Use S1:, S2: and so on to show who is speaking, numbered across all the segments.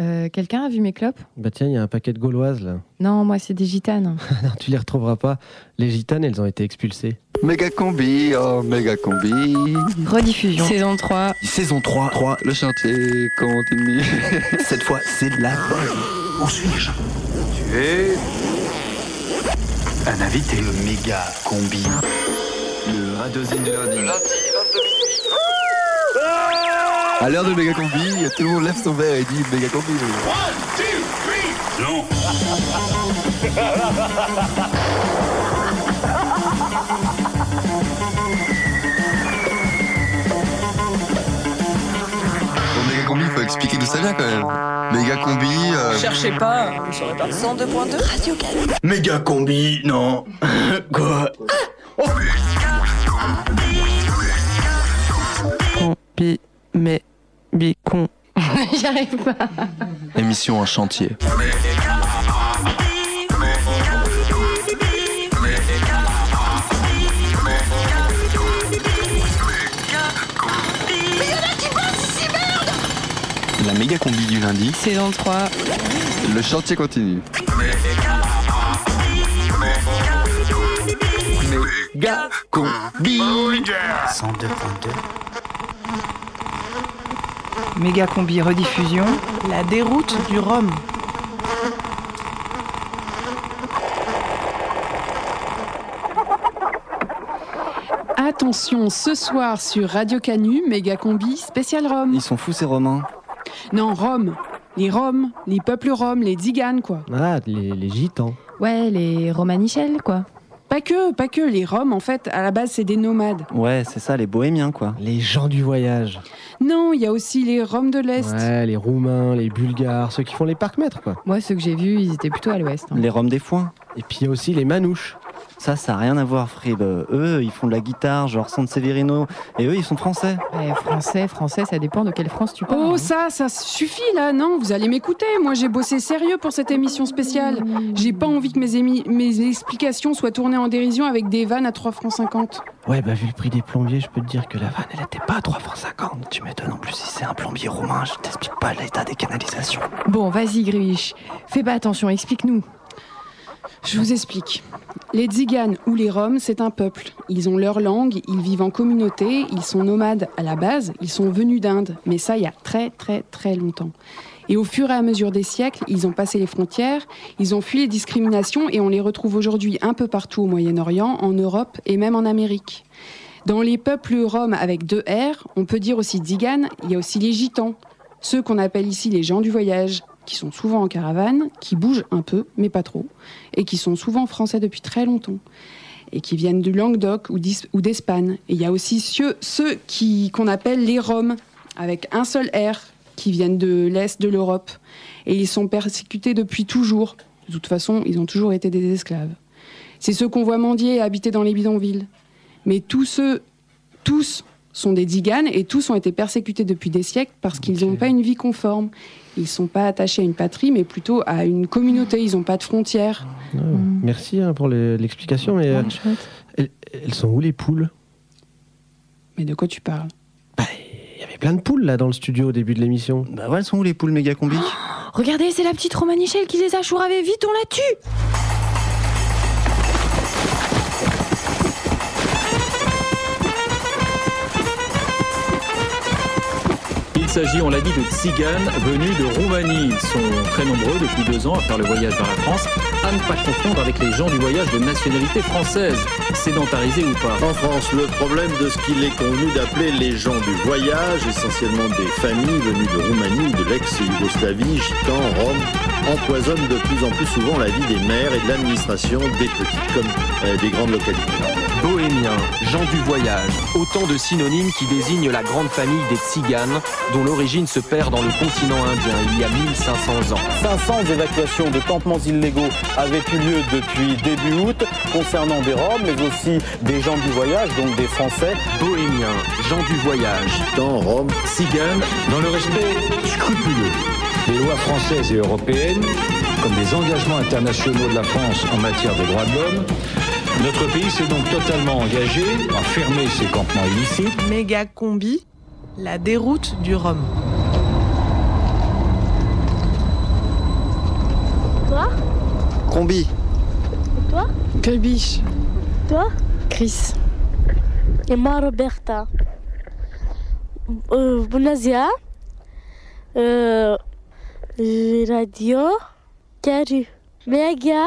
S1: Euh, Quelqu'un a vu mes clopes?
S2: Bah tiens, il y a un paquet de gauloises là.
S1: Non, moi c'est des gitanes.
S2: non, tu les retrouveras pas. Les gitanes, elles ont été expulsées.
S3: Méga combi, oh méga combi.
S1: Rediffusion.
S4: Saison 3.
S3: Saison 3, 3, le chantier continue. Cette fois, c'est la bonne.
S5: Où suis-je
S3: Tu es
S5: Un invité.
S3: le méga combi. Le radosine du lundi. À l'heure de méga combi, tout le monde lève son verre et dit méga combi.
S5: Non.
S3: Pour méga combi, faut expliquer d'où ça vient quand même. Méga combi. euh,
S4: Cherchez pas, vous saurez pas. 102.2 Radio Canu.
S5: Méga combi, non. Quoi?
S4: Bi, mais, bi, con.
S1: J'y arrive pas.
S3: Émission en chantier. La méga combi du lundi,
S4: Saison 3.
S3: le chantier continue. Méga combi.
S5: 102.2.
S6: Méga combi rediffusion.
S4: La déroute du Rhum.
S7: Attention, ce soir sur Radio Canu, méga combi spécial Rome.
S8: Ils sont fous ces Romains.
S7: Non, Rome. Les Roms, les peuples Roms, les Tziganes, quoi.
S2: Ah, les, les gitans.
S1: Ouais, les Romanichels, quoi.
S7: Pas que, pas que. Les Roms, en fait, à la base, c'est des nomades.
S8: Ouais, c'est ça, les bohémiens quoi.
S2: Les gens du voyage.
S7: Non, il y a aussi les Roms de l'Est.
S2: Ouais, les roumains, les bulgares, ceux qui font les parcs-mètres, quoi.
S1: Moi, ceux que j'ai vus, ils étaient plutôt à l'ouest. hein.
S8: Les Roms des foins.
S2: Et puis il y a aussi les manouches.
S8: Ça, ça a rien à voir, Frib. Euh, Eux, ils font de la guitare, genre San Severino. Et eux, ils sont français.
S1: Ouais, français, français, ça dépend de quelle France tu parles.
S7: Oh,
S1: hein.
S7: ça, ça suffit là, non? Vous allez m'écouter. Moi, j'ai bossé sérieux pour cette émission spéciale. J'ai pas envie que mes, émi- mes explications soient tournées en dérision avec des vannes à 3 francs 50.
S2: Ouais, bah vu le prix des plombiers, je peux te dire que la vanne, elle était pas à 3 francs 50.
S8: Tu m'étonnes en plus si c'est un plombier roumain, je t'explique pas l'état des canalisations.
S1: Bon, vas-y, Grish. Fais pas attention, explique-nous.
S7: Je vous explique. Les Tziganes ou les Roms, c'est un peuple. Ils ont leur langue, ils vivent en communauté, ils sont nomades à la base, ils sont venus d'Inde, mais ça il y a très très très longtemps. Et au fur et à mesure des siècles, ils ont passé les frontières, ils ont fui les discriminations et on les retrouve aujourd'hui un peu partout au Moyen-Orient, en Europe et même en Amérique. Dans les peuples roms avec deux R, on peut dire aussi Tziganes, il y a aussi les gitans, ceux qu'on appelle ici les gens du voyage, qui sont souvent en caravane, qui bougent un peu, mais pas trop, et qui sont souvent français depuis très longtemps, et qui viennent du Languedoc ou d'Espagne. Et il y a aussi ceux, qu'on appelle les Roms, avec un seul R, qui viennent de l'Est de l'Europe, et ils sont persécutés depuis toujours. De toute façon, ils ont toujours été des esclaves. C'est ceux qu'on voit mendier et habiter dans les bidonvilles. Mais tous ceux, tous sont des diganes et tous ont été persécutés depuis des siècles parce qu'ils n'ont pas une vie conforme. Ils ne sont pas attachés à une patrie, mais plutôt à une communauté. Ils n'ont pas de frontières.
S2: Ah, Merci hein, pour le- l'explication, mais euh,
S1: Ouais,
S2: elles, elles sont où les poules?
S7: Mais de quoi tu parles?
S2: Bah, il y avait plein de poules là dans le studio au début de l'émission.
S8: Bah ouais, elles sont où les poules méga combi
S1: Regardez, c'est la petite Romanichelle qui les a chouravé. Vite, on la tue
S9: s'agit, on l'a dit, de tziganes venus de Roumanie. Ils sont très nombreux depuis deux ans à faire le voyage vers la France, à ne pas confondre avec les gens du voyage de nationalité française, sédentarisés ou pas.
S10: En France, le problème de ce qu'il est convenu d'appeler les gens du voyage, essentiellement des familles venues de Roumanie ou de l'ex-Yougoslavie, gitans, roms, empoisonne de plus en plus souvent la vie des maires et de l'administration des petites comme euh, des grandes localités.
S11: Bohémiens, gens du voyage, autant de synonymes qui désignent la grande famille des tziganes, dont l'origine se perd dans le continent indien il y a 1500 ans.
S9: 500 évacuations de campements illégaux avaient eu lieu depuis début août, concernant des Roms, mais aussi des gens du voyage, donc des Français.
S11: Bohémiens, gens du voyage,
S10: Gitans, roms,
S9: Tziganes,
S5: Dans le respect scrupuleux lois françaises et européennes, comme des engagements internationaux de la France en matière de droits de l'homme, notre pays s'est donc totalement engagé à fermer ses campements illicites.
S4: Méga combi, la déroute du Rhum.
S3: Toi Combi.
S12: Toi
S13: Kelbiche.
S12: Toi
S13: Chris.
S12: Et moi, Roberta. Euh, Bonazia. Euh, Radio chiar Mega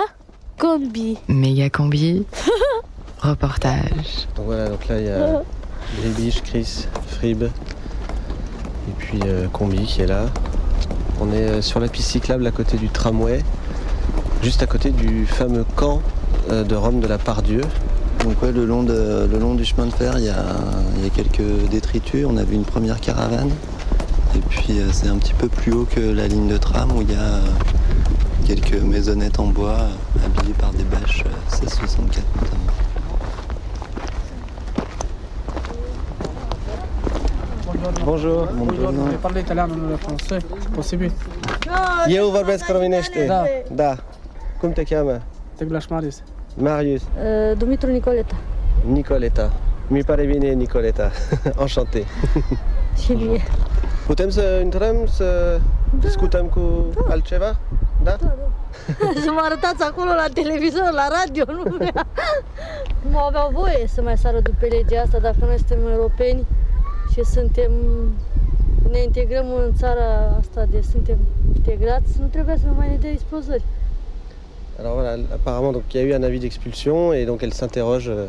S12: Combi.
S1: Méga combi. Reportage.
S2: Donc voilà, donc là il y a Gribiche, Chris, Frib et puis euh, Combi qui est là. On est euh, sur la piste cyclable à côté du tramway, juste à côté du fameux camp euh, de Rome de la Pardieu.
S3: Donc ouais, le long, de, le long du chemin de fer, il y a, il y a quelques détritus. On a vu une première caravane. Et puis euh, c'est un petit peu plus haut que la ligne de tram où il y a euh, quelques maisonnettes en bois euh, habillées par des bâches euh, 1664 notamment.
S2: Bonjour.
S14: Buongiorno, vuoi parlare italiano non? Possibile?
S2: Eu vorbesc românește.
S14: Da.
S2: Da. Cum te cheamă?
S14: Te glași Marius.
S2: Marius.
S12: Uh, Dumitru Nicoleta.
S2: Nicoleta. Mi pare bine Nicoleta. Enchanté.
S12: Mie.
S2: Putem să intrăm să discutăm cu altceva? Da?
S12: să mă arătați acolo la televizor, la radio, nu? Nu aveau voie să mai sară după legea asta dacă noi suntem europeni și suntem ne integrăm în țara asta de suntem integrați, nu trebuie să mai ne dea explozări.
S2: Alors voilà, apparemment donc, il y a eu un avis d'expulsion et donc elle s'interroge. euh,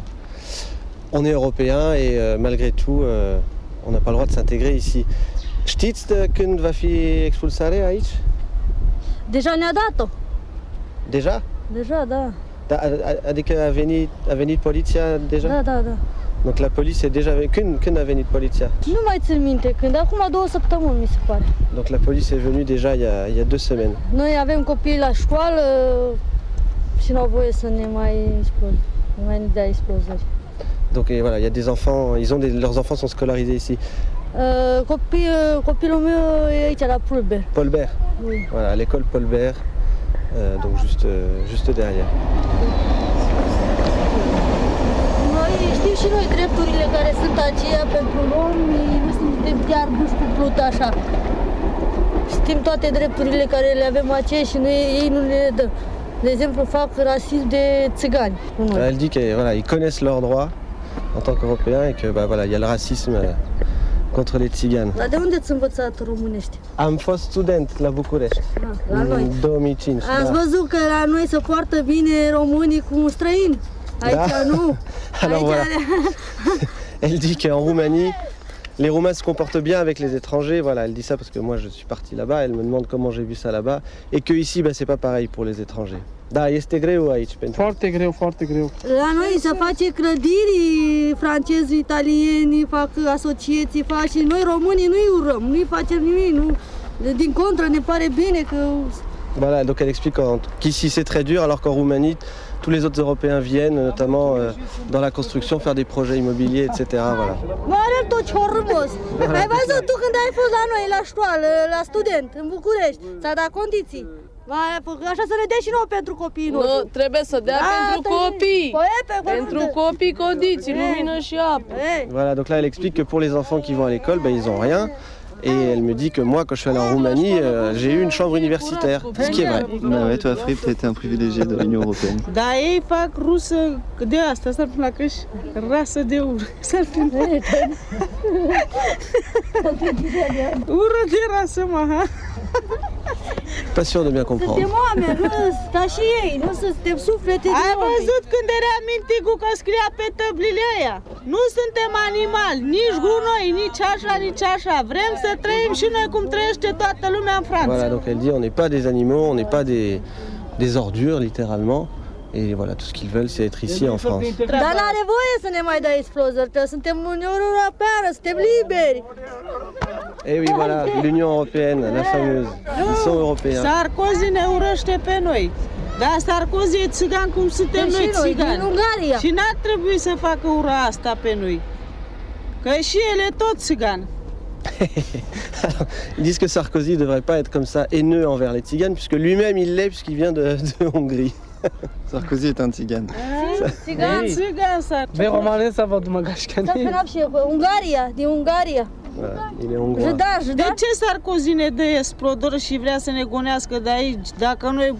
S2: on est européen et euh, malgré tout, euh, on n'a pas le droit de s'intégrer ici. Știți de când va fi expulsare aici?
S12: Deja ne-a dat-o.
S2: Deja?
S12: Deja, da.
S2: Da, adică a venit, a venit poliția deja?
S12: Da, da, da.
S2: Donc la police est déjà... Când, când a venit poliția?
S12: Nu mai țin minte când, acum două săptămâni mi se pare.
S2: Donc la police est venue déjà il y a, il y a deux semaines.
S12: Noi avem copii la școală și nu au voie să ne mai exploze, nu mai ne dea explozări.
S2: Donc et voilà, il y a des enfants, ils ont des, leurs enfants sont scolarisés ici.
S12: Uh, copii, uh, copilul meu e aici la Pulber.
S2: Paul Bert,
S12: Oui.
S2: voilà, à l'école Paul Bert, euh, donc juste, euh, juste derrière.
S12: Și noi drepturile care sunt pentru romi, nu suntem chiar nu știu plut așa. Știm toate drepturile care le avem aceia și noi, ei nu ne le. De exemplu, fac rasism de țigani.
S2: Elle dit qu'ils voilà, ils connaissent leurs droits en tant qu'Européens et que bah, voilà, il y a le racisme contre les tziganes.
S12: Dar de unde ați învățat românești?
S2: Am fost student la București
S12: la noi.
S2: în 2005.
S12: Ați
S2: da.
S12: văzut că la noi se poartă bine românii cu străini? Aici
S2: Da.
S12: nu.
S2: Alors
S12: Aici
S2: voilà, elle dit qu'en Roumanie, les Roumains se comportent bien avec les étrangers. Voilà, elle dit ça parce que moi je suis parti là-bas. Elle me demande comment j'ai vu ça là-bas et que ici, bah, c'est pas pareil pour les étrangers. Da, este greu aici pentru.
S14: Foarte greu, foarte greu.
S12: La noi se face clădiri, francezi, italieni fac asociații, fac și noi românii nu-i urăm, nu-i facem nimic, nu. Din contră ne pare bine că
S2: Voilà, donc elle explique qu'en- qu'ici c'est très dur, alors qu'en Roumanie, tous les autres Européens viennent, notamment euh, dans la construction, faire des projets immobiliers, etc. Voilà.
S12: mă arăt tot ciorâmos.
S2: Da.
S12: Ai văzut tu când ai fost la noi, la școală, la student, în București, ți-a dat condiții. Așa să ne dea și nouă pentru copiii noștri.
S15: Nu, trebuie să dea pentru copii.
S12: Păi, pe,
S15: Pentru copii condiții, lumină și apă.
S2: Voilà, donc là elle explique que pour les enfants qui vont à l'école, ben, ils ont rien. Et elle me dit que moi, quand je suis allé en Roumanie, euh, j'ai eu une chambre universitaire, ce qui est vrai.
S3: Bah ouais, toi, Fripp, été un privilégié de l'Union Européenne.
S2: Pas sûr de bien comprendre.
S16: Ai văzut când era mintigul că scria pe tăblile aia? Nu suntem animali, nici gunoi, nici așa, nici așa. Vrem să trăim și noi cum trăiește toată lumea în Franța.
S2: Voilà, donc elle dit on n'est pas des animaux, on n'est pas des, des ordures, littéralement. Et voilà, tout ce qu'ils veulent, c'est être ici en France.
S12: Dar n-are voie să ne mai dea explozări, că suntem Uniunea Europeană, suntem liberi.
S2: Et oui, voilà, l'Union Européenne, la fameuse. Ils sont européens.
S16: Sarkozy ne urăște pe noi. Dar Sarkozy e țigan cum suntem noi, țigani.
S12: din Ungaria.
S16: Și n-ar trebui să facă ura asta pe noi. Că și el e tot țigan.
S2: Ils disent que Sarkozy ne devrait pas être comme ça haineux envers les tziganes, puisque lui-même il l'est, puisqu'il vient de, de Hongrie.
S3: Sarkozy est un tzigane.
S12: Țigan,
S16: Sarkozy.
S14: Be romanesa vă mă gașcani.
S12: Să fim și Ungaria, din Ungaria.
S2: Voilà, il est hongrois.
S16: Judar, De ce Sarkozy ne dă esplodor și vrea să ne gonească de aici? Dacă noi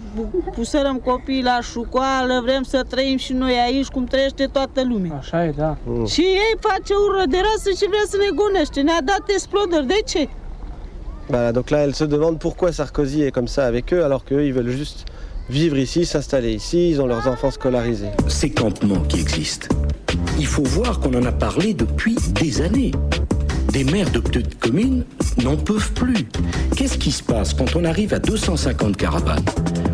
S16: pusărăm copiii la școală, vrem să trăim și noi aici cum trăiește toată lumea.
S17: Așa e, da.
S2: Mm.
S16: Și ei face ură de rasă și vrea să ne gonește. Ne-a dat esplodor. De ce?
S2: Voilà, donc là, elle se demande pourquoi Sarkozy est comme ça avec eux, alors qu'eux, ils veulent juste vivre ici, s'installer ici, ils ont leurs enfants scolarisés.
S18: Ces campements qui existent, il faut voir qu'on en a parlé depuis des années. Des maires de petites communes n'en peuvent plus. Qu'est-ce qui se passe quand on arrive à 250 caravanes?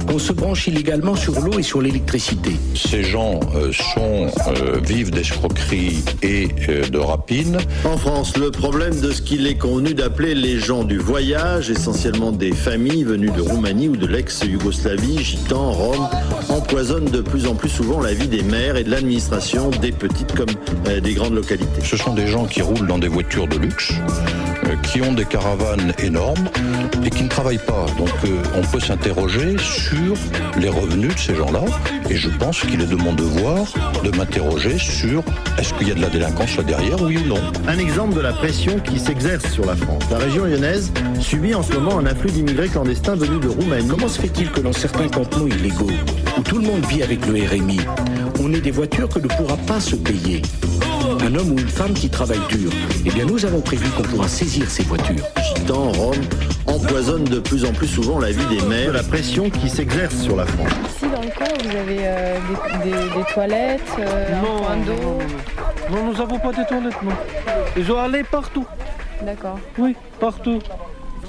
S18: Qu'on se branche illégalement sur l'eau et sur l'électricité
S19: Ces gens euh, sont, euh, vivent d'escroqueries et euh, de rapines.
S10: En France, le problème de ce qu'il est convenu d'appeler les gens du voyage, essentiellement des familles venues de Roumanie ou de l'ex-Yougoslavie, gitans, roms, empoisonne de plus en plus souvent la vie des maires et de l'administration des petites comme euh, des grandes localités.
S19: Ce sont des gens qui roulent dans des voitures de luxe, euh, qui ont des caravanes énormes et qui ne travaillent pas. Donc euh, on peut s'interroger sur les revenus de ces gens-là et je pense qu'il est de mon devoir de m'interroger sur est-ce qu'il y a de la délinquance là derrière, oui ou non.
S10: Un exemple de la pression qui s'exerce sur la France. La région lyonnaise subit en ce moment un afflux d'immigrés clandestins venus de Roumanie.
S18: Comment se fait-il que dans certains campements illégaux, où tout le monde vit avec le RMI, on ait des voitures que ne pourra pas se payer? Un homme ou une femme qui travaille dur, eh bien nous avons prévu qu'on pourra saisir ces voitures.
S10: Gitans, roms, empoisonnent de plus en plus souvent la vie des maires. La pression qui s'exerce sur la France.
S13: Ici, dans le coin, vous avez euh, des, des- des toilettes, euh, un point d'eau.
S17: Non, nous n'avons pas de toilettes, non. Ils ont allé partout.
S13: D'accord.
S17: Oui, partout.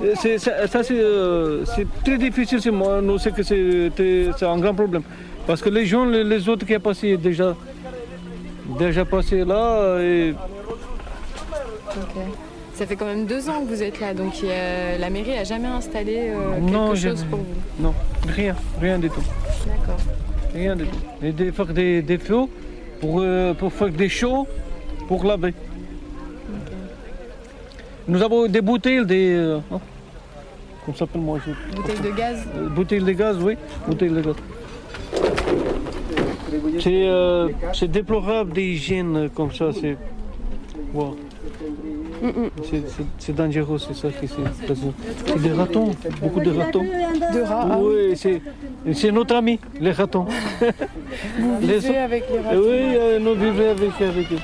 S17: Euh, c'est- ça, ça, c'est euh, c'est très difficile chez moi. Nous, c'est que c'est c'est un grand problème. Parce que les gens, les, les autres qui ont passé déjà, déjà passé là, et.
S13: Ça fait quand même deux ans que vous êtes là, donc a- la mairie a jamais installé euh, quelque
S17: non,
S13: chose pour vous.
S17: non, rien, rien du tout.
S13: D'accord.
S17: Rien du tout. Et de faire des, des feux pour, euh, pour faire des chauds pour laver. Nous avons des bouteilles, des. euh, hein, comment s'appelle moi je-
S13: Bouteille de gaz
S17: Euh, Bouteilles de gaz, oui, bouteilles de gaz. C'est euh, c'est déplorable des hygiènes euh, comme ça, c'est. wow. Dangereux, c'est ça qui c'est. des ratons, beaucoup de ratons.
S13: De rats, ah
S17: Oui, c'est notre ami, les ratons.
S13: Vous vivez avec les ratons
S17: Oui, euh, nous vivons avec, avec eux.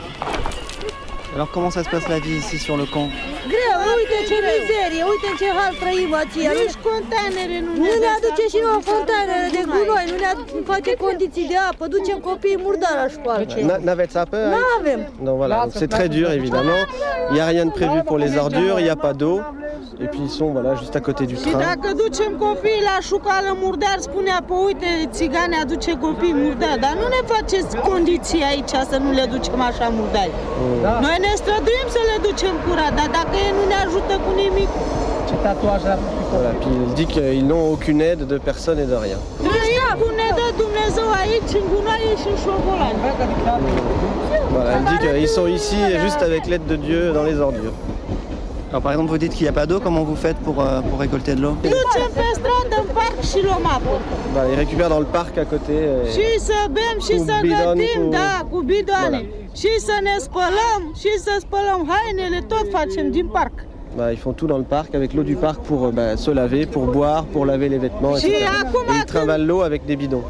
S8: Alors comment ça se passe la vie ici sur le camp?
S16: Greu, uite ce mizerie, uite în ce hal trăim aici. Nici containere nu
S12: Nu
S16: ne
S12: ne
S16: dă
S12: aduce
S16: să
S12: și nouă
S16: producem
S12: fontanele de
S16: gunoi.
S12: gunoi, nu ne ad- face condiții de apă, ducem copiii murdari la școală.
S2: Na- N'avez-vous pas peur
S12: Nu avem.
S2: Donc voilà, donc c'est très dur évidemment. Il n'y a rien de prévu pour les ordures, il n'y a pas d'eau. Et puis ils sont voilà, juste à côté du
S16: Și
S2: train.
S16: dacă ducem copiii la școală murdar, spunea, pe uite, țigane aduce copii murdari, dar nu ne faceți condiții aici să nu le ducem așa murdari.
S2: Da.
S16: Noi ne străduim să le ducem curat, dar dacă ei nu ne ajută cu nimic,
S2: Voilà, puis il dit qu'ils n'ont aucune aide de personne et de rien. Voilà, elle dit qu'ils sont ici juste avec l'aide de Dieu dans les ordures.
S8: Alors par exemple vous dites qu'il n'y a pas d'eau, comment vous faites pour, euh, pour récolter de l'eau.
S2: Voilà, ils récupèrent dans le parc à côté. et-
S16: parc.
S2: Bah, ils font tout dans le parc avec l'eau du parc pour euh, bah, se laver, pour boire, pour laver les vêtements, etc. Et ils trimballent l'eau avec des bidons.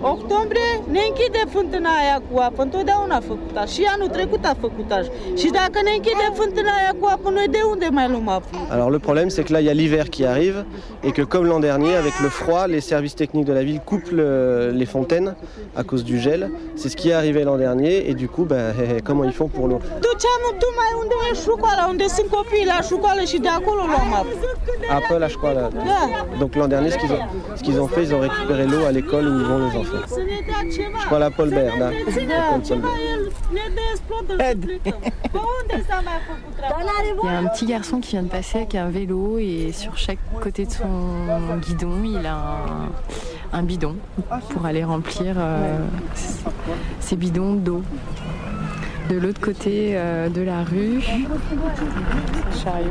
S16: Octombrie, ne închide fântâna aia cu apă. Întotdeauna a făcut așa. Și anul trecut a făcut așa. Și dacă ne închide fântâna aia cu apă, noi de unde mai luăm apă?
S2: Alors le problème c'est que là il y a l'hiver qui arrive et que comme l'an dernier avec le froid les services techniques de la ville coupent le- les fontaines à cause du gel. C'est ce qui est arrivé l'an dernier et du coup ben, comment ils font pour l'eau
S16: Duceam tocmai unde e școala, unde sunt copiii la școală și de acolo luăm apă?
S2: Après la școală.
S16: Da.
S2: Donc l'an dernier ce qu'ils ont, ce qu'ils ont fait ils ont récupéré l'eau à l'école où vont les enfants.
S16: Ceva.
S2: Școala Paul
S16: Să
S2: Bert,
S16: ne
S2: da.
S16: întrețină
S2: École Paul
S16: ceva,
S2: Bert.
S16: el ne dă explodă să plecăm. Pe unde s-a mai făcut treaba?
S13: Il y a un petit garçon qui vient de passer avec un vélo et sur chaque côté de son guidon, il a un, un bidon pour aller remplir euh, ses bidons d'eau. De l'autre côté euh, de la rue, chariot.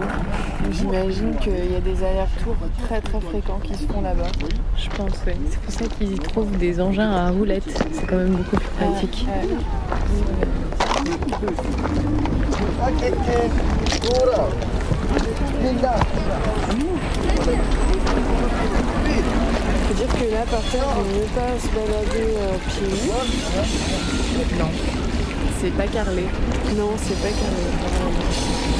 S13: J'imagine qu'il y a des allers-retours très très fréquents qui se font là-bas. Je pense, oui. C'est pour ça qu'ils y trouvent des engins à roulettes. C'est quand même beaucoup plus pratique. faut dire que là, par terre, il vaut mieux pas se balader euh, pieds nus. Non, c'est pas carrelé. Non, c'est pas carrelé.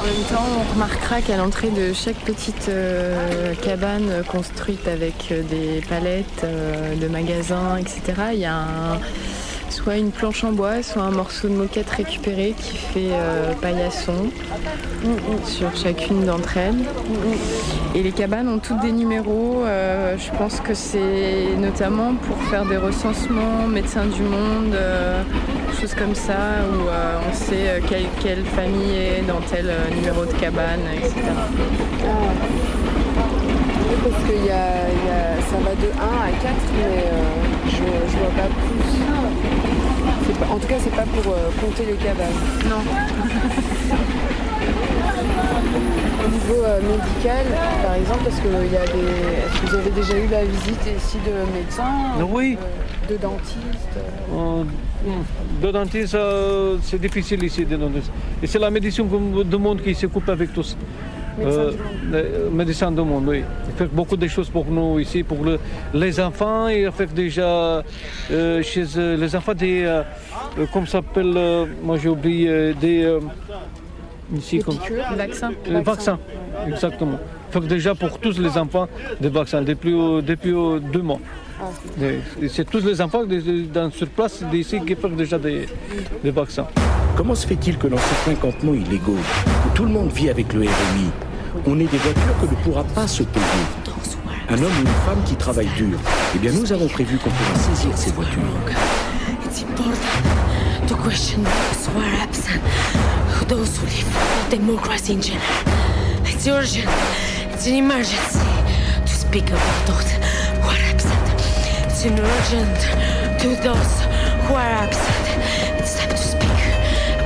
S13: En même temps, on remarquera qu'à l'entrée de chaque petite euh, cabane construite avec euh, des palettes euh, de magasins, etc., il y a un- soit une planche en bois, soit un morceau de moquette récupéré qui fait euh, paillasson sur chacune d'entre elles. Et les cabanes ont toutes des numéros. euh, je pense que c'est notamment pour faire des recensements, médecins du monde, euh, choses comme ça, où on sait quelle, famille est dans tel numéro de cabane, etc.
S20: Parce que y a, ça va de 1 à 4, mais je, je vois pas plus. Pas- en tout cas, c'est pas pour euh, compter les cabanes.
S13: Non.
S20: Au niveau euh, médical, par exemple, parce que y a des. Est-ce que vous avez déjà eu la visite ici de médecins
S21: Oui.
S20: euh, De dentistes
S21: Euh, De dentiste, euh, c'est difficile ici de dentiste. Et c'est la médecine du monde qui s'occupe avec tous. Euh,
S20: du
S21: le- médecin du monde, oui. Il fait beaucoup de choses pour nous ici, pour le- les enfants. Il fait déjà euh, chez euh, les enfants des, comment ça s'appelle, moi j'ai oublié, des, ici, comme-
S13: Vaccins.
S21: Euh, vaccins, exactement. Il fait déjà pour tous les enfants des vaccins depuis, depuis deux mois. Et C'est tous les enfants dans, sur place d'ici qui font déjà des, des vaccins.
S18: Comment se fait-il que dans certains campements illégaux, où tout le monde vit avec le RMI, on ait des voitures que ne pourra pas se payer? Un homme ou une femme qui travaille dur, eh bien nous avons prévu qu'on pourra saisir ces voitures.
S22: It's important to question those who are absent, those who live for democracy in general. It's urgent, it's an emergency to speak about those. It's urgent to those who are absent. It's time to speak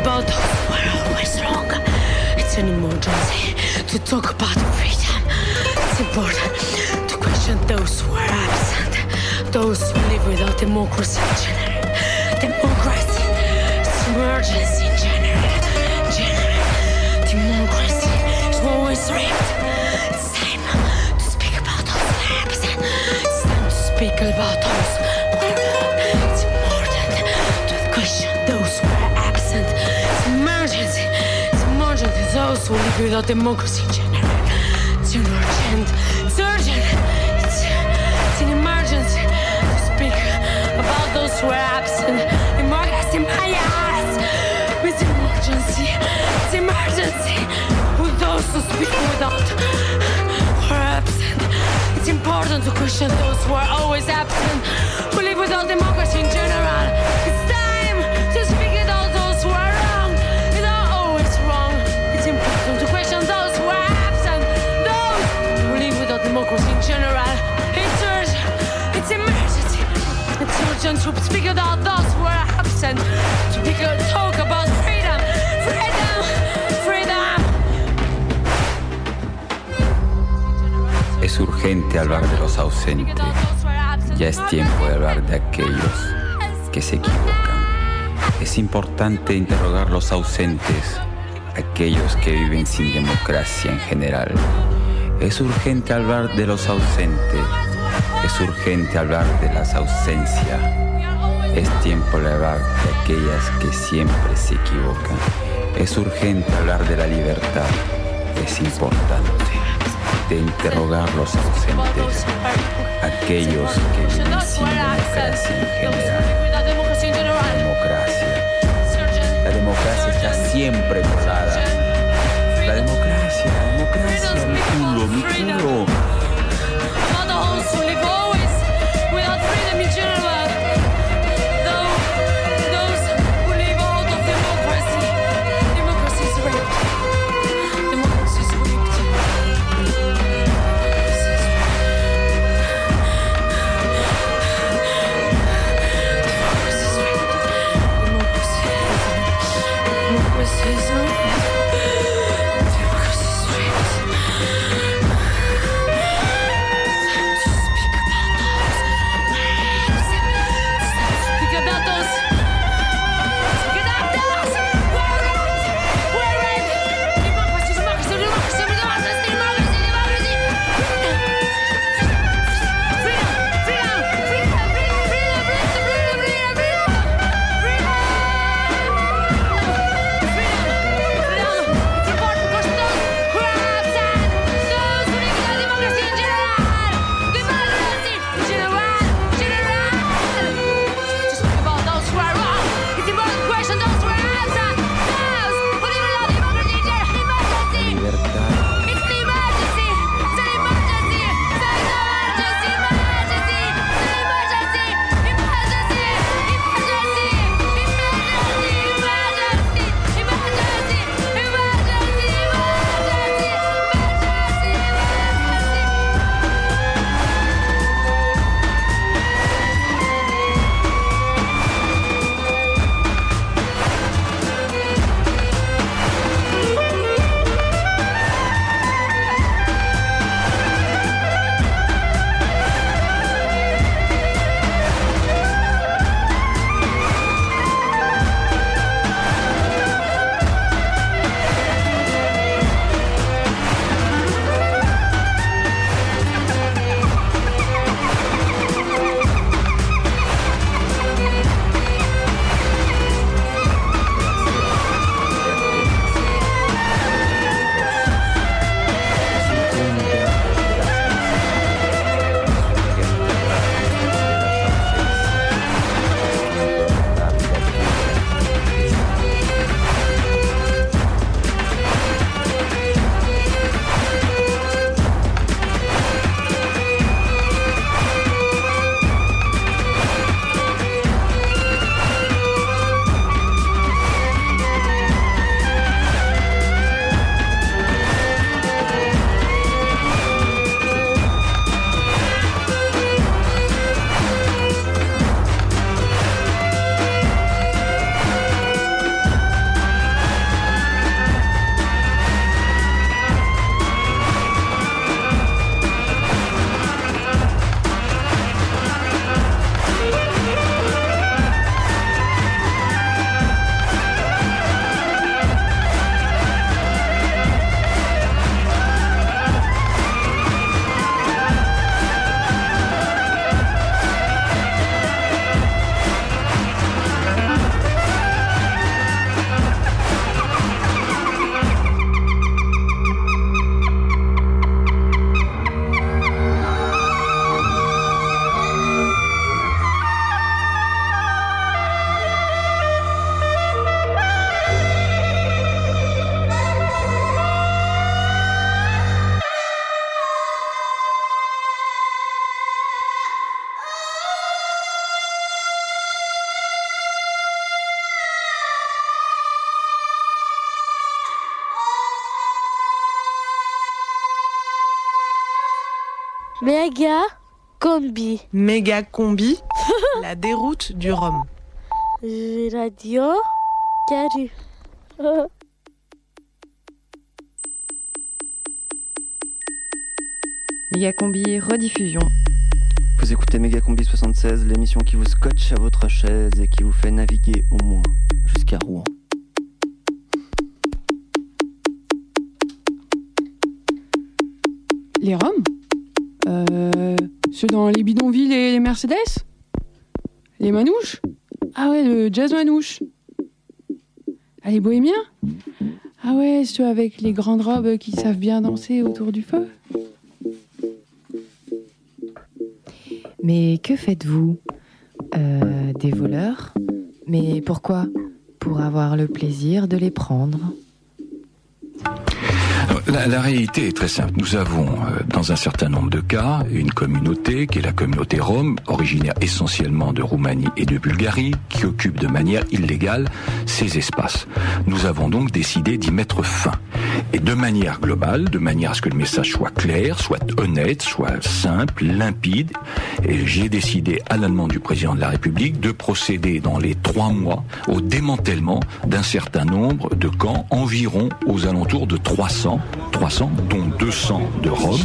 S22: about those who are always wrong. It's an emergency to talk about freedom. It's important to question those who are absent, those who live without democracy in general. Democracy, it's emergency in general. General, democracy is always rigged. Who are wrong. It's important to question those who are absent. It's emergency. It's emergency. Those who live without democracy in. It's an urgent. It's urgent. It's, it's an emergency to speak about those who are absent. Democracy, my eyes. It's emergency. It's emergency. With those who speak without absent. It's important to question those who are always absent. Who live without democracy in general. It's time to speak about those who are wrong. They are always wrong. It's important to question those who are absent. Those who live without democracy in general. It's urgent. It's emergency. It's urgent to speak about those who are absent. To speak, talk about
S23: Es urgente hablar de los ausentes. Ya es tiempo de hablar de aquellos que se equivocan. Es importante interrogar los ausentes, aquellos que viven sin democracia en general. Es urgente hablar de los ausentes. Es urgente hablar de las ausencias. Es tiempo de hablar de aquellas que siempre se equivocan. Es urgente hablar de la libertad. Es importante de interrogar los ausentes, aquellos que sin democracia en general. Democracia. La democracia está siempre volada. La democracia, la democracia, mi culo, mi culo.
S24: Méga combi.
S4: Méga combi, la déroute du Rhum.
S24: Radio Caru.
S1: Mégacombi rediffusion.
S8: Vous écoutez Megacombi 76, l'émission qui vous scotche à votre chaise et qui vous fait naviguer au moins jusqu'à Rouen.
S7: Les Roms euh, Ceux dans les bidonvilles et les Mercedes? Les manouches? Ah ouais, le jazz manouche. Ah, les bohémiens? Ah ouais, ceux avec les grandes robes qui savent bien danser autour du feu.
S1: Mais que faites-vous Euh, Des voleurs? Mais pourquoi? Pour avoir le plaisir de les prendre.
S25: La, la réalité est très simple. Nous avons, euh, dans un certain nombre de cas, une communauté qui est la communauté rome, originaire essentiellement de Roumanie et de Bulgarie, qui occupe de manière illégale ces espaces. Nous avons donc décidé d'y mettre fin. Et de manière globale, de manière à ce que le message soit clair, soit honnête, soit simple, limpide. Et j'ai décidé, à la demande du président de la République, de procéder dans les trois mois au démantèlement d'un certain nombre de camps, environ aux alentours de 300, 300, dont 200 de Rome.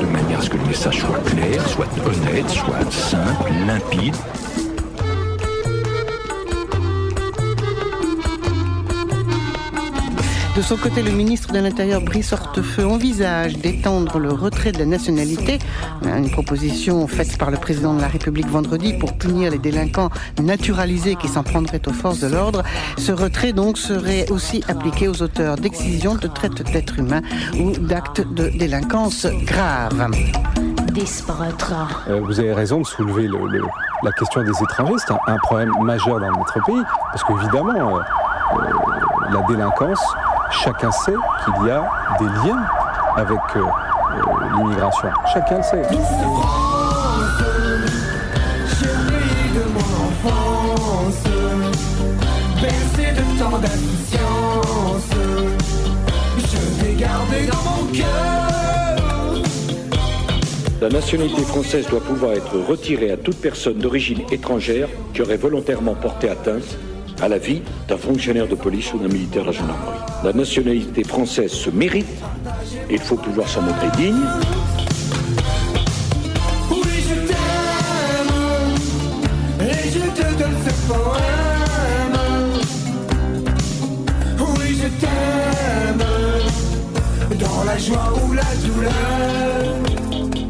S25: De manière à ce que le message soit clair, soit honnête, soit simple, limpide.
S26: De son côté, le ministre de l'Intérieur, Brice Hortefeux, envisage d'étendre le retrait de la nationalité, une proposition faite par le président de la République vendredi pour punir les délinquants naturalisés qui s'en prendraient aux forces de l'ordre. Ce retrait, donc, serait aussi appliqué aux auteurs d'excision, de traite d'êtres humains ou d'actes de délinquance grave.
S27: Euh, vous avez raison de soulever le- le- la question des étrangers. C'est un, un problème majeur dans notre pays. Parce qu'évidemment, euh, euh, la délinquance, chacun sait qu'il y a des liens avec euh, euh, l'immigration. Chacun le sait.
S25: La nationalité française doit pouvoir être retirée à toute personne d'origine étrangère qui aurait volontairement porté atteinte à la vie d'un fonctionnaire de police ou d'un militaire de la gendarmerie. La nationalité française se mérite. Et il faut pouvoir s'en montrer digne.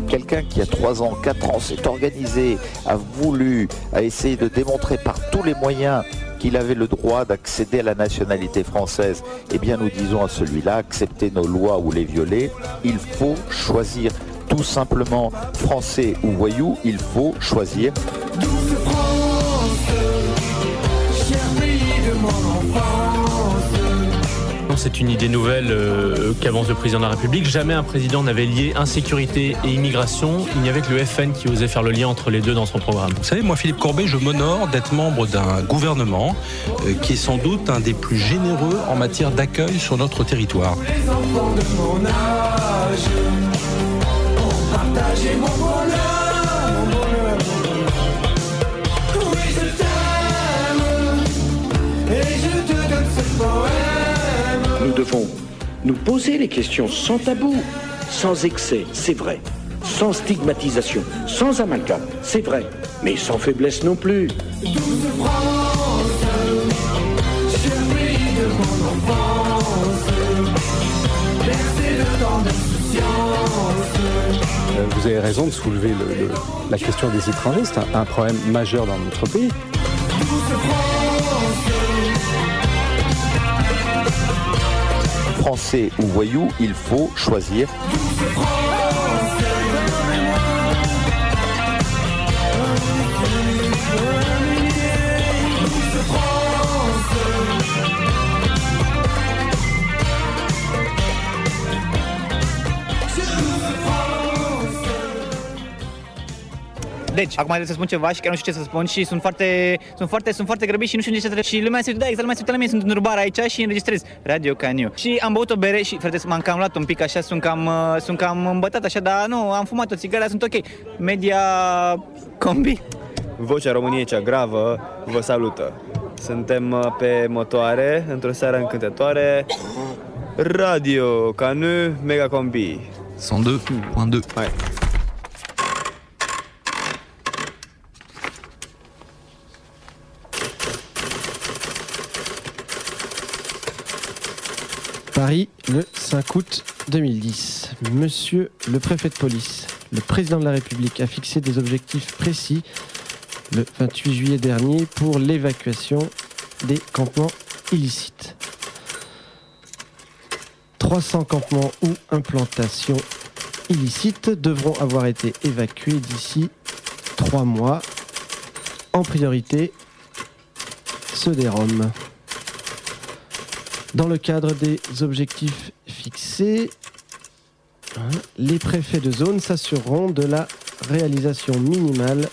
S28: Quelqu'un qui a 3 ans, 4 ans s'est organisé, a voulu, a essayé de démontrer par tous les moyens qu'il avait le droit d'accéder à la nationalité française, eh bien nous disons à celui-là, accepter nos lois ou les violer, il faut choisir. Tout simplement français ou voyou, il faut choisir.
S29: C'est une idée nouvelle euh, qu'avance le président de la République. Jamais un président n'avait lié insécurité et immigration. Il n'y avait que le FN qui osait faire le lien entre les deux dans son programme.
S30: Vous savez, moi, Philippe Courbet, je m'honore d'être membre d'un gouvernement euh, qui est sans doute un des plus généreux en matière d'accueil sur notre territoire.
S18: Les enfants de mon âge ont partagé mon bonheur,
S25: Nous devons nous poser les questions sans tabou, sans excès, c'est vrai, sans stigmatisation, sans amalgame, c'est vrai, mais sans faiblesse non plus.
S27: Euh, Vous avez raison de soulever le- le- la question des étrangers. C'est un problème majeur dans notre pays.
S28: Français ou voyou, il faut choisir.
S31: Deci, acum trebuie să spun ceva și chiar nu știu ce să spun și sunt foarte, sunt foarte, sunt foarte grăbit și nu știu ce să trebuie. Și lumea se uită, da, exact, lumea se uită la mine, sunt în bar aici și înregistrez Radio Caniu. Și am băut o bere și, frate, m-am cam luat un pic așa, sunt cam, uh, sunt cam îmbătat așa, dar nu, am fumat o țigară, sunt ok. Media combi.
S26: Vocea României cea gravă vă salută. Suntem uh, pe motoare, într-o seară încântătoare. Radio Canu Mega Combi.
S32: 102.2.
S26: Hai.
S2: Paris, le 5 août 2010. Monsieur le préfet de police, le président de la République a fixé des objectifs précis le 28 juillet dernier pour l'évacuation des campements illicites. 300 campements ou implantations illicites devront avoir été évacués d'ici trois mois. En priorité, ceux des Roms. Dans le cadre des objectifs fixés, hein, les préfets de zone s'assureront de la réalisation minimale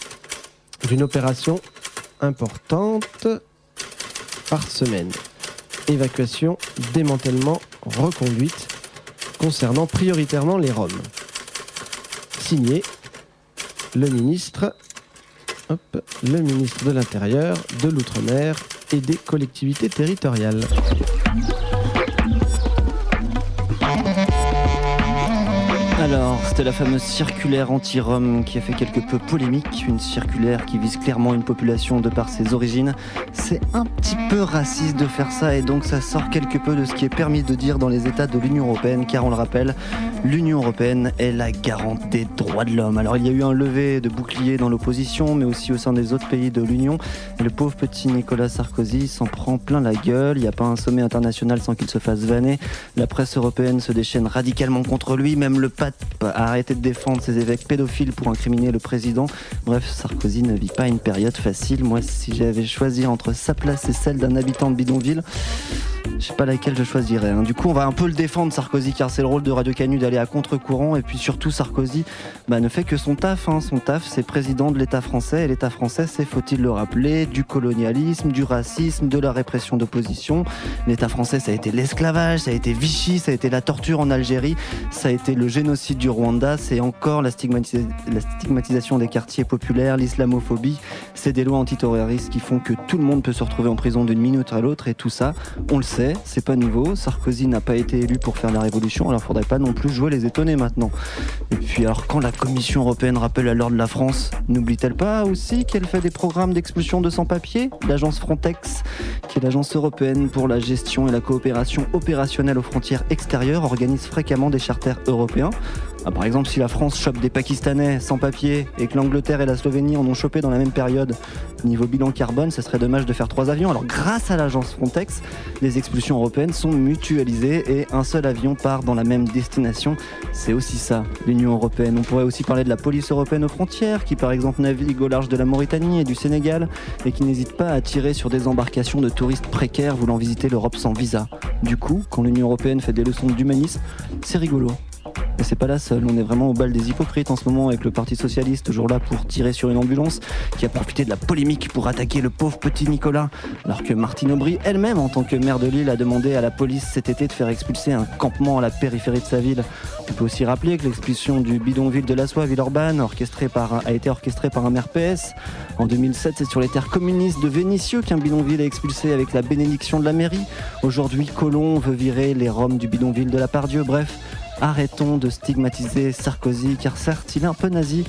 S2: d'une opération importante par semaine. Évacuation, démantèlement, reconduite concernant prioritairement les Roms. Signé le ministre, le ministre de l'Intérieur, de l'Outre-mer et des collectivités territoriales.
S8: Alors, c'était la fameuse circulaire anti-Rome qui a fait quelque peu polémique, une circulaire qui vise clairement une population de par ses origines. C'est un petit peu raciste de faire ça et donc ça sort quelque peu de ce qui est permis de dire dans les États de l'Union Européenne, car on le rappelle, l'Union Européenne est la garante des droits de l'homme. Alors il y a eu un lever de bouclier dans l'opposition, mais aussi au sein des autres pays de l'Union. Le pauvre petit Nicolas Sarkozy s'en prend plein la gueule. Il n'y a pas un sommet international sans qu'il se fasse vanner. La presse européenne se déchaîne radicalement contre lui, même le pape a arrêté de défendre ses évêques pédophiles pour incriminer le président. Bref, Sarkozy ne vit pas une période facile. Moi, si j'avais choisi entre sa place et celle d'un habitant de bidonville, je sais pas laquelle je choisirais. hein. Du coup, on va un peu le défendre, Sarkozy, car c'est le rôle de Radio Canu d'aller à contre-courant. Et puis surtout, Sarkozy bah, ne fait que son taf. hein. Son taf, c'est président de l'État français. Et l'État français, c'est, faut-il le rappeler, du colonialisme, du racisme, de la répression d'opposition. L'État français, ça a été l'esclavage, ça a été Vichy, ça a été la torture en Algérie, ça a été le génocide du Rwanda, c'est encore la, stigmatisa- la stigmatisation des quartiers populaires, l'islamophobie. C'est des lois antiterroristes qui font que tout le monde peut se retrouver en prison d'une minute à l'autre. Et tout ça, on le sait, c'est pas nouveau. Sarkozy n'a pas été élu pour faire la révolution, alors faudrait pas non plus les étonnés maintenant. Et puis alors quand la Commission européenne rappelle à l'ordre la France, n'oublie-t-elle pas aussi qu'elle fait des programmes d'expulsion de sans-papiers? L'agence Frontex, qui est l'agence européenne pour la gestion et la coopération opérationnelle aux frontières extérieures, organise fréquemment des charters européens. Ah, par exemple, si la France chope des Pakistanais sans papier et que l'Angleterre et la Slovénie en ont chopé dans la même période, niveau bilan carbone, ce serait dommage de faire trois avions. Alors, grâce à l'agence Frontex, les expulsions européennes sont mutualisées et un seul avion part dans la même destination. C'est aussi ça, l'Union européenne. On pourrait aussi parler de la police européenne aux frontières, qui par exemple navigue au large de la Mauritanie et du Sénégal, et qui n'hésite pas à tirer sur des embarcations de touristes précaires voulant visiter l'Europe sans visa. Du coup, quand l'Union européenne fait des leçons d'humanisme, c'est rigolo. Et c'est pas la seule, on est vraiment au bal des hypocrites en ce moment avec le Parti Socialiste, toujours là pour tirer sur une ambulance, qui a profité de la polémique pour attaquer le pauvre petit Nicolas, alors que Martine Aubry elle-même, en tant que maire de Lille, a demandé à la police cet été de faire expulser un campement à la périphérie de sa ville. On peut aussi rappeler que l'expulsion du bidonville de la Soie, Villeurbanne, a été orchestrée par un maire. En 2007, c'est sur les terres communistes de Vénissieux qu'un bidonville est expulsé avec la bénédiction de la mairie. Aujourd'hui, Colomb veut virer les Roms du bidonville de la Pardieu. Bref, Arrêtons de stigmatiser Sarkozy, car certes, il est un peu nazi,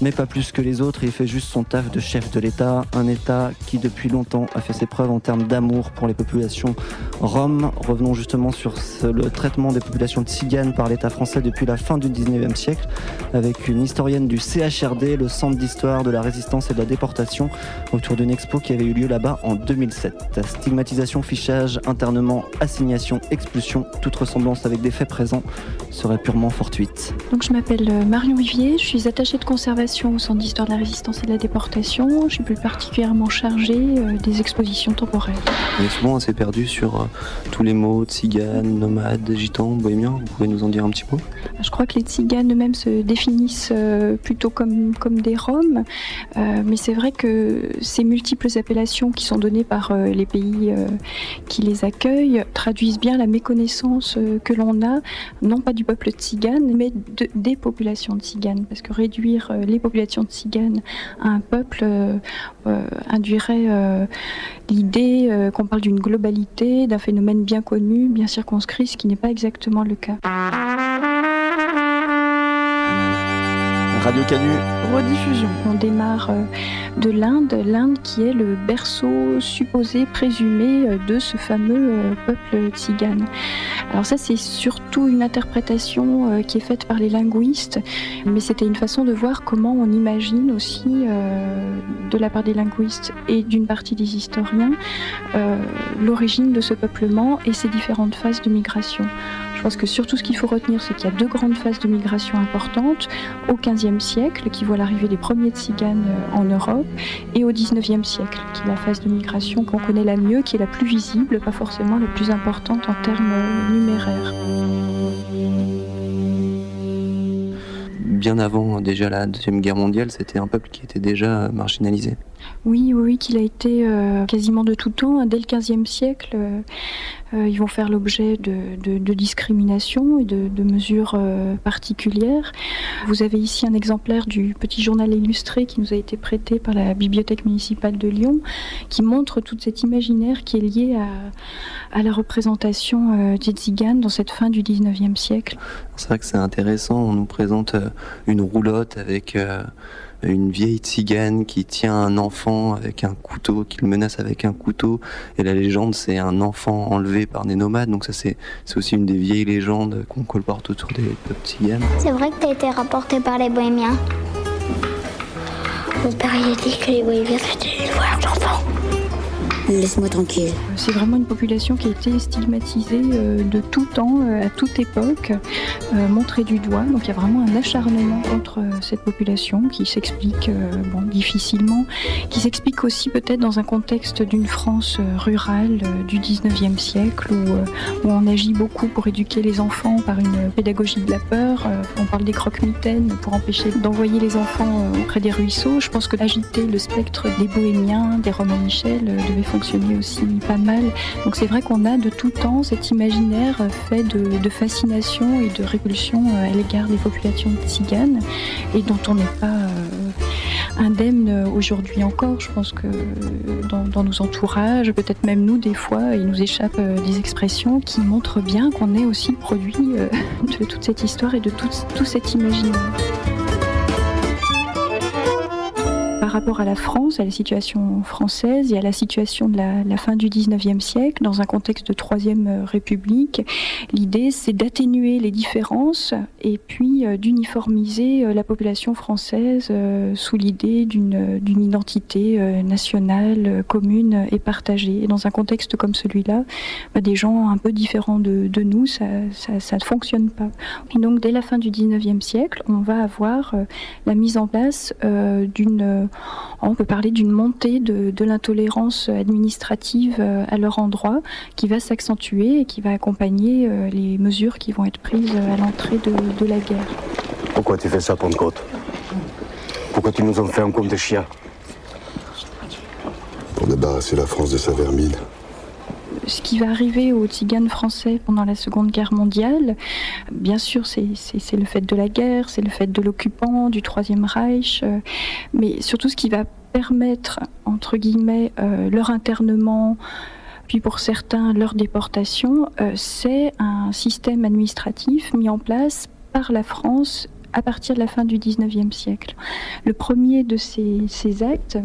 S8: mais pas plus que les autres. Il fait juste son taf de chef de l'État, un État qui depuis longtemps a fait ses preuves en termes d'amour pour les populations roms. Revenons justement sur le traitement des populations tziganes par l'État français depuis la fin du 19e siècle, avec une historienne du CHRD, le Centre d'histoire de la résistance et de la déportation, autour d'une expo qui avait eu lieu là-bas en 2007. Stigmatisation, fichage, internement, assignation, expulsion, toute ressemblance avec des faits présents serait purement fortuite.
S33: Donc je m'appelle euh, Marion Vivier, je suis attachée de conservation au Centre d'histoire de la résistance et de la déportation. Je suis plus particulièrement chargée euh, des expositions temporaires.
S8: Et souvent, on s'est perdu sur euh, tous les mots tziganes, nomades, gitans, bohémiens. Vous pouvez nous en dire un petit mot?
S33: Je crois que les tziganes eux-mêmes se définissent euh, plutôt comme, comme des Roms, mais c'est vrai que ces multiples appellations qui sont données par les pays qui les accueillent traduisent bien la méconnaissance que l'on a, non pas du peuple tzigane, mais de- des populations tziganes, parce que réduire euh, les populations tziganes à un peuple euh, euh, induirait euh, l'idée qu'on parle d'une globalité, d'un phénomène bien connu, bien circonscrit, ce qui n'est pas exactement le cas.
S8: Radio Canu.
S33: Rediffusion. On démarre euh, de l'Inde, l'Inde qui est le berceau supposé, présumé euh, de ce fameux euh, peuple tzigane. Alors ça, c'est surtout une interprétation qui est faite par les linguistes, mais c'était une façon de voir comment on imagine aussi, de la part des linguistes et d'une partie des historiens, l'origine de ce peuplement et ses différentes phases de migration. Je pense que surtout ce qu'il faut retenir, c'est qu'il y a deux grandes phases de migration importantes. Au XVe siècle, qui voit l'arrivée des premiers tziganes euh, en Europe, et au XIXe siècle, qui est la phase de migration qu'on connaît la mieux, qui est la plus visible, pas forcément la plus importante en termes euh, numéraires.
S8: Bien avant déjà la Deuxième Guerre mondiale, c'était un peuple qui était déjà marginalisé.
S33: Oui, oui, qu'il a été euh, quasiment de tout temps. Dès le XVe siècle, euh, euh, ils vont faire l'objet de, de- discrimination et de, mesures particulières. Vous avez ici un exemplaire du petit journal illustré qui nous a été prêté par la bibliothèque municipale de Lyon, qui montre toute cet imaginaire qui est lié à, la représentation euh, des tziganes dans cette fin du XIXe siècle.
S8: C'est vrai que c'est intéressant, on nous présente une roulotte avec une vieille tzigane qui tient un enfant avec un couteau, qui le menace avec un couteau, et la légende c'est un enfant enlevé par des nomades, donc ça c'est aussi une des vieilles légendes qu'on colporte autour des peuples tziganes.
S34: C'est vrai que t'as été rapporté par les bohémiens. Mon père il dit que les bohémiens c'était les voleurs d'enfants.
S33: Laisse-moi tranquille. C'est vraiment une population qui a été stigmatisée euh, de tout temps, euh, à toute époque, euh, montrée du doigt. Donc il y a vraiment un acharnement contre euh, cette population qui s'explique euh, difficilement, qui s'explique aussi peut-être dans un contexte d'une France euh, rurale euh, du 19e siècle où, euh, on agit beaucoup pour éduquer les enfants par une pédagogie de la peur. Euh, on parle des croque-mitaines pour empêcher d'envoyer les enfants euh, auprès des ruisseaux. Je pense que agiter le spectre des bohémiens, des euh, devait fonctionner aussi pas mal. Donc c'est vrai qu'on a de tout temps cet imaginaire fait de, fascination et de répulsion euh, à l'égard des populations tziganes et dont on n'est pas euh, indemne aujourd'hui encore. Je pense que euh, dans, nos entourages, peut-être même nous des fois, il nous échappe des expressions qui montrent bien qu'on est aussi produit de toute cette histoire et de tout cet imaginaire. Rapport à la France, à la situation française et à la situation de la, fin du 19e siècle, dans un contexte de Troisième euh, République, l'idée c'est d'atténuer les différences et puis euh, d'uniformiser euh, la population française sous l'idée d'une identité nationale, commune et partagée. Dans un contexte comme celui-là, bah, des gens un peu différents de, nous, ça, ça, ne fonctionne pas. Donc dès la fin du 19e siècle, on va avoir la mise en place d'une, on peut parler d'une montée de, de l'intolérance administrative euh, à leur endroit, qui va s'accentuer et qui va accompagner euh, les mesures qui vont être prises à l'entrée de, de la guerre.
S35: Pourquoi tu fais ça, Pentecôte? Pourquoi tu nous en fais un compte de chien?
S36: Pour débarrasser la France de sa vermine.
S33: Ce qui va arriver aux tziganes français pendant la Seconde Guerre mondiale, bien sûr, c'est le fait de la guerre, c'est le fait de l'occupant, du Troisième Reich, euh, mais surtout ce qui va permettre, entre guillemets, euh, leur internement, puis pour certains leur déportation, euh, c'est un système administratif mis en place par la France à partir de la fin du 19e siècle. Le premier de ces actes,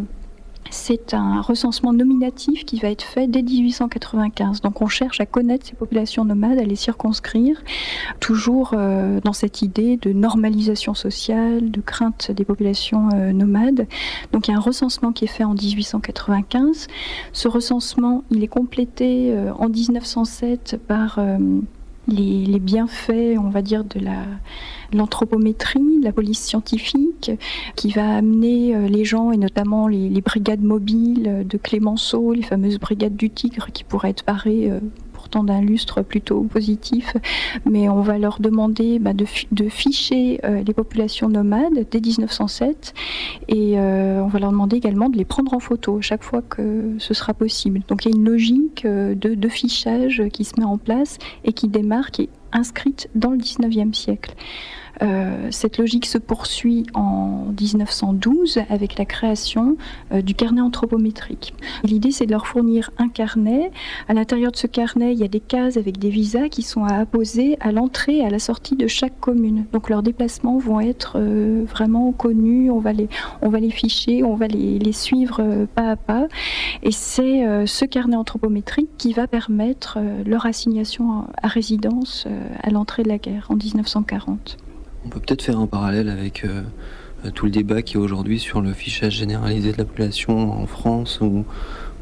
S33: c'est un recensement nominatif qui va être fait dès 1895. Donc on cherche à connaître ces populations nomades, à les circonscrire, toujours euh, dans cette idée de normalisation sociale, de crainte des populations euh, nomades. Donc il y a un recensement qui est fait en 1895. Ce recensement, il est complété euh, en 1907 par... euh, les, bienfaits, on va dire, de la l'anthropométrie, la police scientifique, qui va amener euh, les gens, et notamment les, brigades mobiles de Clémenceau, les fameuses brigades du Tigre, qui pourraient être parées d'un lustre plutôt positif, mais on va leur demander bah, de, ficher euh, les populations nomades dès 1907 et euh, on va leur demander également de les prendre en photo chaque fois que ce sera possible. Donc il y a une logique euh, de, de fichage qui se met en place et qui démarre, qui est inscrite dans le 19e siècle. Euh, cette logique se poursuit en 1912 avec la création euh, du carnet anthropométrique. L'idée, c'est de leur fournir un carnet. À l'intérieur de ce carnet, il y a des cases avec des visas qui sont à apposer à l'entrée et à la sortie de chaque commune. Donc leurs déplacements vont être euh, vraiment connus, on va les, on va les ficher, on va les, les suivre pas à pas. Et c'est ce carnet anthropométrique qui va permettre leur assignation à résidence à l'entrée de la guerre en 1940.
S8: On peut peut-être faire un parallèle avec euh, tout le débat qui est aujourd'hui sur le fichage généralisé de la population en France, où,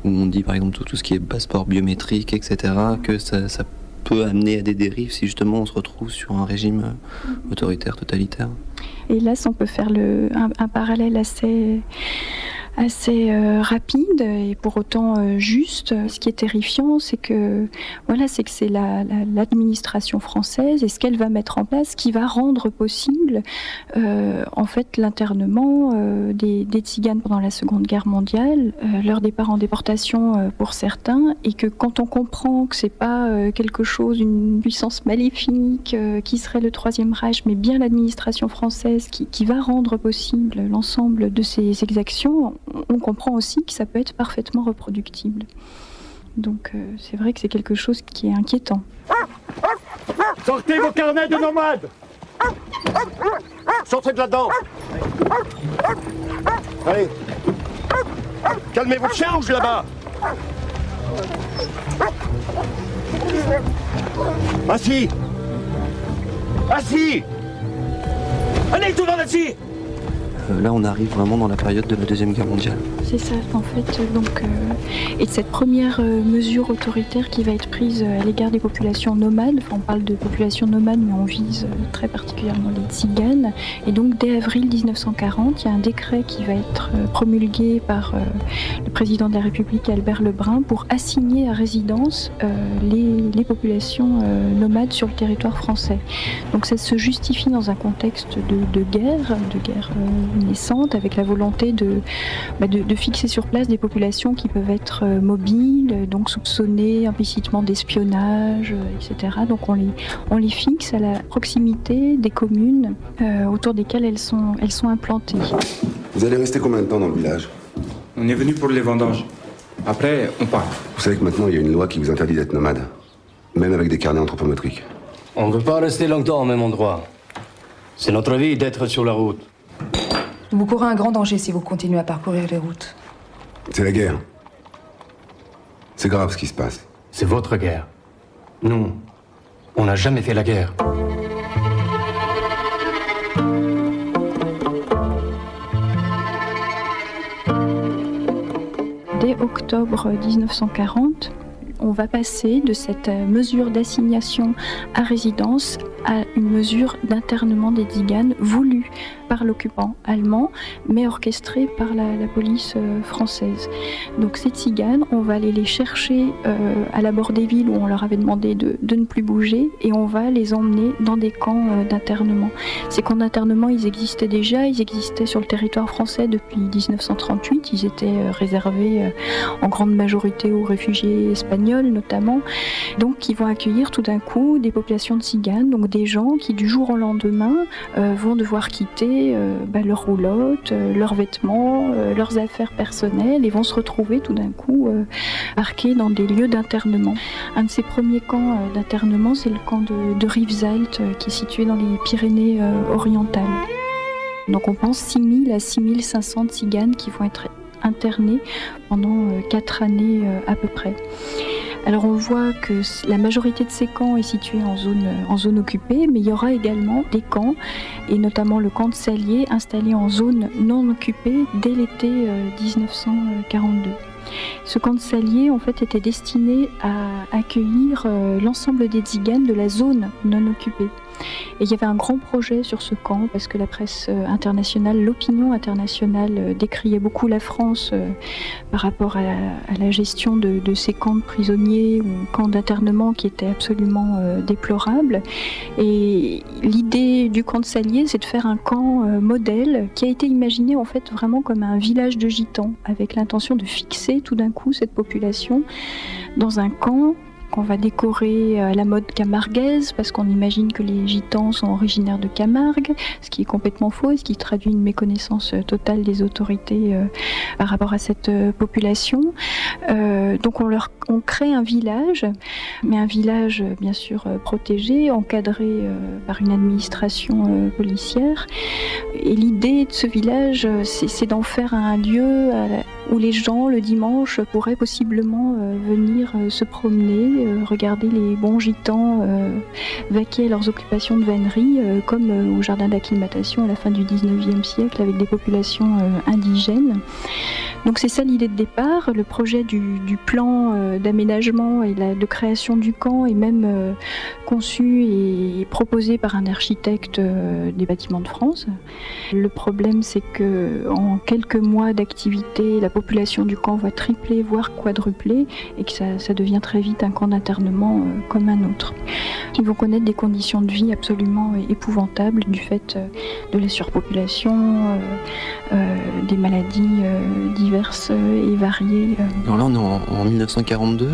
S8: on dit par exemple tout, ce qui est passeport biométrique, etc., que ça, peut amener à des dérives si justement on se retrouve sur un régime euh, autoritaire, totalitaire?
S33: Là, on peut faire un parallèle assez assez euh, rapide et pour autant euh, juste. Ce qui est terrifiant, c'est que voilà, c'est que c'est l'administration française et ce qu'elle va mettre en place qui va rendre possible euh, en fait l'internement des, tziganes pendant la Seconde Guerre mondiale, leur départ en déportation pour certains, et que quand on comprend que c'est pas quelque chose, une puissance maléfique qui serait le Troisième Reich, mais bien l'administration française qui va rendre possible l'ensemble de ces exactions, on comprend aussi que ça peut être parfaitement reproductible. Donc euh, c'est vrai que c'est quelque chose qui est inquiétant.
S37: Sortez vos carnets de nomades! Sortez de là-dedans! Allez! Calmez votre chien rouge là-bas! Assis! Assis! Allez, tout le monde assis
S8: là, on arrive vraiment dans la période de la Deuxième Guerre mondiale.
S33: C'est ça, en fait. Donc, euh, et cette première euh, mesure autoritaire qui va être prise à l'égard des populations nomades, on parle de populations nomades, mais on vise très particulièrement les tziganes. Et donc, dès avril 1940, il y a un décret qui va être promulgué par le président de la République, Albert Lebrun, pour assigner à résidence les, populations nomades sur le territoire français. Donc, ça se justifie dans un contexte de guerre, de guerre naissante, avec la volonté bah, de, de, fixer sur place des populations qui peuvent être euh, mobiles, donc soupçonnées implicitement d'espionnage, euh, etc. Donc on les, on les fixe à la proximité des communes euh, autour desquelles elles sont, elles sont implantées.
S36: Vous allez rester combien de temps dans le village?
S38: On est venu pour les vendanges. Après, on part.
S36: Vous savez que maintenant, il y a une loi qui vous interdit d'être nomade, même avec des carnets anthropométriques.
S39: On ne veut pas rester longtemps au même endroit. C'est notre vie d'être sur la route.
S6: Vous courez un grand danger si vous continuez à parcourir les routes.
S36: C'est la guerre. C'est grave ce qui se passe.
S39: C'est votre guerre. Nous, on n'a jamais fait la guerre.
S33: Dès octobre 1940, on va passer de cette mesure d'assignation à résidence à une mesure d'internement des Diganes voulue par l'occupant allemand, mais orchestrée par la, police euh, française. Donc ces tziganes, on va aller les chercher euh, à la bord des villes où on leur avait demandé de, ne plus bouger et on va les emmener dans des camps euh, d'internement. Ces camps d'internement, ils existaient déjà, ils existaient sur le territoire français depuis 1938, ils étaient réservés en grande majorité aux réfugiés espagnols notamment, donc ils vont accueillir tout d'un coup des populations de tziganes, donc des gens qui du jour au lendemain vont devoir quitter euh, bah, leurs roulottes, euh, leurs vêtements, euh, leurs affaires personnelles et vont se retrouver tout d'un coup marqués dans des lieux d'internement. Un de ces premiers camps d'internement, c'est le camp de, de Rivesaltes qui est situé dans les Pyrénées orientales. Donc on pense 6000 à 6500 tziganes qui vont être internés pendant 4 années à peu près. Alors on voit que la majorité de ces camps est située en zone, en zone occupée, mais il y aura également des camps, et notamment le camp de Salier, installé en zone non occupée dès l'été 1942. Euh, Ce camp de Salier, en fait, était destiné à accueillir euh, l'ensemble des tziganes de la zone non occupée. Et il y avait un grand projet sur ce camp parce que la presse euh, internationale, l'opinion internationale euh, décriait beaucoup la France euh, par rapport à, la gestion de, ces camps de prisonniers ou camps d'internement qui étaient absolument déplorables. Et l'idée du camp de Salier, c'est de faire un camp modèle qui a été imaginé en fait vraiment comme un village de gitans avec l'intention de fixer tout d'un coup cette population dans un camp qu'on va décorer à la mode camarguaise parce qu'on imagine que les gitans sont originaires de Camargue, ce qui est complètement faux et ce qui traduit une méconnaissance totale des autorités euh, par rapport à cette euh, population. Euh, donc on leur on crée un village, mais un village bien sûr protégé, encadré par une administration policière. Et l'idée de ce village, c'est d'en faire un lieu où les gens le dimanche pourraient possiblement venir se promener euh, regarder les bons gitans euh, vaquer leurs occupations de vannerie, euh, comme au jardin d'acclimatation à la fin du 19e siècle avec des populations indigènes. Donc c'est ça l'idée de départ. Le projet du, plan d'aménagement et de création du camp est même conçu et proposé par un architecte des bâtiments de France. Le problème c'est que en quelques mois d'activité, population du camp va tripler, voire quadrupler, et que ça, ça devient très vite un camp d'internement euh, comme un autre. Ils vont connaître des conditions de vie absolument euh, épouvantables du fait euh, de la surpopulation, des maladies diverses et variées.
S8: Alors là, on est en, 1942,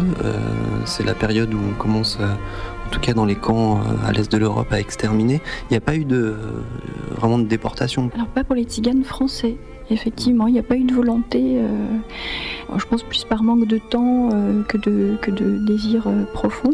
S8: c'est la période où on commence en tout cas dans les camps à l'est de l'Europe, à exterminer. Il n'y a pas eu de, vraiment de déportation
S33: Alors pas pour les tziganes français. Effectivement, il n'y a pas eu de volonté, euh, je pense plus par manque de temps euh, que, de, désir euh, profond.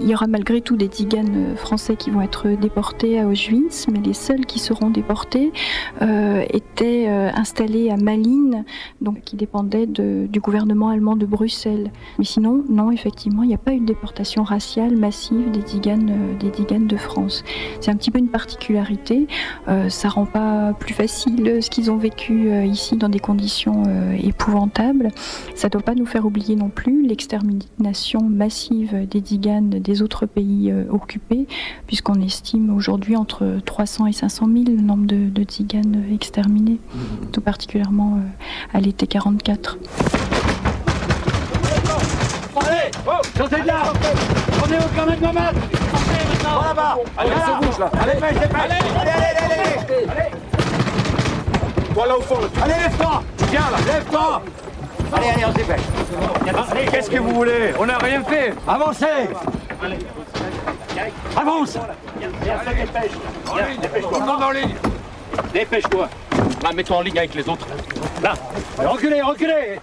S33: Il y aura malgré tout des tziganes français qui vont être déportés à Auschwitz, mais les seuls qui seront déportés étaient installés à Malines, donc qui dépendait du gouvernement allemand de Bruxelles. Mais sinon, non, effectivement, il n'y a pas eu de déportation raciale massive des tziganes, des tziganes de France. C'est un petit peu une particularité. ça rend pas plus facile ce qu'ils ont vécu euh, ici dans des conditions euh, épouvantables. Ça ne doit pas nous faire oublier non plus l'extermination massive des Diganes des autres pays euh, occupés, puisqu'on estime aujourd'hui entre 300 et 500 000 le nombre de, de exterminés, tout particulièrement à l'été 44.
S37: Allez, sortez de là Prenez votre carnet de nomade là-bas Allez, se bouge là. Allez, allez, allez, allez, allez voilà au fond. Allez, lève-toi Viens là, lève-toi Allez, allez, on se dépêche. Allez, qu'est-ce que vous voulez? On n'a rien fait. Avancez Avance Dépêche Dépêche-toi. en ligne Dépêche-toi. Là, mets-toi en ligne avec les autres. Là Reculez, reculez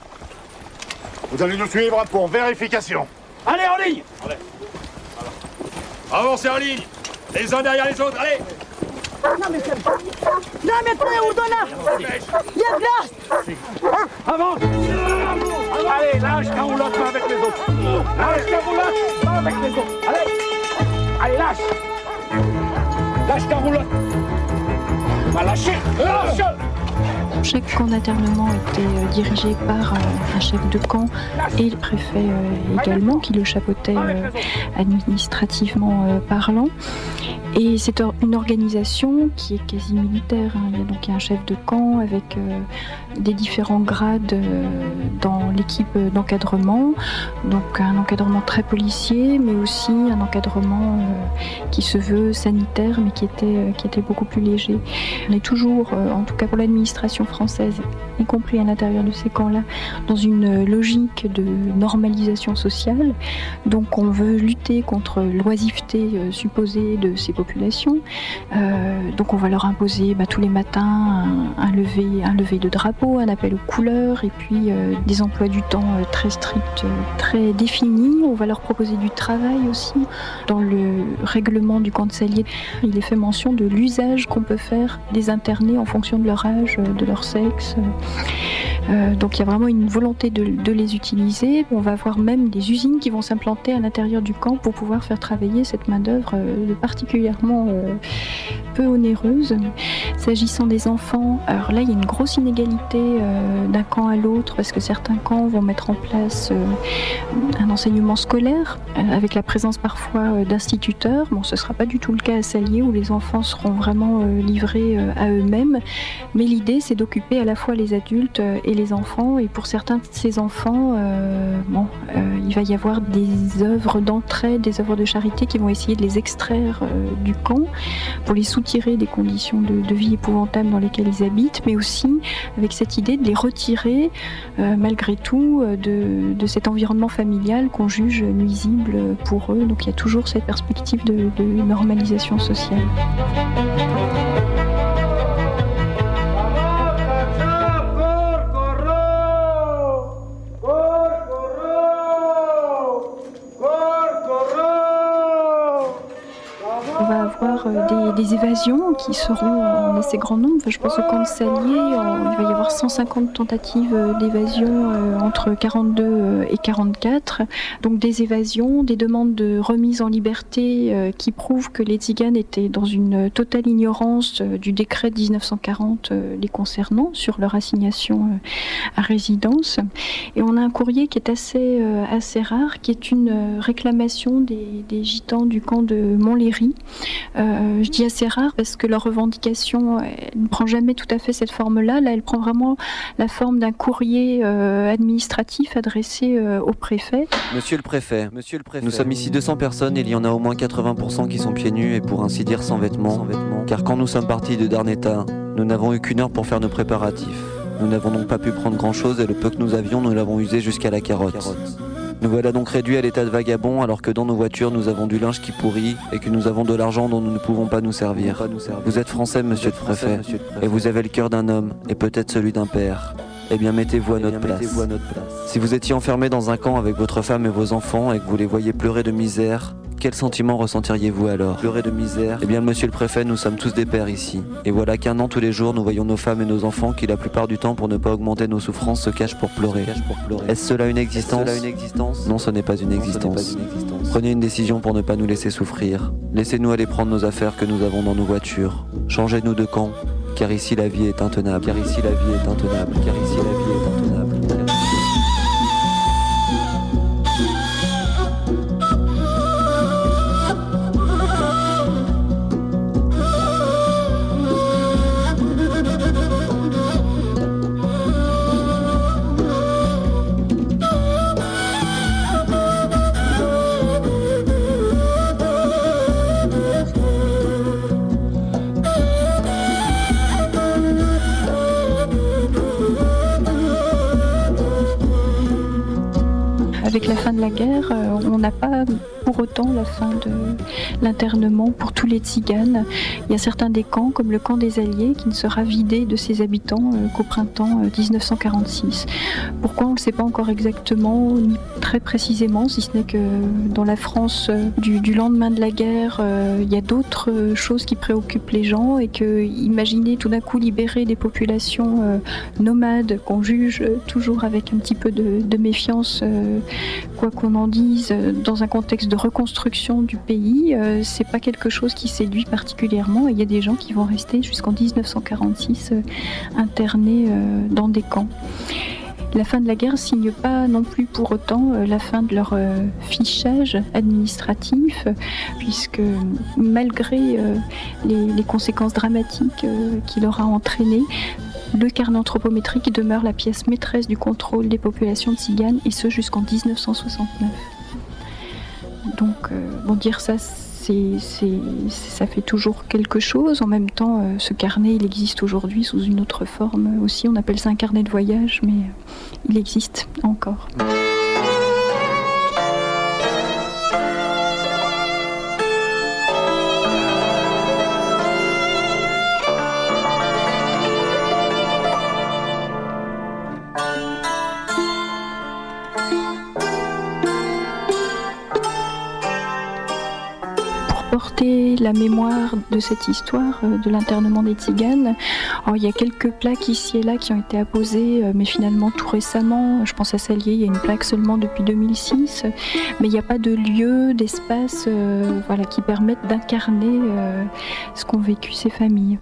S37: Vous allez nous suivre pour vérification. Allez, en ligne Allez. Avancez en ligne Les uns derrière les autres, allez non mais c'est... Non mais toi, Ourdona Il y a de glace Avance. Allez, lâche ta roulotte avec les autres. Lâche ta roulotte avec les autres. Allez. Allez, lâche. Lâche ta roulotte Lâcher Lâche
S33: chaque camp d'internement était euh, dirigé par euh, un chef de camp et le préfet euh, également, qui le chapeautait administrativement parlant. Et c'est une organisation qui est quasi militaire. Hein. Il y a donc un chef de camp avec des différents grades dans l'équipe d'encadrement. Donc un encadrement très policier, mais aussi un encadrement qui se veut sanitaire, mais qui était, qui était beaucoup plus léger. On est toujours, en tout cas pour l'administration française, y compris à l'intérieur de ces camps-là, dans une logique de normalisation sociale. Donc on veut lutter contre l'oisiveté euh, supposée de ces populations. Euh, donc on va leur imposer bah, tous les matins un, lever, un lever de drapeau, un appel aux couleurs, et puis euh, des emplois du temps très stricts, très définis. On va leur proposer du travail aussi. Dans le règlement du camp de Salier, il est fait mention de l'usage qu'on peut faire des internés en fonction de leur âge, de leur sexe. Euh, donc il y a vraiment une volonté de, les utiliser. On va avoir même des usines qui vont s'implanter à l'intérieur du camp pour pouvoir faire travailler cette main-d'œuvre euh, particulièrement euh, peu onéreuse. S'agissant des enfants, alors là il y a une grosse inégalité d'un camp à l'autre parce que certains camps vont mettre en place un enseignement scolaire avec la présence parfois d'instituteurs. Bon, ce ne sera pas du tout le cas à Salier où les enfants seront vraiment livrés à eux-mêmes. Mais l'idée, c'est d'occuper à la fois les adultes et les enfants. Et pour certains de ces enfants, euh, euh, il va y avoir des œuvres d'entraide, des œuvres de charité qui vont essayer de les extraire euh, du camp pour les soutirer des conditions de, vie épouvantables dans lesquelles ils habitent, mais aussi avec cette idée de les retirer malgré tout de, cet environnement familial qu'on juge nuisible pour eux. Donc il y a toujours cette perspective de normalisation sociale. Papa. Euh, des, évasions qui seront en assez grand nombre. Enfin, je pense au camp de Salier, il va y avoir 150 tentatives euh, d'évasion euh, entre 42 et 44. Donc des évasions, des demandes de remise en liberté qui prouvent que les Tziganes étaient dans une totale ignorance du décret de 1940 les concernant sur leur assignation à résidence. Et on a un courrier qui est assez, assez rare, qui est une réclamation des, gitans du camp de Montlhéry. Euh, je dis assez rare parce que leur revendication ne prend jamais tout à fait cette forme-là. Là, elle prend vraiment la forme d'un courrier euh, administratif adressé euh, au préfet.
S8: Monsieur le préfet, Monsieur le préfet, nous sommes ici 200 personnes et il y en a au moins 80% qui sont pieds nus et pour ainsi dire sans vêtements. Sans vêtements. Car quand nous sommes partis de Darneta, nous n'avons eu qu'une heure pour faire nos préparatifs. Nous n'avons donc pas pu prendre grand-chose et le peu que nous avions, nous l'avons usé jusqu'à la carotte. carotte. Nous voilà donc réduits à l'état de vagabond alors que dans nos voitures nous avons du linge qui pourrit et que nous avons de l'argent dont nous ne pouvons pas nous servir. Vous êtes français, monsieur le préfet, et vous avez le cœur d'un homme et peut-être celui d'un père. Eh bien, mettez-vous à, notre place. Si vous étiez enfermé dans un camp avec votre femme et vos enfants et que vous les voyez pleurer de misère, quel sentiment ressentiriez-vous alors Pleurer de misère Eh bien, monsieur le préfet, nous sommes tous des pères ici. Et voilà qu'un an tous les jours, nous voyons nos femmes et nos enfants qui, la plupart du temps, pour ne pas augmenter nos souffrances, se cachent pour pleurer. Est-ce cela une existence, cela une existence Non, ce n'est pas, une existence. Prenez une décision pour ne pas nous laisser souffrir. Laissez-nous aller prendre nos affaires que nous avons dans nos voitures. Changez-nous de camp, car ici la vie est intenable. Car ici la vie est intenable. Car ici la vie est intenable.
S33: Avec la fin de la guerre, euh, on n'a pas pour autant la fin de l'internement pour tous les tziganes. Il y a certains des camps, comme le camp des Alliés, qui ne sera vidé de ses habitants euh, qu'au printemps 1946. Euh, Pourquoi on ne le sait pas encore exactement, ni très précisément, si ce n'est que dans la France du, du, lendemain de la guerre, il y a d'autres choses qui préoccupent les gens et que imaginer tout d'un coup libérer des populations nomades qu'on juge toujours avec un petit peu de méfiance, quoi qu'on en dise, dans un contexte de reconstruction du pays, euh, c'est pas quelque chose qui séduit particulièrement. Il y a des gens qui vont rester jusqu'en 1946 euh, internés euh, dans des camps. La fin de la guerre signe pas non plus pour autant euh, la fin de leur euh, fichage administratif, puisque malgré euh, les, conséquences dramatiques qu'il aura entraîné, le carnet anthropométrique demeure la pièce maîtresse du contrôle des populations tziganes, et ce jusqu'en 1969. Donc, euh, bon, dire ça, c'est, ça fait toujours quelque chose. En même temps, euh, ce carnet, il existe aujourd'hui sous une autre forme aussi. On appelle ça un carnet de voyage, mais euh, il existe encore.
S40: La mémoire de cette histoire, euh, de l'internement des tziganes. Il y a quelques plaques ici et là qui ont été apposées, euh, mais finalement tout récemment. Je pense à Salier, il y a une plaque seulement depuis 2006, mais il n'y a pas de lieu, d'espace euh, voilà, qui permettent d'incarner ce qu'ont vécu ces familles.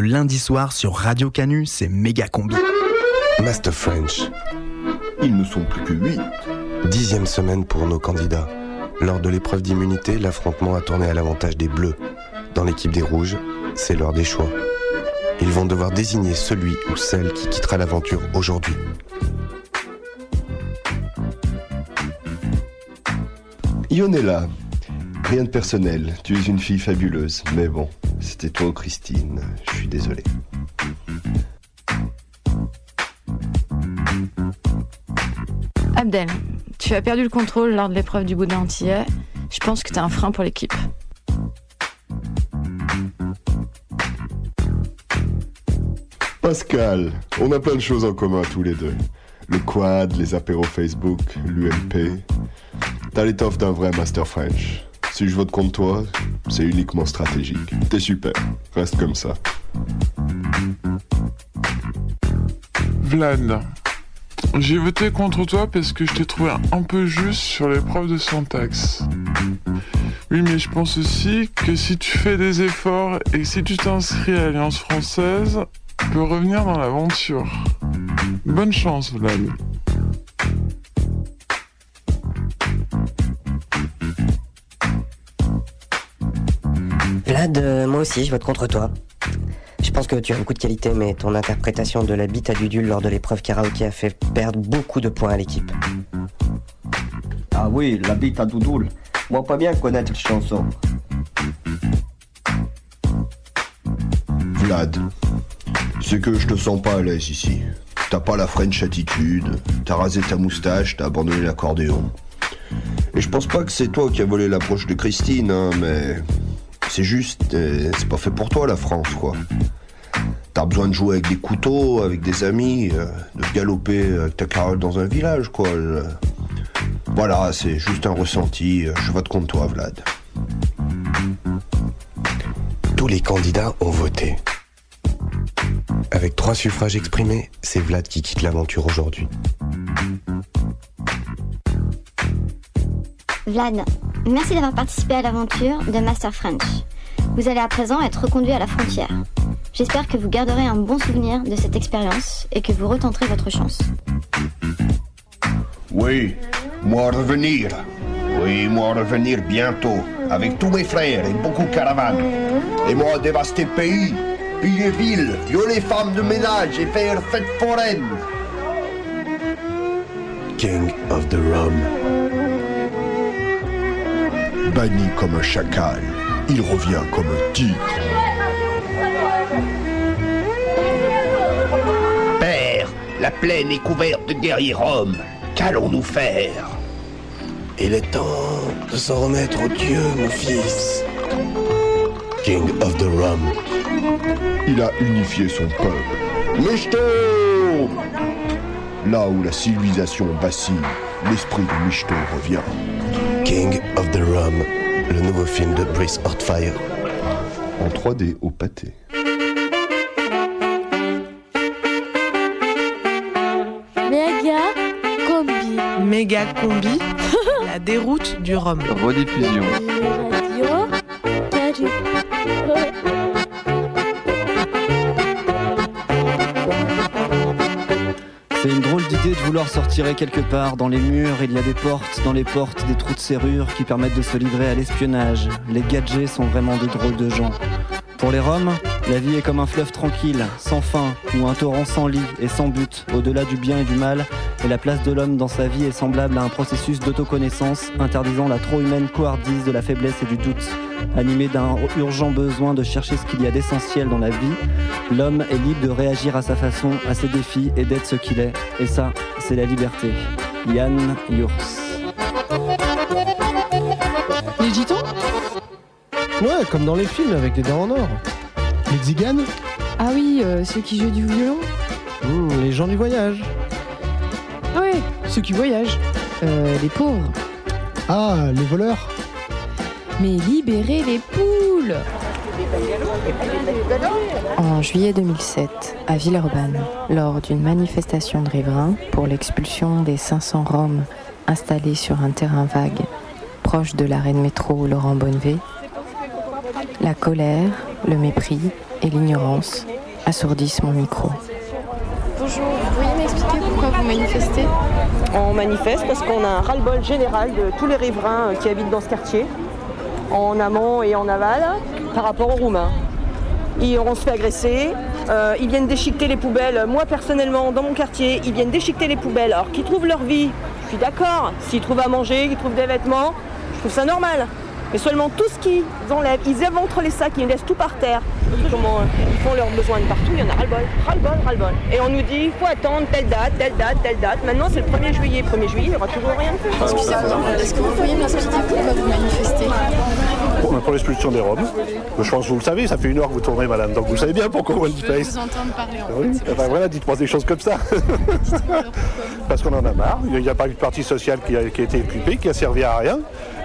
S41: Lundi soir sur Radio Canu, c'est méga combi.
S42: Master French.
S43: Ils ne sont plus que 8.
S42: Dixième semaine pour nos candidats. Lors de l'épreuve d'immunité, l'affrontement a tourné à l'avantage des Bleus. Dans l'équipe des Rouges, c'est l'heure des choix. Ils vont devoir désigner celui ou celle qui quittera l'aventure aujourd'hui.
S43: Ionella, rien de personnel, tu es une fille fabuleuse, mais bon, c'était toi, Christine. Je suis désolé.
S1: Abdel, tu as perdu le contrôle lors de l'épreuve du boudin antillais. Je pense que tu un frein pour l'équipe.
S43: Pascal, on a plein de choses en commun tous les deux. Le quad, les apéros Facebook, l'UMP. T'as l'étoffe d'un vrai Master French. Si je vote contre toi, c'est uniquement stratégique. T'es super. Reste comme ça.
S44: Vlad, j'ai voté contre toi parce que je t'ai trouvé un peu juste sur l'épreuve de syntaxe. Oui, mais je pense aussi que si tu fais des efforts et si tu t'inscris à l'Alliance française, tu peux revenir dans l'aventure. Bonne chance, Vlad.
S45: Vlad, euh, moi aussi, je vote contre toi. Je pense que tu as beaucoup de qualité, mais ton interprétation de la bite à Dudule lors de l'épreuve karaoké a fait perdre beaucoup de points à l'équipe.
S46: Ah oui, la bite à Doudoule. Moi, pas bien connaître la chanson.
S43: Vlad, c'est que je te sens pas à l'aise ici. T'as pas la French attitude, t'as rasé ta moustache, t'as abandonné l'accordéon. Et je pense pas que c'est toi qui as volé l'approche de Christine, hein, mais c'est juste, euh, c'est pas fait pour toi la France, quoi. T'as besoin de jouer avec des couteaux, avec des amis, euh, de galoper avec ta Carole dans un village, quoi. Voilà, c'est juste un ressenti. euh, Je vote contre toi, Vlad.
S47: Tous les candidats ont voté. Avec trois suffrages exprimés, c'est Vlad qui quitte l'aventure aujourd'hui.
S34: Vlad, merci d'avoir participé à l'aventure de Master French. Vous allez à présent être reconduit à la frontière. J'espère que vous garderez un bon souvenir de cette expérience et que vous retenterez votre chance.
S43: Oui, moi revenir. Oui, moi revenir bientôt, avec tous mes frères et beaucoup de caravanes. Et moi dévaster pays, piller villes, violer femmes de ménage et faire fête foraine.
S47: King of the Rum.
S43: Banni comme un chacal, il revient comme un tigre.
S48: Père, la plaine est couverte de guerriers roms. Qu'allons-nous faire?
S47: Il est temps de s'en remettre au Dieu, mon fils. King of the Rum.
S43: Il a unifié son peuple. Michto Là où la civilisation vacille, l'esprit de Michto revient.
S47: King of the Rum, le nouveau film de Brice Hortfire.
S43: En 3D au pâté.
S24: Méga combi.
S4: Méga combi, la déroute du rhum.
S49: Rediffusion.
S8: Vouloir se retirer quelque part. Dans les murs, il y a des portes, dans les portes, des trous de serrure qui permettent de se livrer à l'espionnage. Les gadgets sont vraiment de drôles de gens. Pour les Roms, la vie est comme un fleuve tranquille, sans fin, ou un torrent sans lit et sans but, au-delà du bien et du mal, et la place de l'homme dans sa vie est semblable à un processus d'autoconnaissance, interdisant la trop humaine couardise de la faiblesse et du doute. Animé d'un urgent besoin de chercher ce qu'il y a d'essentiel dans la vie, l'homme est libre de réagir à sa façon à ses défis et d'être ce qu'il est. Et ça, c'est la liberté. Yann Yurs.
S2: Les gitans Ouais, comme dans les films avec des dents en or. Les tziganes
S33: Ah oui, euh, ceux qui jouent du violon
S2: Hmm, Les gens du voyage.
S33: Ouais, ceux qui voyagent. Euh, les pauvres.
S2: Ah, les voleurs
S33: Mais libérez les poules
S50: En juillet 2007, à Villeurbanne, lors d'une manifestation de riverains pour l'expulsion des 500 Roms installés sur un terrain vague proche de l'arrêt de métro Laurent Bonnevet, la colère, le mépris et l'ignorance assourdissent mon micro.
S51: Bonjour, vous pourriez m'expliquer pourquoi vous manifestez?
S52: On manifeste parce qu'on a un ras-le-bol général de tous les riverains euh, qui habitent dans ce quartier, en amont et en aval, par rapport aux Roumains. Ils, on se fait agresser, euh, ils viennent déchiqueter les poubelles. Moi personnellement, dans mon quartier, ils viennent déchiqueter les poubelles. Alors qu'ils trouvent leur vie, je suis d'accord. S'ils trouvent à manger, qu'ils trouvent des vêtements, je trouve ça normal. Mais seulement tout ce qu'ils enlèvent, ils éventrent les sacs, ils laissent tout par terre. Comment euh, ils font leurs besoins de partout, il y en a ras-le-bol, ras-le-bol, ras-le-bol. Et on nous dit, il faut attendre telle date, telle date, telle date. Maintenant c'est le 1er juillet. 1er juillet, il n'y aura toujours rien de fait.
S51: Excusez-moi, est-ce que vous pourriez m'expliquer pourquoi vous manifestez?
S53: Bon, pour l'expulsion des Roms. Je pense que vous le savez, ça fait une heure que vous tournez, madame, donc vous savez bien pourquoi on
S51: Je veux
S53: manifeste.
S51: vous entendre parler en
S53: Oui,
S51: fait.
S53: eh ben voilà, dites-moi des choses comme ça. Parce qu'on en a marre. Il n'y a pas eu de parti social qui a, qui a été occupé, qui a servi à rien.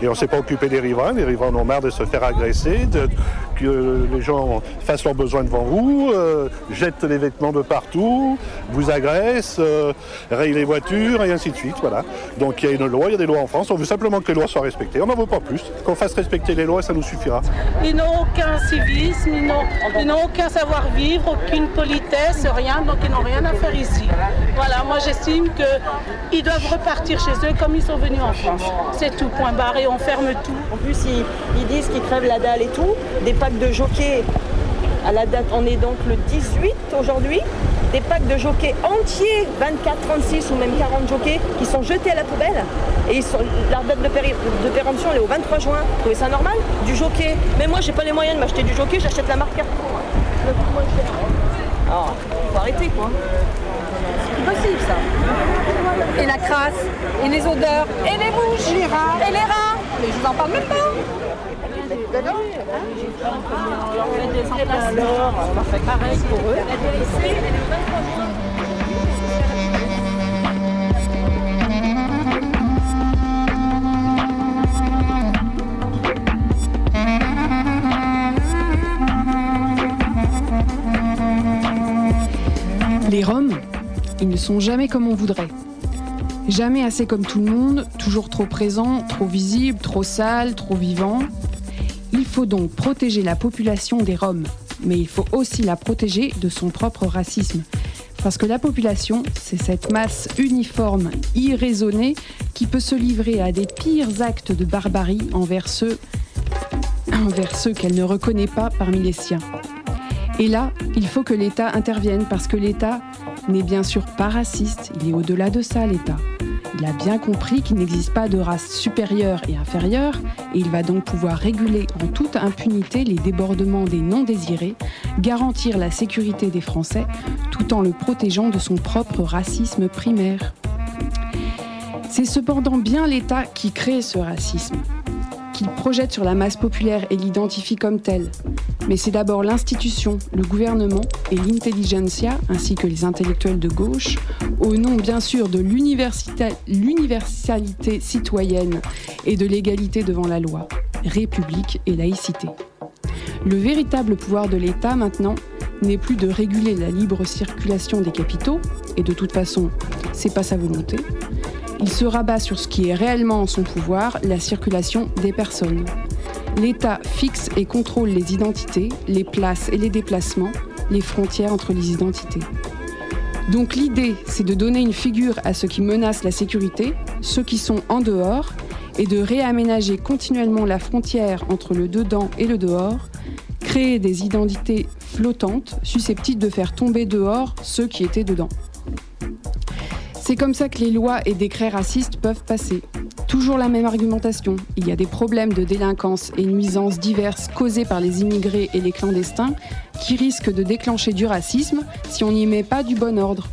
S53: Et on ne s'est pas occupé des riverains. Les riverains en ont marre de se faire agresser, que les gens fassent leurs besoins devant vous, euh, jettent les vêtements de partout, vous agressent, euh, rayent les voitures et ainsi de suite. Voilà. Donc il y a une loi, il y a des lois en France. On veut simplement que les lois soient respectées. On n'en veut pas plus. Qu'on fasse respecter les lois, ça nous suffira.
S54: Ils n'ont aucun civisme, ils n'ont, aucun savoir-vivre, aucune politesse, rien, donc ils n'ont rien à faire ici. Voilà, moi j'estime qu'ils doivent repartir chez eux comme ils sont venus en France. C'est tout, point barre, et on ferme tout.
S52: En plus, ils, ils disent qu'ils crèvent la dalle et tout. Des packs de jockeys, à la date, on est donc le 18 aujourd'hui. Des packs de jockeys entiers, 24, 36 ou même 40 jockeys, qui sont jetés à la poubelle. Et ils sont, leur date de, péri- de péremption elle est au 23 juin. Vous trouvez ça normal? Du jockey. Mais moi, j'ai pas les moyens de m'acheter du jockey, j'achète la marque Carrefour. Cher. Alors, faut arrêter quoi.
S55: Possible ça. Et la crasse, et les odeurs, et les mouches, et les rats, et les rats. Mais je vous en parle même pas. Alors, on fait pareil pour eux.
S7: Les Roms, ils ne sont jamais comme on voudrait. Jamais assez comme tout le monde, toujours trop présent, trop visible, trop sale, trop vivant. Il faut donc protéger la population des Roms, mais il faut aussi la protéger de son propre racisme. Parce que la population, c'est cette masse uniforme, irraisonnée, qui peut se livrer à des pires actes de barbarie envers ceux, envers ceux qu'elle ne reconnaît pas parmi les siens. Et là, il faut que l'État intervienne parce que l'État n'est bien sûr pas raciste, il est au-delà de ça l'État. Il a bien compris qu'il n'existe pas de race supérieure et inférieure et il va donc pouvoir réguler en toute impunité les débordements des non-désirés, garantir la sécurité des Français tout en le protégeant de son propre racisme primaire. C'est cependant bien l'État qui crée ce racisme, qu'il projette sur la masse populaire et l'identifie comme tel. Mais c'est d'abord l'institution, le gouvernement et l'intelligentsia, ainsi que les intellectuels de gauche, au nom bien sûr de l'universalité citoyenne et de l'égalité devant la loi, république et laïcité. Le véritable pouvoir de l'État maintenant n'est plus de réguler la libre circulation des capitaux, et de toute façon, c'est pas sa volonté. Il se rabat sur ce qui est réellement en son pouvoir, la circulation des personnes. L'État fixe et contrôle les identités, les places et les déplacements, les frontières entre les identités. Donc l'idée, c'est de donner une figure à ceux qui menacent la sécurité, ceux qui sont en dehors, et de réaménager continuellement la frontière entre le dedans et le dehors, créer des identités flottantes susceptibles de faire tomber dehors ceux qui étaient dedans. C'est comme ça que les lois et décrets racistes peuvent passer. Toujours la même argumentation. Il y a des problèmes de délinquance et nuisances diverses causées par les immigrés et les clandestins qui risquent de déclencher du racisme si on n'y met pas du bon ordre.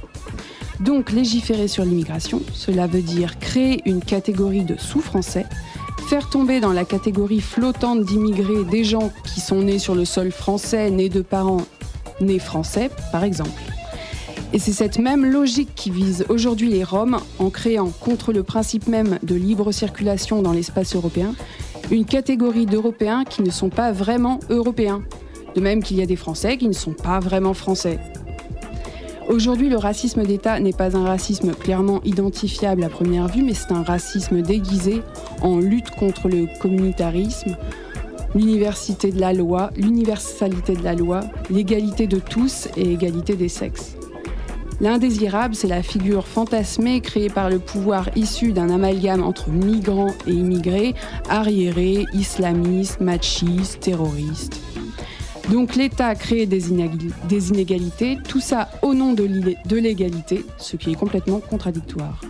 S7: Donc légiférer sur l'immigration, cela veut dire créer une catégorie de sous-français, faire tomber dans la catégorie flottante d'immigrés des gens qui sont nés sur le sol français, nés de parents nés français, par exemple. Et c'est cette même logique qui vise aujourd'hui les Roms en créant, contre le principe même de libre circulation dans l'espace européen, une catégorie d'Européens qui ne sont pas vraiment européens. De même qu'il y a des Français qui ne sont pas vraiment français. Aujourd'hui, le racisme d'État n'est pas un racisme clairement identifiable à première vue, mais c'est un racisme déguisé en lutte contre le communautarisme, l'université de la loi, l'universalité de la loi, l'égalité de tous et égalité des sexes. L'indésirable, c'est la figure fantasmée créée par le pouvoir issu d'un amalgame entre migrants et immigrés, arriérés, islamistes, machistes, terroristes. Donc l'État crée des, des inégalités, tout ça au nom de l'égalité, ce qui est complètement contradictoire.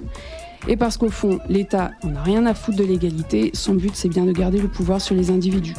S7: Et parce qu'au fond, l'État n'en a rien à foutre de l'égalité, son but c'est bien de garder le pouvoir sur les individus.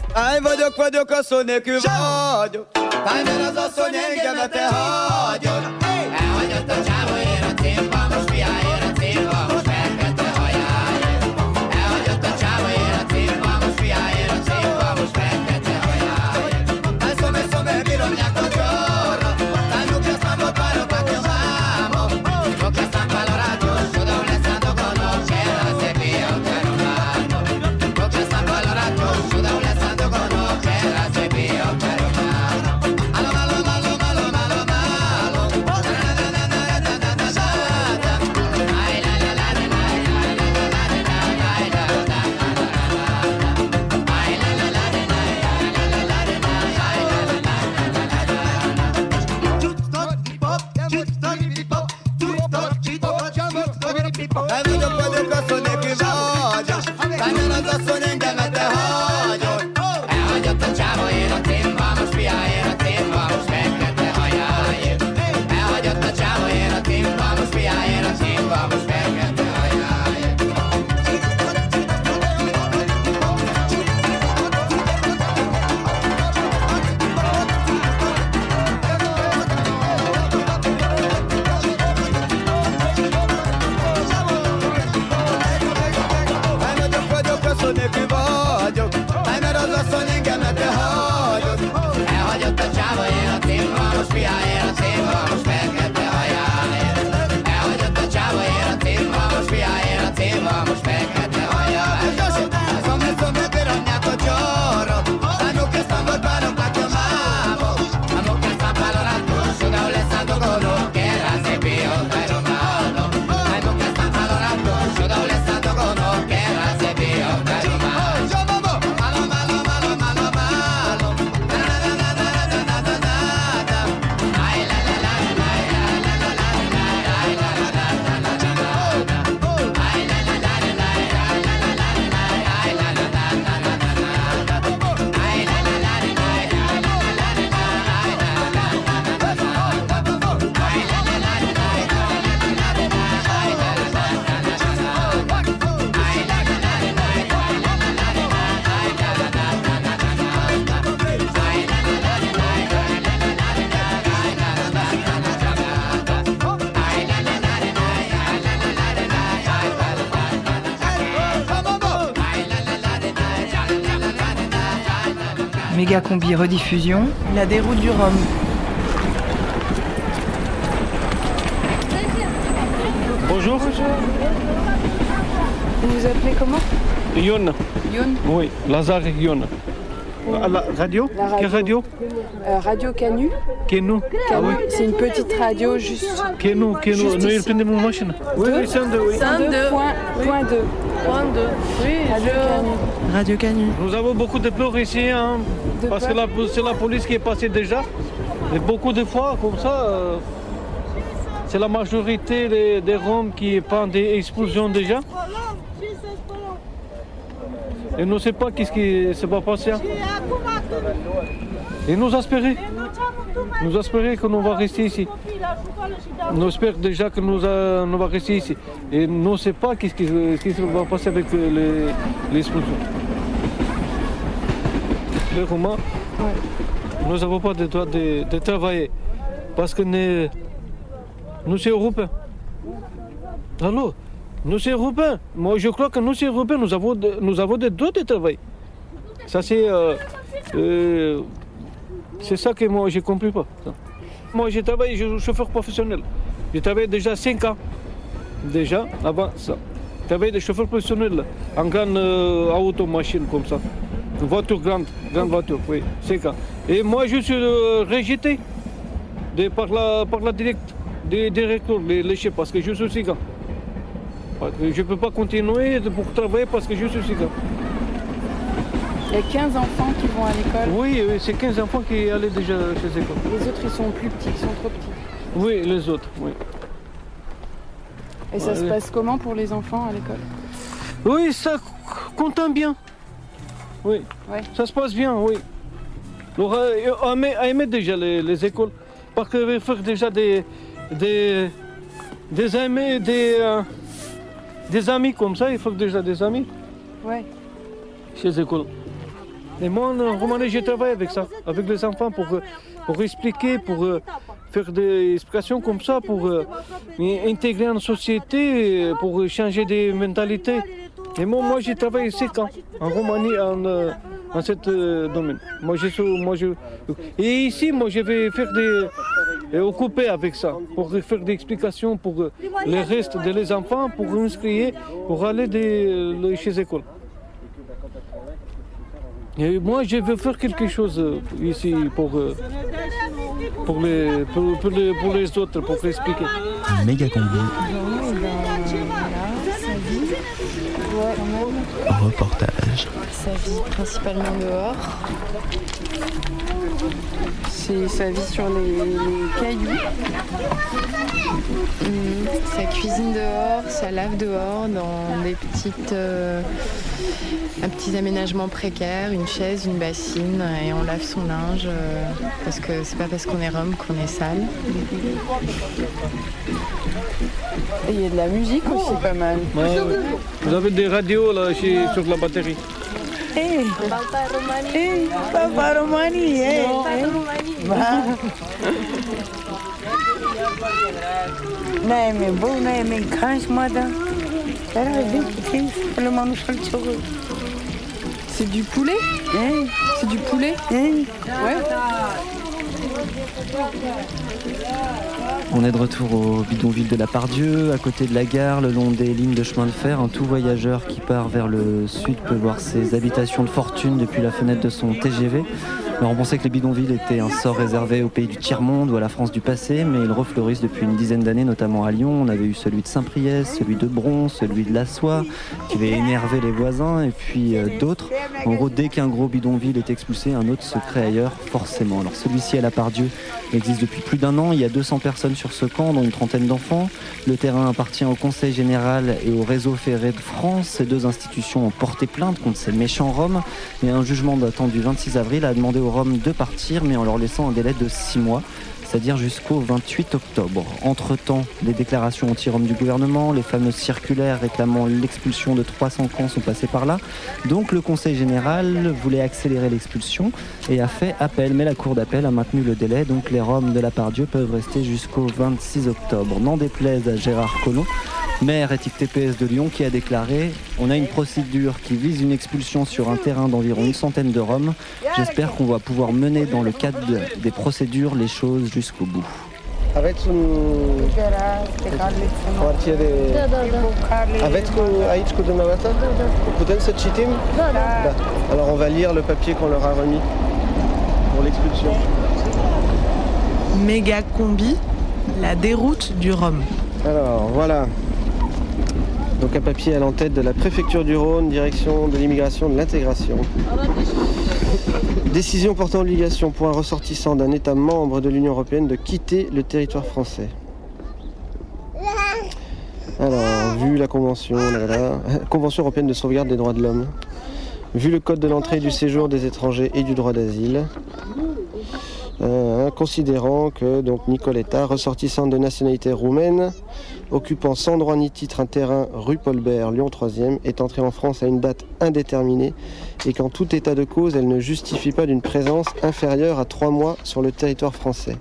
S56: Méga combi rediffusion.
S4: La déroute du Rhum.
S17: Bonjour.
S56: Vous vous appelez comment?
S17: Yon.
S56: Youn
S17: Oui, Lazare Yon. À la radio?
S56: La radio.
S17: Quelle radio
S56: Euh, Radio Canu.
S17: Kenou. Ah
S56: Canu,
S17: oui.
S56: C'est une petite radio juste.
S17: Kenou.
S56: Juste
S17: Nous, prend mon machine. Oui, oui, c'est un deux, oui.
S56: Point deux. Point, point deux.
S4: Point deux. Oui,
S56: Radio Canu.
S4: Radio Canu.
S17: Nous avons beaucoup de pleurs ici, hein,
S56: De
S17: parce
S56: peur
S17: que c'est la police qui est passée déjà. Et beaucoup de fois, comme ça, euh, c'est la majorité des, des Roms qui prennent des explosions déjà. Et nous ne savons pas qu'est-ce qui se va passer. hein. Et nous espérer, nous espérer que nous va rester ici. Nous espérons déjà que nous, nous va rester ici. Et nous ne savons pas qu'est-ce qui, ce qui va passer avec les, les explosions. Les Romains, nous n'avons pas le droit de, de travailler parce que nous, nous sommes Européens. Alors, nous sommes Européens. Moi, je crois que nous sommes Européens, nous avons, de- nous avons des droits de travail. Ça, c'est. euh, euh, c'est ça que moi, je ne comprends pas. ça. Moi, j'ai travaillé, je suis chauffeur professionnel. J'ai travaillé déjà 5 ans. Déjà, avant ça. J'ai travaillé de chauffeur professionnel en grande euh, auto, machine comme ça. Une voiture grande, grande voiture, oui, 5 ans. Et moi, je suis euh, rejeté de, par, la, par la direct, des directeurs, les, les chefs, parce que je suis que Je ne peux pas continuer pour travailler parce que je suis cigane.
S56: Il y a 15 enfants qui vont à l'école.
S17: Oui, c'est 15 enfants qui allaient déjà chez l'école.
S56: Les autres, ils sont plus petits, ils sont trop petits.
S17: Oui, les autres, oui.
S56: Et ça
S17: Ouais.
S56: se passe comment pour les enfants à l'école?
S17: Oui, ça content bien. Oui, ça se passe bien, oui. Alors, euh, on aimait, déjà les, les écoles. Parce que faire déjà des, des, des amis, des, euh, des amis comme ça, il faut déjà des amis
S56: Ouais.
S17: chez les écoles. Et moi, en Roumanie, je travaille avec ça, avec les enfants pour, euh, pour expliquer, pour euh, faire des explications comme ça, pour euh, intégrer en société, euh, pour changer des mentalités. Et moi, moi j'ai travaillé 5 ans en Roumanie en, euh, en ce euh, domaine. Moi, je moi, je... Et ici, moi, je vais faire des... euh, occuper avec ça, pour faire des explications pour euh, le reste de les enfants, pour inscrire, pour aller des, chez les. Et moi, je veux faire quelque chose ici pour, pour, les, pour, pour les, pour les autres, pour expliquer.
S49: Méga combi. Reportage.
S51: Sa vie principalement dehors.
S56: C'est sa vie sur les, les cailloux.
S51: Hum, sa cuisine dehors, sa lave dehors, dans des petites, euh, un petits aménagements précaires, une chaise, une bassine, et on lave son linge euh, parce que c'est pas parce qu'on est rhum qu'on est sale.
S56: Et il y a de la musique aussi pas mal.
S17: Ouais, ouais. Vous avez des radios là, chez- sur la batterie.
S56: Papa Romani,
S57: eller man ska köra.
S56: C'est du poulet? C'est du poulet? Ouais.
S8: On est de retour au bidonville de la Pardieu, à côté de la gare, le long des lignes de chemin de fer. Un tout voyageur qui part vers le sud peut voir ses habitations de fortune depuis la fenêtre de son TGV. On pensait que les bidonvilles étaient un sort réservé au pays du tiers-monde ou à la France du passé, mais ils refleurissent depuis une dizaine d'années, notamment à Lyon. On avait eu celui de Saint-Priest, celui de Bron, celui de La Soie, qui avait énervé les voisins, et puis euh, d'autres. En gros, dès qu'un gros bidonville est expulsé, un autre se crée ailleurs, forcément. Alors celui-ci à la Pardieu existe depuis plus d'un an. Il y a 200 personnes sur ce camp, dont une trentaine d'enfants. Le terrain appartient au Conseil général et au réseau ferré de France. Ces deux institutions ont porté plainte contre ces méchants Roms. Et un jugement datant du 26 avril a demandé aux Roms de partir, mais en leur laissant un délai de 6 mois c'est-à-dire jusqu'au 28 octobre. Entre-temps, les déclarations anti-Roms du gouvernement, les fameuses circulaires réclamant l'expulsion de 300 camps sont passées par là. Donc le Conseil général voulait accélérer l'expulsion et a fait appel, mais la Cour d'appel a maintenu le délai, donc les Roms de la Pardieu peuvent rester jusqu'au 26 octobre. N'en déplaise à Gérard Collomb, maire éthique TPS de Lyon, qui a déclaré On a une procédure qui vise une expulsion sur un terrain d'environ une centaine de Roms. J'espère qu'on va pouvoir mener dans le cadre de- des procédures les choses jusqu'au bout.
S2: Da. Alors on va lire le papier qu'on leur a remis pour l'expulsion.
S4: Méga combi, la déroute du Rhum.
S2: Alors voilà. Donc un papier à l'entête de la préfecture du Rhône, direction de l'immigration, de l'intégration. Décision portant obligation pour un ressortissant d'un État membre de l'Union européenne de quitter le territoire français. Alors, vu la convention, convention européenne de sauvegarde des droits de l'homme, vu le code de l'entrée et du séjour des étrangers et du droit d'asile, euh, considérant que donc Nicoletta, ressortissante de nationalité roumaine, occupant sans droit ni titre un terrain rue Paulbert, Lyon 3e, est entrée en France à une date indéterminée et qu'en tout état de cause, elle ne justifie pas d'une présence inférieure à trois mois sur le territoire français.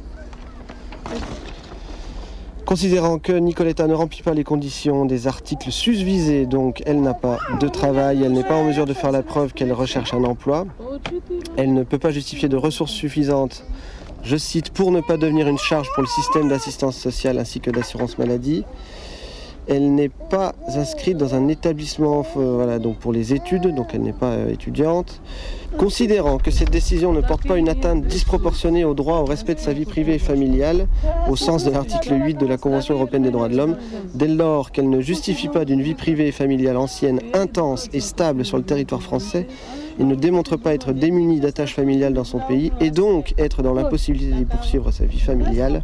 S2: Considérant que Nicoletta ne remplit pas les conditions des articles susvisés, donc elle n'a pas de travail, elle n'est pas en mesure de faire la preuve qu'elle recherche un emploi, elle ne peut pas justifier de ressources suffisantes, je cite, pour ne pas devenir une charge pour le système d'assistance sociale ainsi que d'assurance maladie. Elle n'est pas inscrite dans un établissement euh, voilà, donc pour les études, donc elle n'est pas euh, étudiante. Considérant que cette décision ne porte pas une atteinte disproportionnée au droit au respect de sa vie privée et familiale, au sens de l'article 8 de la Convention européenne des droits de l'homme, dès lors qu'elle ne justifie pas d'une vie privée et familiale ancienne, intense et stable sur le territoire français, il ne démontre pas être démuni d'attaches familiales dans son pays et donc être dans l'impossibilité d'y poursuivre sa vie familiale.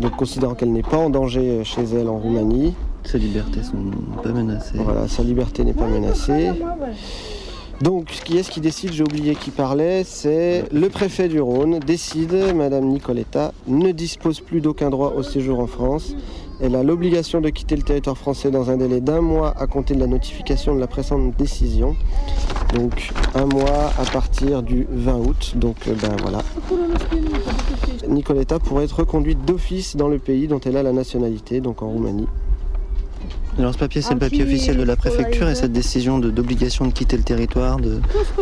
S2: Donc considérant qu'elle n'est pas en danger chez elle en Roumanie.
S8: Ses libertés sont pas menacées.
S2: Voilà, sa liberté n'est pas menacée. Donc, qui est-ce qui décide J'ai oublié qui parlait. C'est le préfet du Rhône décide, Madame Nicoletta ne dispose plus d'aucun droit au séjour en France. Elle a l'obligation de quitter le territoire français dans un délai d'un mois à compter de la notification de la précédente décision. Donc un mois à partir du 20 août. Donc euh, ben voilà. Nicoletta pourrait être reconduite d'office dans le pays dont elle a la nationalité, donc en Roumanie.
S8: Alors ce papier, c'est le papier officiel de la préfecture et cette décision d'obligation de, quitter le territoire,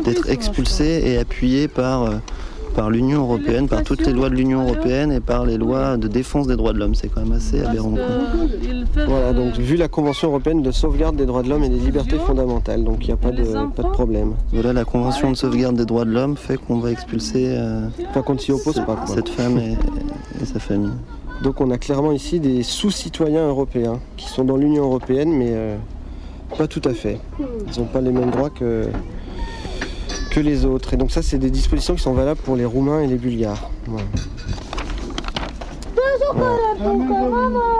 S8: d'être expulsé est appuyée par, euh, par l'Union européenne, par toutes les lois de l'Union européenne et par les lois de défense des droits de l'homme. C'est quand même assez aberrant. quoi.
S2: Voilà, donc vu la Convention européenne de sauvegarde des droits de l'homme et des libertés fondamentales, donc il n'y a pas de, pas de problème.
S8: Voilà, la Convention de sauvegarde des droits de l'homme fait qu'on va expulser euh,
S2: Enfin, qu'on s'y oppose pas. quoi.
S8: cette femme et, et sa famille.
S2: Donc on a clairement ici des sous-citoyens européens qui sont dans l'Union européenne, mais euh, pas tout à fait. Ils n'ont pas les mêmes droits que, que les autres. Et donc ça, c'est des dispositions qui sont valables pour les Roumains et les Bulgares. Voilà.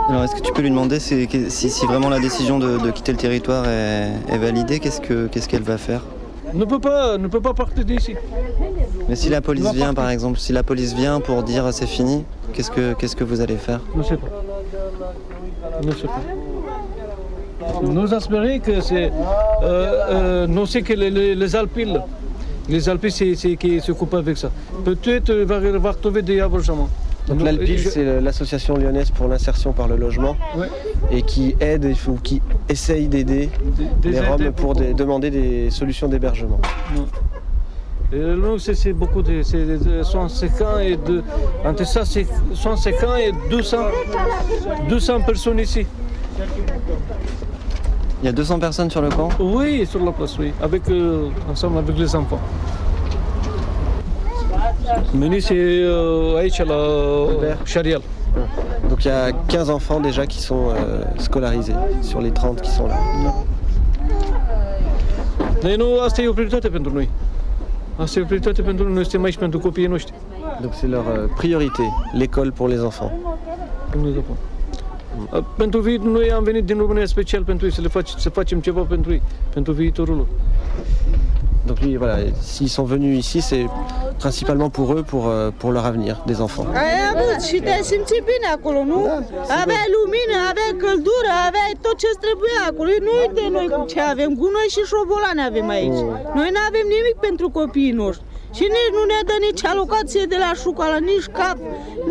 S8: Alors est-ce que tu peux lui demander si, si- si vraiment la décision de, de quitter le territoire est, est validée, qu'est-ce que- qu'est-ce qu'elle va faire?
S17: Ne peut pas, ne peut pas partir d'ici.
S8: Mais si la police vient par exemple, si la police vient pour dire c'est fini, qu'est-ce que, qu'est-ce que vous allez faire?
S17: Ne sais pas. Ne sais pas. Nous espérons que c'est. Euh, euh, nous c'est que les, les, les Alpes, les Alpes, c'est c'est qui s'occupent avec ça. Peut-être euh, va, va retrouver des hébergements.
S2: Donc l'Alpil, c'est l'association lyonnaise pour l'insertion par le logement
S17: Ouais.
S2: et qui aide ou qui essaye d'aider les Roms pour
S17: pour-
S2: des- demander des solutions d'hébergement.
S17: Nous, c'est beaucoup de. C'est de 150 et de. Entre ça, c'est 150 et 200, 200 personnes ici.
S8: Il y a 200 personnes sur le camp
S17: Oui, sur la place, oui. Avec, euh, ensemble avec les enfants. Meni, c'est euh, Charial.
S2: Donc il y a 15 enfants déjà qui sont euh, scolarisés sur les 30 qui sont là. Donc c'est leur euh, priorité, l'école pour les enfants.
S17: Pentru viitor, noi am venit din România special pentru ei, să, le fac, să facem ceva pentru ei, pentru viitorul lor.
S2: Donc lui, voilà, s'ils sont venus ici, c'est principalement pour eux, pour, euh, pour leur avenir des enfants.
S58: Ai avut și te-ai simțit bine acolo, nu? aveai lumină, aveai căldură, aveai tot ce trebuia acolo. Nu uite noi cu ce avem, gunoi și șobolani avem aici. Noi nu avem nimic pentru copiii noștri. Și nici nu ne dă nici alocație de la școală, nici cap,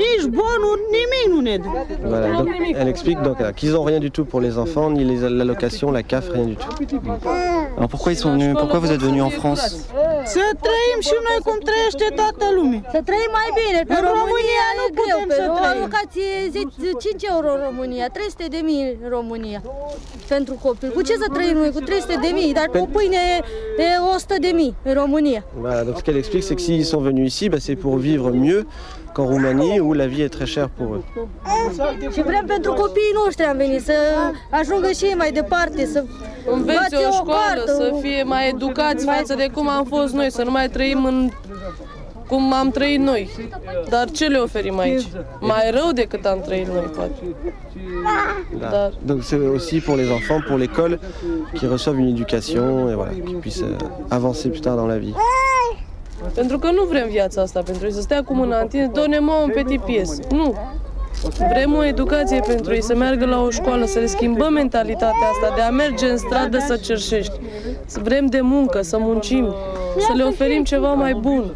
S58: nici bonuri, nimic nu ne dă.
S2: Voilà, donc, elle explique donc qu'ils n'ont rien du tout pour les enfants, ni les- l'allocation, la CAF, rien du tout.
S8: Alors pourquoi ils sont venus Pourquoi vous êtes venus en France
S58: Să trăim și noi cum trăiește toată lumea.
S24: Să trăim mai bine. Pe
S58: În România nu
S24: e greu.
S58: putem să
S24: o
S58: trăim.
S24: alocație zi- 5 euro în România, 300 de mii în România pentru copil. Cu ce să trăim noi? Cu 300 de mii, dar cu pâine e 100 de mii în România.
S2: Voilà, donc ce qu'elle explique, c'est que s'ils sont venus ici, bah, c'est pour vivre mieux qu'en Roumanie, où la vie est très chère pour eux.
S24: Și vrem pentru copiii noștri am venit să ajungă și ei mai departe, să
S15: Învețe o școală,
S24: cartă,
S15: să fie mai educați față de cum am fost noi, să nu mai trăim în cum am trăit noi. Dar ce le oferim aici? Mai rău decât am trăit noi, poate.
S2: Donc c'est aussi pour les enfants, pour l'école, qui reçoivent une éducation et voilà, qui puissent euh, avancer plus tard dans la vie.
S15: Pentru că nu vrem viața asta, pentru ei să stea cu mâna întins, donne-mă un petit pies. Nu. Vrem o educație pentru ei, să meargă la o școală, să le schimbăm mentalitatea asta de a merge în stradă să cerșești. Să vrem de muncă, să muncim, să le oferim ceva mai bun.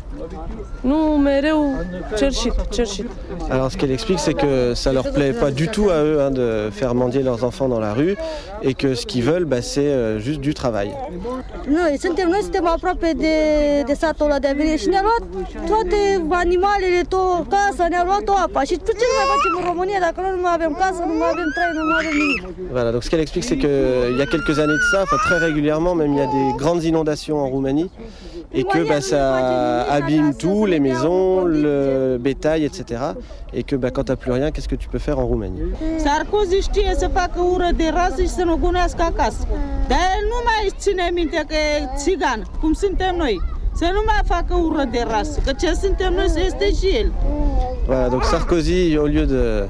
S2: Alors ce qu'elle explique, c'est que ça leur plaît pas du tout à eux hein, de faire mendier leurs enfants dans la rue et que ce qu'ils veulent, bah, c'est euh, juste du travail.
S24: Noi suntem, noi suntem aproape de, de satul ăla de Avilie și ne-a luat toate animalele, tot casa, ne-a luat o apa. Și ce nu mai facem în România dacă noi nu mai avem casă, nu mai avem trai, nu mai avem nimic?
S2: Voilà, donc ce qu'elle explique, c'est qu'il y a quelques années de ça, enfin très régulièrement, même il y a des grandes inondations en Roumanie et que bah, ça abîme tout, les maisons, le bétail, etc. Et que bah, quand t'as plus rien, qu'est-ce que tu peux faire en Roumanie? Voilà, donc Sarkozy, au lieu de,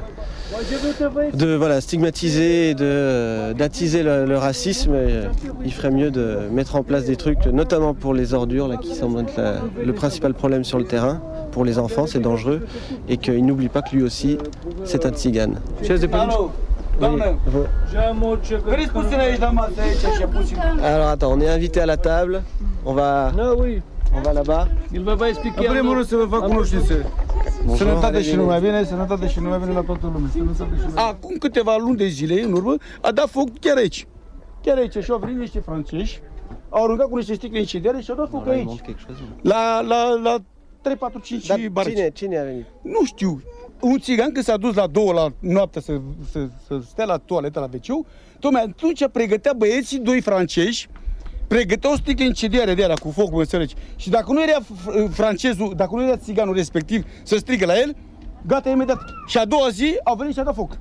S2: de voilà, stigmatiser et de- d'attiser le, le racisme, euh, il ferait mieux de mettre en place des trucs, notamment pour les ordures, là, qui semblent être la- le principal problème sur le terrain. Pour les enfants, c'est dangereux. Et qu'il n'oublie pas que lui aussi, c'est un tzigane. Alors attends, on est invité à la table. On va, on va là-bas.
S59: În primul rând să vă fac cunoștință.
S2: Bonjour,
S59: Sănătate
S2: allez,
S59: și numai
S2: allez.
S59: bine, sănătate și numai bine la toată lumea. Sănătate și numai Acum câteva luni de zile, în urmă, a dat foc chiar aici. Chiar aici și au venit niște francezi, au aruncat cu niște sticle incendiare și au dat foc aici. La, la, la 3, 4, 5
S2: Dar
S59: barci.
S2: cine, cine a venit?
S59: Nu știu. Un țigan când s-a dus la două la noapte să, să, să stea la toaletă la wc tocmai atunci pregătea băieții, doi francezi, pregăteau sticle incendiare de alea cu foc, înțelegi? Și dacă nu era francezul, dacă nu era țiganul respectiv să strigă la el, gata imediat. Și a doua zi au venit și a dat foc.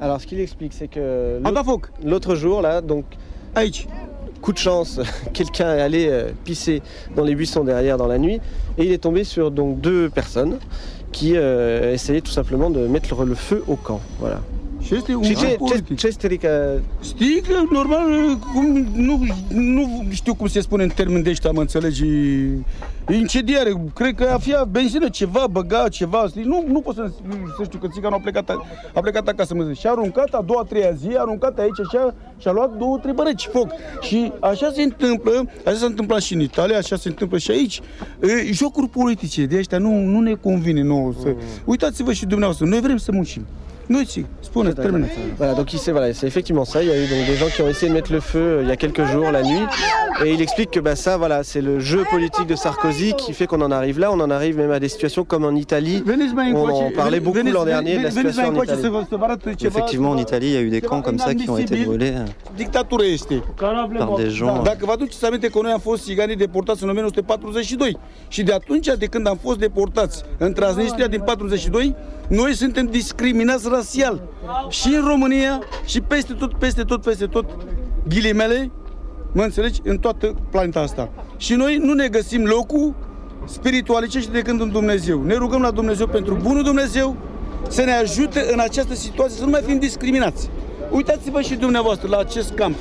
S2: Alors, ce qu'il explique, c'est que l'autre- l'autre jour, là, donc, coup de chance, quelqu'un est allé euh, pisser dans les buissons derrière dans la nuit et il est tombé sur donc deux personnes qui euh, essayaient tout simplement de mettre le feu au camp. Voilà.
S59: Și este un
S2: Și
S59: an
S2: ce, ce,
S59: politic.
S2: ce strică?
S59: Sticlă, normal, cum, nu, nu știu cum se spune în termen de ăștia, mă înțelegi, incendiare, cred că a fi benzină, ceva, băga, ceva, nu, nu pot să, să știu că țiganul a plecat, a, a plecat acasă, mă zic, și a aruncat a doua, treia zi, a aruncat aici așa și a luat două, trei bărăci foc. Și așa se întâmplă, așa s-a întâmplat și în Italia, așa se întâmplă și aici, e, jocuri politice de ăștia nu, nu ne convine nouă să... Uitați-vă și dumneavoastră, noi vrem să muncim. Termină.
S2: Voilà, donc il sait, voilà, c'est effectivement ça. Il y a eu donc des gens qui ont essayé de mettre le feu euh, il y a quelques jours, la nuit, et il explique que bah, ça, voilà, c'est le jeu politique de Sarkozy qui fait qu'on en arrive là. On en arrive même à des situations comme en Italie. On en parlait beaucoup l'an dernier de la situation en Italie.
S8: Effectivement, en Italie, il y a eu des camps comme ça qui ont été brûlés euh, par des gens.
S59: Dacă vă aduceți aminte că noi am fost țiganii deportați în 1942 și de atunci de când am fost deportați în Transnistria din 42, noi suntem discriminați rasial. Și în România și peste tot, peste tot, peste tot, ghilimele, mă înțelegi, în toată planeta asta. Și noi nu ne găsim locul spiritualicește decât în Dumnezeu. Ne rugăm la Dumnezeu pentru bunul Dumnezeu să ne ajute în această situație să nu mai fim discriminați. Uitați-vă și dumneavoastră la acest camp.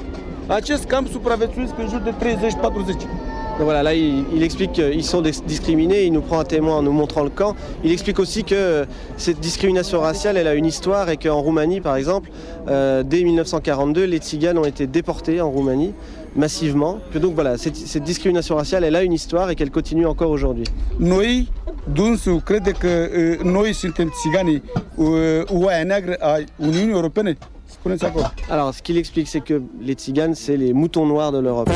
S59: Acest camp supraviețuiesc în jur de 30-40.
S2: Donc voilà, là il, il explique qu'ils sont dis- discriminés, il nous prend un témoin en nous montrant le camp. Il explique aussi que euh, cette discrimination raciale, elle a une histoire et qu'en Roumanie, par exemple, euh, dès 1942, les tziganes ont été déportés en Roumanie. massivement, que donc voilà, cette, cette discrimination raciale, elle a une histoire et qu'elle continue encore aujourd'hui.
S60: Noi, dânsul crede că uh, noi suntem țiganii uh, oaia neagră a Uniunii Europene? Spuneți acolo.
S2: Alors, ce qu'il explique, c'est que les tziganes, c'est les moutons noirs de l'Europe.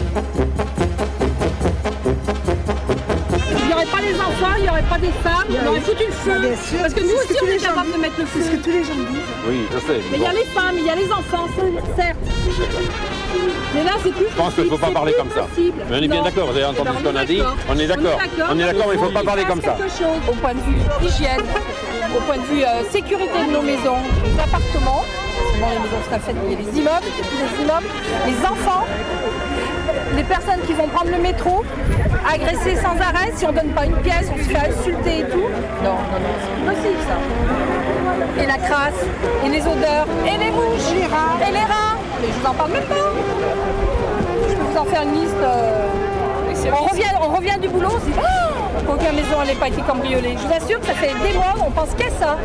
S59: Pas des femmes,
S56: Il y a-
S59: on aurait foutu le feu.
S56: Bien sûr,
S59: Parce que nous aussi, on est capable de mettre le feu.
S56: C'est ce que tous les gens disent.
S61: Oui, je sais.
S59: Mais il y a les femmes, il y a les enfants, certes. Mais là, c'est plus
S61: Je pense qu'il ne faut pas parler comme ça. Mais on est bien d'accord, vous avez entendu ce qu'on a dit. On est d'accord. On est d'accord, mais il ne faut pas parler comme ça.
S59: quelque chose au point de vue hygiène, au point de vue euh, sécurité de nos maisons, nos appartements, les maisons seraient faites, il y a les immeubles, les immeubles, les enfants, les personnes qui vont prendre le métro, agressées sans arrêt, si on donne pas une pièce, on se fait insulter et tout. Non, non, non, c'est possible ça. Et la crasse, et les odeurs, et les mouches, et les rats. Mais je vous en parle même pas. Je peux vous en faire une liste. euh, on revient, on revient du boulot, on se dit oh, qu'aucune maison n'ait pas été cambriolée. Je vous assure que ça fait des mois, on pense qu'à ça.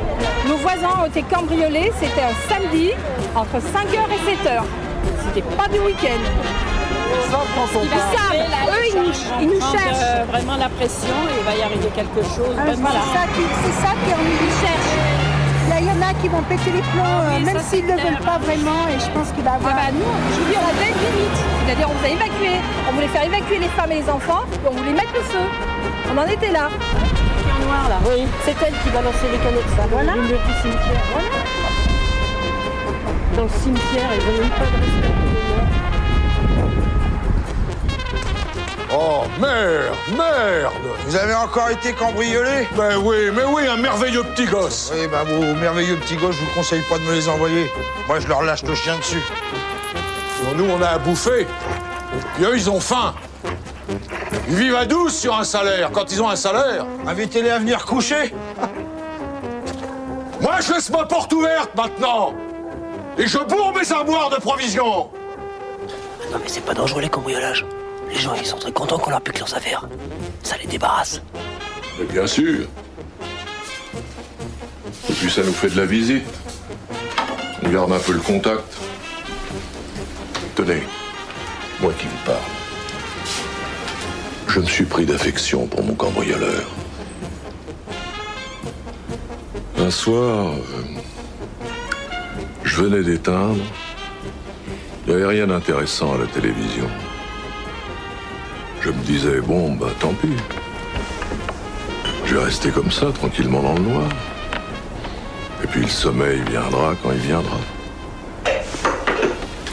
S59: Nos voisins ont été cambriolés, c'était un samedi, entre 5h et 7h. C'était pas du week-end. Ils savent, eux ils nous, ils nous cherchent.
S62: euh, vraiment la pression et il va y arriver quelque chose.
S56: Ah. C'est ça qui, c'est ça qui ennuie. Ils cherchent. Là, il y en a qui vont péter les plombs, euh,
S59: oui,
S56: même s'ils ne le veulent pas vraiment. Et je pense qu'il va
S59: Ah
S56: avoir.
S59: bah nous, je vous dis, on avait une limite. C'est-à-dire on vous a évacué. On voulait faire évacuer les femmes et les enfants et on voulait mettre le feu. On en était là.
S52: en noir là. Oui. C'est elle qui balançait les canettes, ça. Voilà. Le mur du cimetière. Voilà. Dans le cimetière, ils n'ont même pas de respect pour les morts.
S63: Oh merde, merde
S64: Vous avez encore été cambriolé
S63: Ben oui, mais oui, un merveilleux petit gosse
S64: Oui, bah vos merveilleux petits gosses, je vous conseille pas de me les envoyer. Moi, je leur lâche le chien dessus.
S63: Bon, nous, on a à bouffer. Puis eux, ils ont faim. Ils vivent à 12 sur un salaire. Quand ils ont un salaire...
S64: Invitez-les à venir coucher
S63: Moi, je laisse ma porte ouverte maintenant Et je bourre mes armoires de provisions
S65: Non mais c'est pas dangereux les cambriolages. Les gens ils sont très contents qu'on leur pique leurs affaires. Ça les débarrasse.
S66: Mais bien sûr. Et puis ça nous fait de la visite. On garde un peu le contact. Tenez, moi qui vous parle. Je me suis pris d'affection pour mon cambrioleur. Un soir, euh, je venais d'éteindre. Il n'y avait rien d'intéressant à la télévision. Je me disais, bon, bah tant pis. Je vais rester comme ça, tranquillement dans le noir. Et puis le sommeil viendra quand il viendra.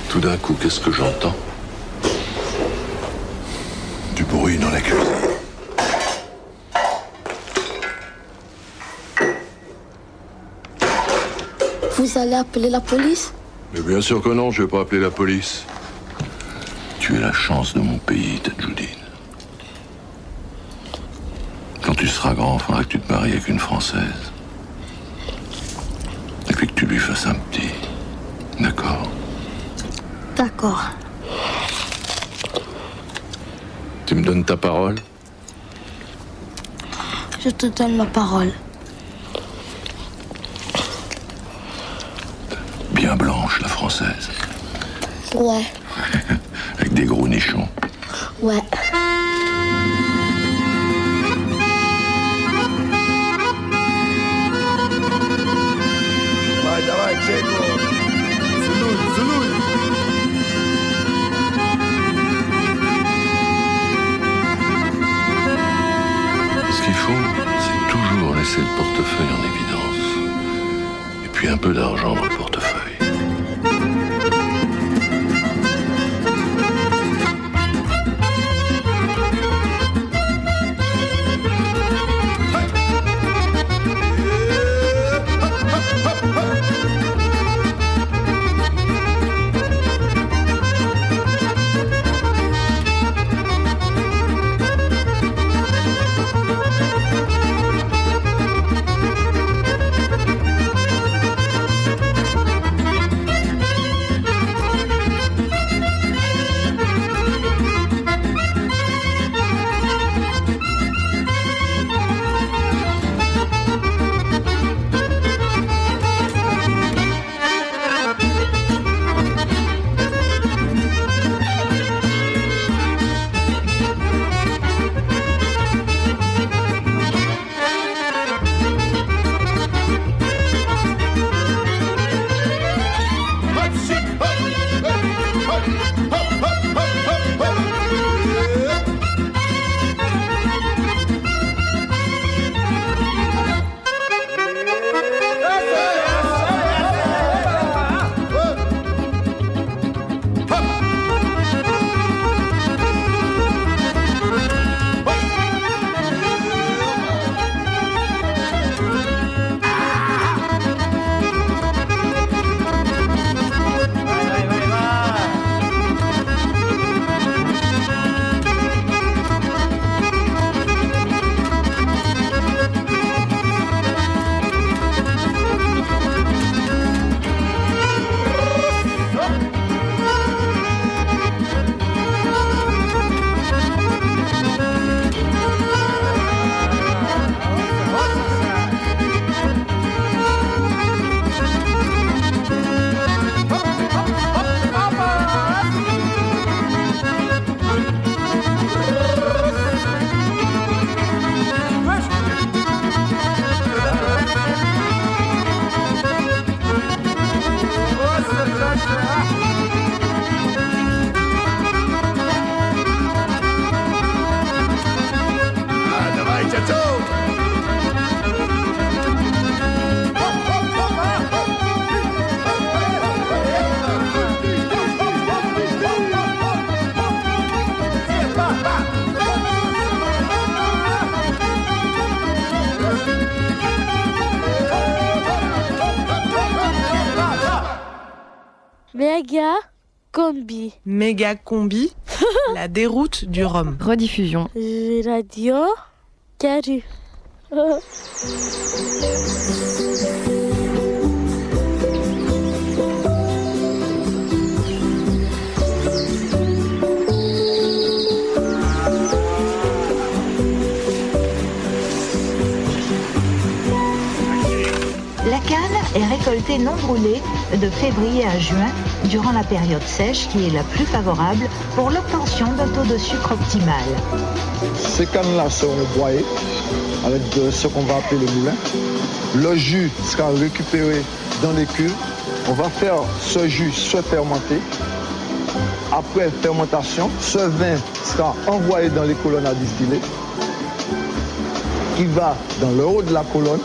S66: Tout d'un coup, qu'est-ce que j'entends? Du bruit dans la cuisine.
S67: Vous allez appeler la police?
S66: Mais bien sûr que non, je vais pas appeler la police. Tu es la chance de mon pays, Tadjoudine. Quand tu seras grand, il faudra que tu te maries avec une Française. Et puis que tu lui fasses un petit. D'accord?
S67: D'accord.
S66: Tu me donnes ta parole?
S67: Je te donne ma parole.
S66: Bien blanche, la Française.
S67: Ouais,
S66: Avec des gros nichons.
S67: ouais.
S66: Peu d'argent
S24: Méga combi,
S4: la déroute du Rhum.
S1: Rediffusion.
S24: Radio Caru.
S65: La canne est récoltée non brûlée de février à juin durant la période sèche qui est la plus favorable pour l'obtention d'un taux de sucre optimal.
S67: Ces cannes-là seront broyées avec ce qu'on va appeler le moulin. Le jus sera récupéré dans les cuves. On va faire ce jus se fermenter. Après fermentation, ce vin sera envoyé dans les colonnes à distiller qui va dans le haut de la colonne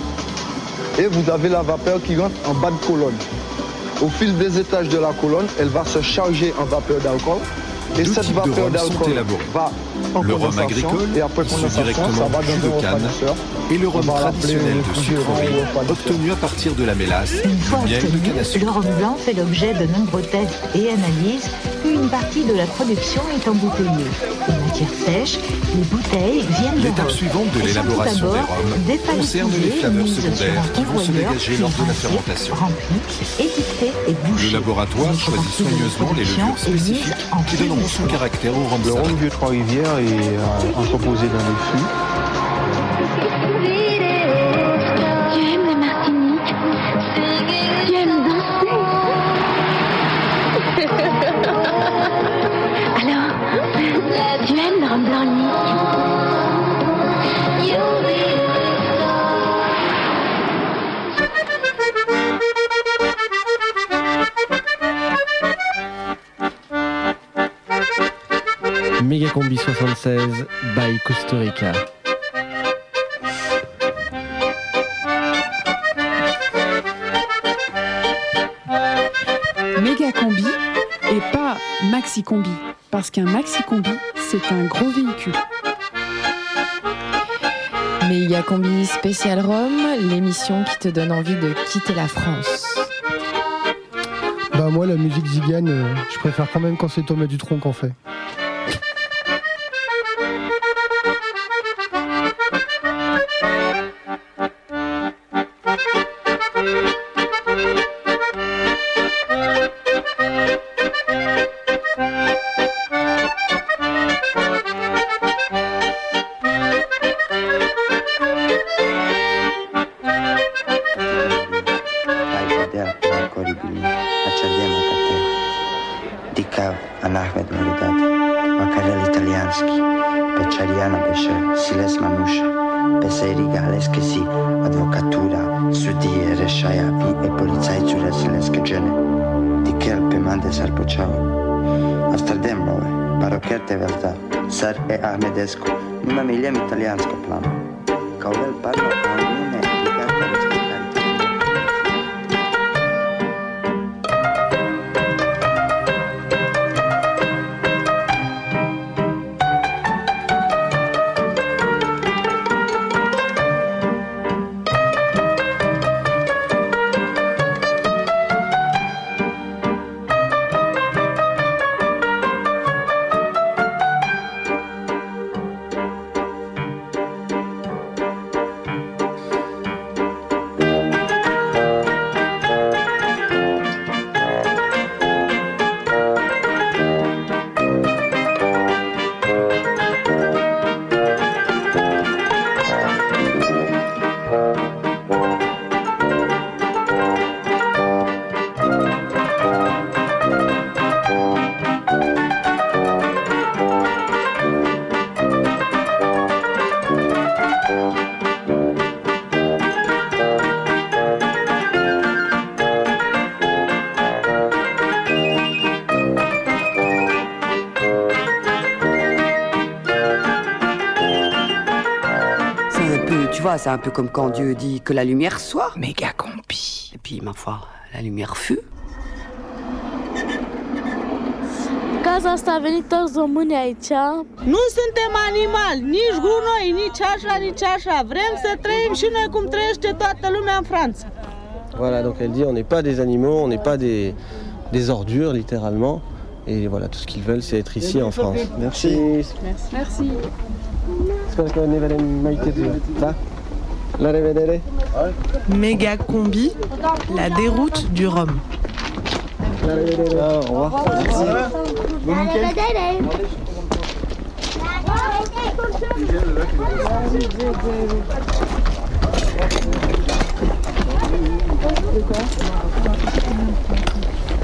S67: et vous avez la vapeur qui rentre en bas de colonne. Au fil des étages de la colonne, elle va se charger en vapeur d'alcool. Et
S66: Deux
S65: cette
S66: types de
S65: vapeur
S66: rhum sont
S65: d'alcool
S66: élaborés.
S65: va en
S66: Le rhum
S65: condensation,
S66: agricole,
S65: et après
S66: directement
S65: ça va
S66: jus
S65: dans
S66: de canne, et le rhum traditionnel de sucrerie, obtenu à partir de la mélasse, du miel de
S65: obtenu,
S66: canne à sucre.
S65: le rhum blanc fait l'objet de nombreux tests et analyses, puis une partie de la production est embouteillée. En matière sèche, les bouteilles viennent de
S66: L'étape suivante de l'élaboration des rhums concerne les flaveurs secondaires qui vont se dégager lors de la fermentation. Le laboratoire choisit soigneusement les levures spécifiques qui donneront son caractère au rhum
S67: Le rhum vieux Trois-Rivières est euh, entreposé dans
S2: Costa Rica.
S7: Méga combi et pas maxi combi. Parce qu'un maxi combi, c'est un gros véhicule.
S1: Méga Combi spécial Rome, l'émission qui te donne envie de quitter la France.
S68: Bah moi la musique zigane, euh, je préfère quand même quand c'est Thomas Dutronc qu'on fait.
S69: C'est un peu comme quand Dieu dit que la lumière soit. Méga compi. Et puis, ma foi, la lumière fut.
S24: Caza asta a venit toți românii aici.
S16: Nu suntem animali, nici gunoi, nici așa, nici așa. Vrem să trăim și noi cum trăiește toată lumea în Franța.
S2: Voilà, donc elle dit on n'est pas des animaux, on n'est pas des, des ordures littéralement. Et voilà, tout ce qu'ils veulent, c'est être ici en France. Merci.
S56: Merci.
S2: Spero che ne vedremo mai che tu.
S4: Méga combi, la déroute du Rhum.
S2: Merci.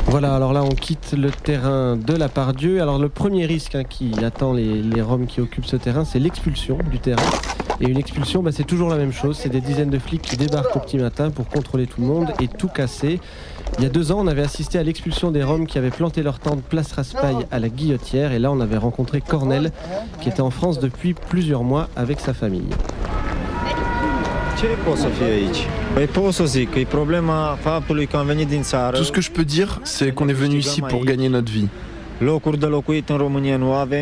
S2: Voilà, alors là on quitte le terrain de la Pardieu. Alors le premier risque hein, qui attend les, les Roms qui occupent ce terrain, c'est l'expulsion du terrain. Et une expulsion, bah, c'est toujours la même chose. C'est des dizaines de flics qui débarquent au petit matin pour contrôler tout le monde et tout casser. Il y a deux ans, on avait assisté à l'expulsion des Roms qui avaient planté leur tente place Raspail à la Guillotière. Et là, on avait rencontré Cornel, qui était en France depuis plusieurs mois avec sa famille.
S70: Țară.
S71: Tout ce que je peux dire, c'est qu'on est venu ici pour gagner notre vie.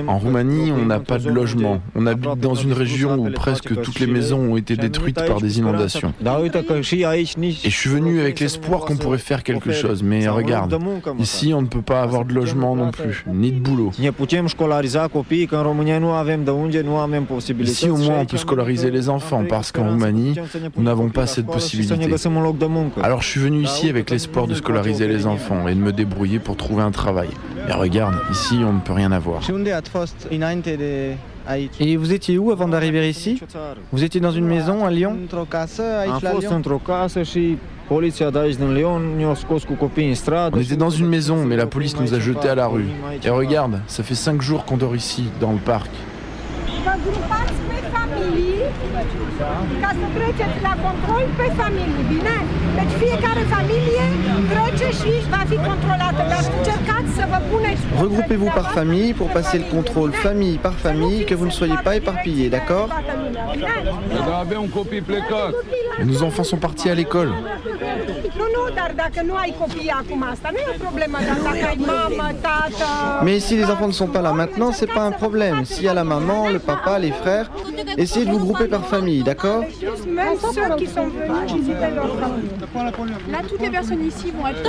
S71: En Roumanie, on n'a pas de logement. On habite dans une région où presque toutes les maisons ont été détruites par des inondations. Et je suis venu avec l'espoir qu'on pourrait faire quelque chose. Mais regarde, ici on ne peut pas avoir de logement non plus, ni de boulot. Ici au moins on peut scolariser les enfants parce qu'en Roumanie, nous n'avons pas cette possibilité. Alors je suis venu ici avec l'espoir de scolariser les enfants et de me débrouiller pour trouver un travail. Mais regarde, ici on ne peut rien avoir.
S2: Et vous étiez où avant d'arriver ici Vous étiez dans une maison à Lyon.
S71: On était dans une maison, mais la police nous a jetés à la rue. Et regarde, ça fait cinq jours qu'on dort ici, dans le parc.
S72: Vă grupați pe familii ca să treceți la control pe familii, bine? Deci fiecare familie trece și va fi controlată, dar încercați să vă puneți
S2: Regroupez-vous par famille pour passer le contrôle famille par famille, que vous ne soyez pas éparpillés, d'accord?
S72: Bine?
S71: Et nos enfants sont partis à l'école.
S72: E.
S2: Mais si les enfants ne sont pas là maintenant, c'est pas un problème. S'il y a la maman, le papa, les frères, essayez de vous grouper par famille, d'accord
S72: Juste même ceux qui sont venus visiter leur famille.
S56: Là, toutes les personnes ici vont être.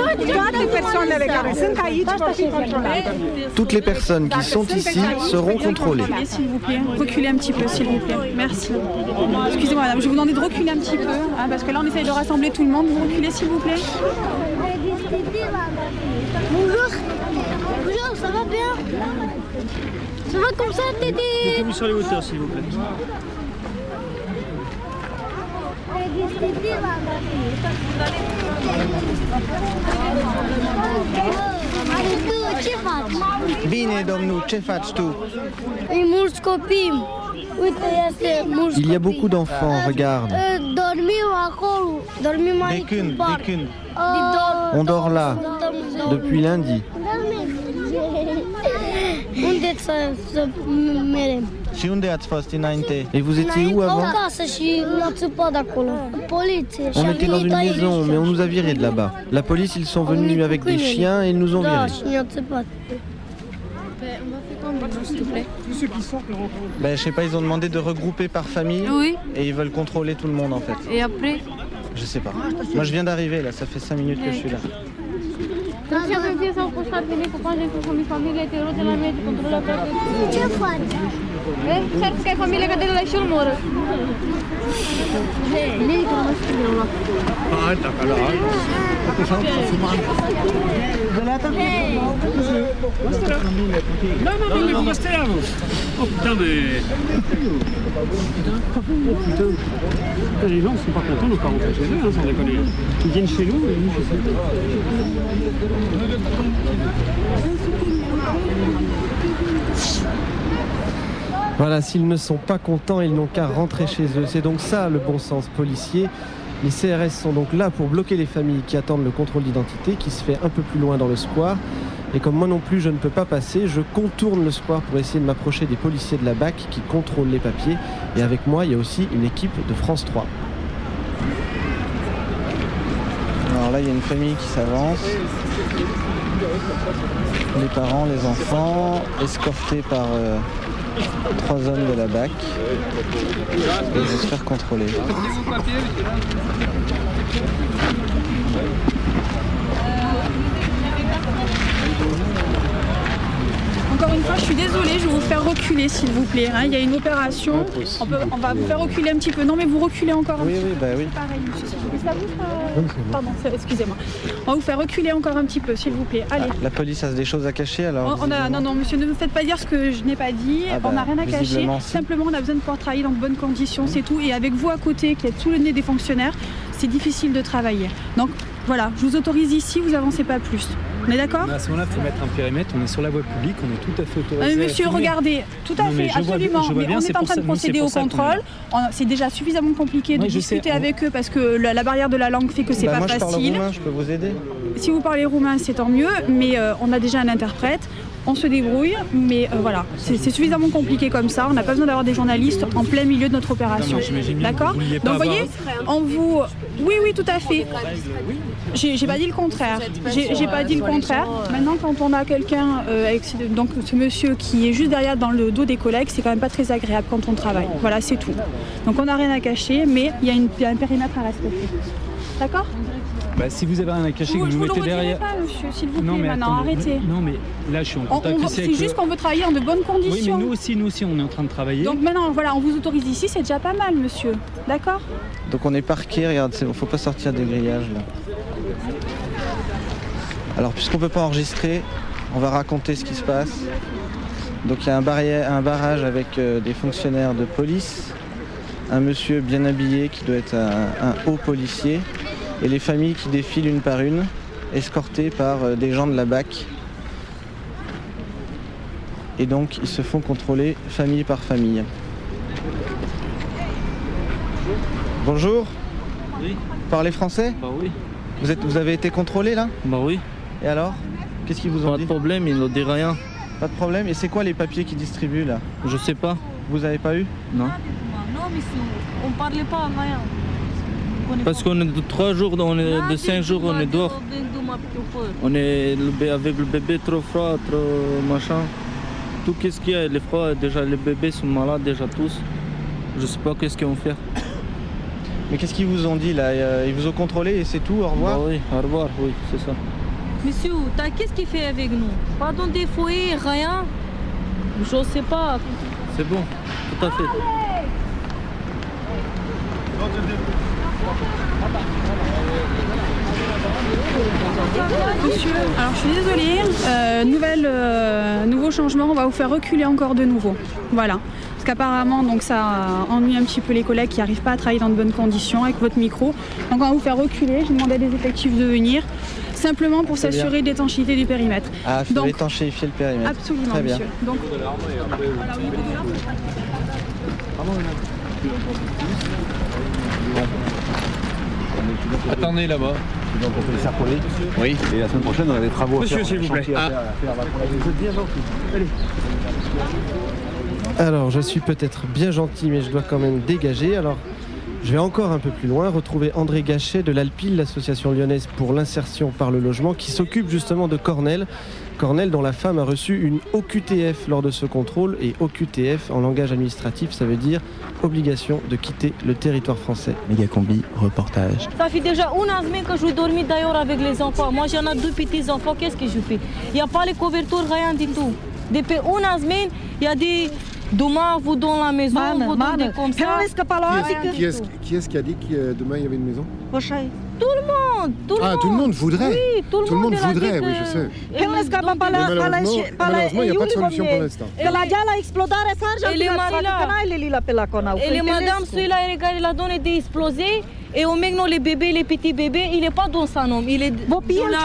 S2: Toutes les personnes qui sont ici seront contrôlées.
S56: S'il vous plaît, reculez un petit peu, s'il vous plaît. Merci. Excusez-moi, madame, je vais vous demander de reculer un petit peu, hein, parce que là, on essaye de rassembler tout le monde. Vous reculez, s'il vous plaît.
S61: Bonjour. Bonjour, ça va bien? Ça va comme ça, Tété
S73: Mettez-vous sur les hauteurs, s'il vous plaît.
S61: Ce faci?
S2: Bine, domnul, ce faci tu?
S61: E mulți copii. Uite, este mulți
S2: Il y a beaucoup d'enfants, regarde.
S61: Dormim acolo. Dormim
S2: De
S61: aici
S2: când,
S61: în
S2: de
S61: parc.
S2: când? On dort là, depuis lundi.
S61: Unde să, să merem?
S2: Și unde ați fost înainte Et vous étiez où avant
S61: casă și l-a țăpat de acolo. Poliție.
S2: On était dans une maison, mais on nous a virés de là-bas. La police, ils sont venus avec des chiens et ils nous ont
S61: Da,
S2: virés.
S61: și ne-a țăpat.
S2: Ben, je sais pas, ils ont demandé de regrouper par famille.
S61: Oui.
S2: Et ils veulent contrôler tout le monde en fait.
S61: Et après?
S2: Je sais pas. Moi, je viens d'arriver là, ça fait 5 minutes que je suis là.
S61: Că s-au postat bine cu paje cu familie, te rog de la mediu, controla toate. Ce faci? Cer că ai familie că de la și urmără. Medică, nu știu de la.
S73: Alta, cara, Non, non, non, mais vous restez là, vous. Oh putain, mais. Oh putain. Les gens sont pas contents de ne pas rentrer chez eux, hein, sans déconner. Ils viennent chez nous et nous chez eux.
S2: Voilà, s'ils ne sont pas contents, ils n'ont qu'à rentrer chez eux. C'est donc ça le bon sens policier. Les CRS sont donc là pour bloquer les familles qui attendent le contrôle d'identité qui se fait un peu plus loin dans le square. Et comme moi non plus je ne peux pas passer, je contourne le square pour essayer de m'approcher des policiers de la BAC qui contrôlent les papiers. Et avec moi, il y a aussi une équipe de France 3. Alors là, il y a une famille qui s'avance. Les parents, les enfants, escortés par euh, trois hommes de la BAC. Ils vont se faire contrôler.
S56: Encore une fois, je suis désolée, je vais vous faire reculer s'il vous plaît. Hein. Il y a une opération. On, va vous faire reculer un petit peu. Non mais vous reculez encore un
S74: oui, oui,
S56: peu. Bah oui. Pardon, ça- excusez-moi. On va vous faire reculer encore un petit peu s'il vous plaît. Allez.
S74: La police a des choses à cacher alors
S56: On- on a- non, non, monsieur, ne me faites pas dire ce que je n'ai pas dit.
S74: Ah bah,
S56: on n'a rien à cacher.
S74: si.
S56: Simplement, on a besoin de pouvoir travailler dans de bonnes conditions, c'est tout. Et avec vous à côté, qui êtes sous le nez des fonctionnaires, c'est difficile de travailler. Donc voilà, je vous autorise ici, vous avancez pas plus. On est d'accord
S73: À ce moment-là, il faut mettre un périmètre. On est sur la voie publique, on est tout à fait
S56: Ah,
S73: autorisé.
S56: mais
S73: à
S56: monsieur, regardez, tout à
S73: Non,
S56: fait, absolument. mais
S73: bien,
S56: on est en
S73: pour
S56: train
S73: ça-
S56: de procéder au contrôle. C'est déjà suffisamment compliqué de
S73: sais,
S56: discuter
S73: on-
S56: avec eux parce que la, la barrière de la langue fait que c'est
S74: Bah,
S56: pas
S74: moi je parle
S56: facile.
S74: roumain, je peux vous aider
S56: Si vous parlez roumain, c'est tant mieux, mais euh, on a déjà un interprète. On se débrouille, mais euh, voilà, c'est suffisamment compliqué comme ça. On n'a pas besoin d'avoir des journalistes en plein milieu de notre opération. D'accord Donc, vous voyez, on vous. Oui, oui, tout à fait. J'ai pas dit le contraire. J'ai pas dit le contraire. Maintenant, quand on a quelqu'un, euh, avec donc ce monsieur qui est juste derrière dans le dos des collègues, c'est quand même pas très agréable quand on travaille. Voilà, c'est tout. Donc on n'a rien à cacher, mais y, il y a un périmètre à respecter. D'accord?
S73: Bah, si vous avez rien à cacher,
S56: Je
S73: que
S56: vous,
S73: vous
S56: je vous le
S73: mettez derrière.
S56: pas, monsieur, s'il vous plaît,
S73: Non mais
S56: maintenant,
S73: attendez,
S56: arrêtez.
S73: Non mais là je suis en
S56: On-
S73: contact
S56: on-
S73: aussi
S56: C'est juste
S73: le-
S56: qu'on veut travailler dans de bonnes
S73: Oui
S56: conditions.
S73: mais nous aussi, nous aussi on est en train de travailler.
S56: Donc maintenant, voilà, on vous autorise ici, c'est déjà pas mal, monsieur. D'accord
S74: Donc on est parqué, regarde, c'est- faut pas sortir des grillages là. Alors puisqu'on peut pas enregistrer, on va raconter ce qui se passe. Donc il y a un, barrière- un barrage avec euh, des fonctionnaires de police, un monsieur bien habillé qui doit être un, un haut policier, et les familles qui défilent une par une, escortées par euh, des gens de la BAC. Et donc ils se font contrôler famille par famille. Bonjour
S75: Oui.
S74: Vous parlez français
S75: Bah oui.
S74: vous, êtes, vous avez été contrôlé là
S75: Bah oui.
S74: Et alors Qu'est-ce qu'ils vous ont
S75: Pas
S74: dit
S75: de problème, ils ne disent rien.
S74: Pas de problème Et c'est quoi les papiers qu'ils distribuent là
S75: Je sais pas.
S74: Vous avez pas eu
S75: Non.
S61: Non, monsieur, on ne parlait pas rien.
S75: Parce qu'on est de trois jours, on est de cinq jours, on est dehors. On est avec le bébé trop froid, trop machin. Tout qu'est-ce qu'il y a, il est froid, déjà les bébés sont malades déjà tous. Je sais pas qu'est-ce qu'ils vont faire.
S74: Mais qu'est-ce qu'ils vous ont dit là? Ils vous ont contrôlé et c'est tout Au revoir?
S75: Bah oui, au revoir, oui, c'est ça.
S61: Monsieur, t'as qu'est-ce qu'il fait avec nous? Pas dans des foyers, rien? Je sais pas.
S75: C'est bon, tout à fait.
S56: Monsieur, alors je suis désolée, euh, nouvelle, euh, nouveau changement, on va vous faire reculer encore de nouveau. Voilà. Parce qu'apparemment, donc ça ennuie un petit peu les collègues qui n'arrivent pas à travailler dans de bonnes conditions avec votre micro. Donc on va vous faire reculer. J'ai demandé à des effectifs de venir, simplement pour s'assurer de l'étanchéité du périmètre.
S74: Ah, il faut étanchéifier le périmètre.
S56: absolument,
S74: Très bien.
S56: monsieur. Donc,
S17: Attendez là-bas. Donc on fait les serpolés. Oui. Et la semaine prochaine, on a des travaux
S73: Monsieur,
S17: à faire.
S73: s'il vous plaît. Ah.
S17: Allez.
S74: Alors, je suis peut-être bien gentil, mais je dois quand même dégager. Alors, je vais encore un peu plus loin, retrouver André Gachet de l'Alpil, l'association lyonnaise pour l'insertion par le logement, qui s'occupe justement de Cornel. Cornel, dont la femme a reçu une OQTF lors de ce contrôle. Et OQTF, en langage administratif, ça veut dire obligation de quitter le territoire français.
S76: Mégacombi, reportage.
S61: Ça fait déjà une semaine que je dormis d'ailleurs avec les enfants. Moi, j'en ai deux petits enfants. Qu'est-ce que je fais? Il n'y a pas les couvertures, rien du tout. Depuis une semaine, il y a des demain, vous dans la maison, vous des comme ça.
S77: Qui est-ce qui, est-ce- qui a dit que euh, demain il y avait une maison?
S61: Tout le monde, tout le
S77: Ah,
S61: monde.
S77: tout le monde voudrait.
S61: Oui, tout le
S77: Tout le monde
S61: il
S77: voudrait,
S61: que-
S77: oui, je sais.
S61: Et
S77: malheureusement, malheureusement, il n'y a pas de solution pour l'instant.
S61: Et la a explosé
S77: sarja
S61: Et les
S77: pila
S61: madame,
S77: sarja
S61: et les madame, celui-là, il regarde, il a donné des explosés. Et au maintenant, les bébés, les petits bébés, il n'est pas dans sa nom. Il est dans la,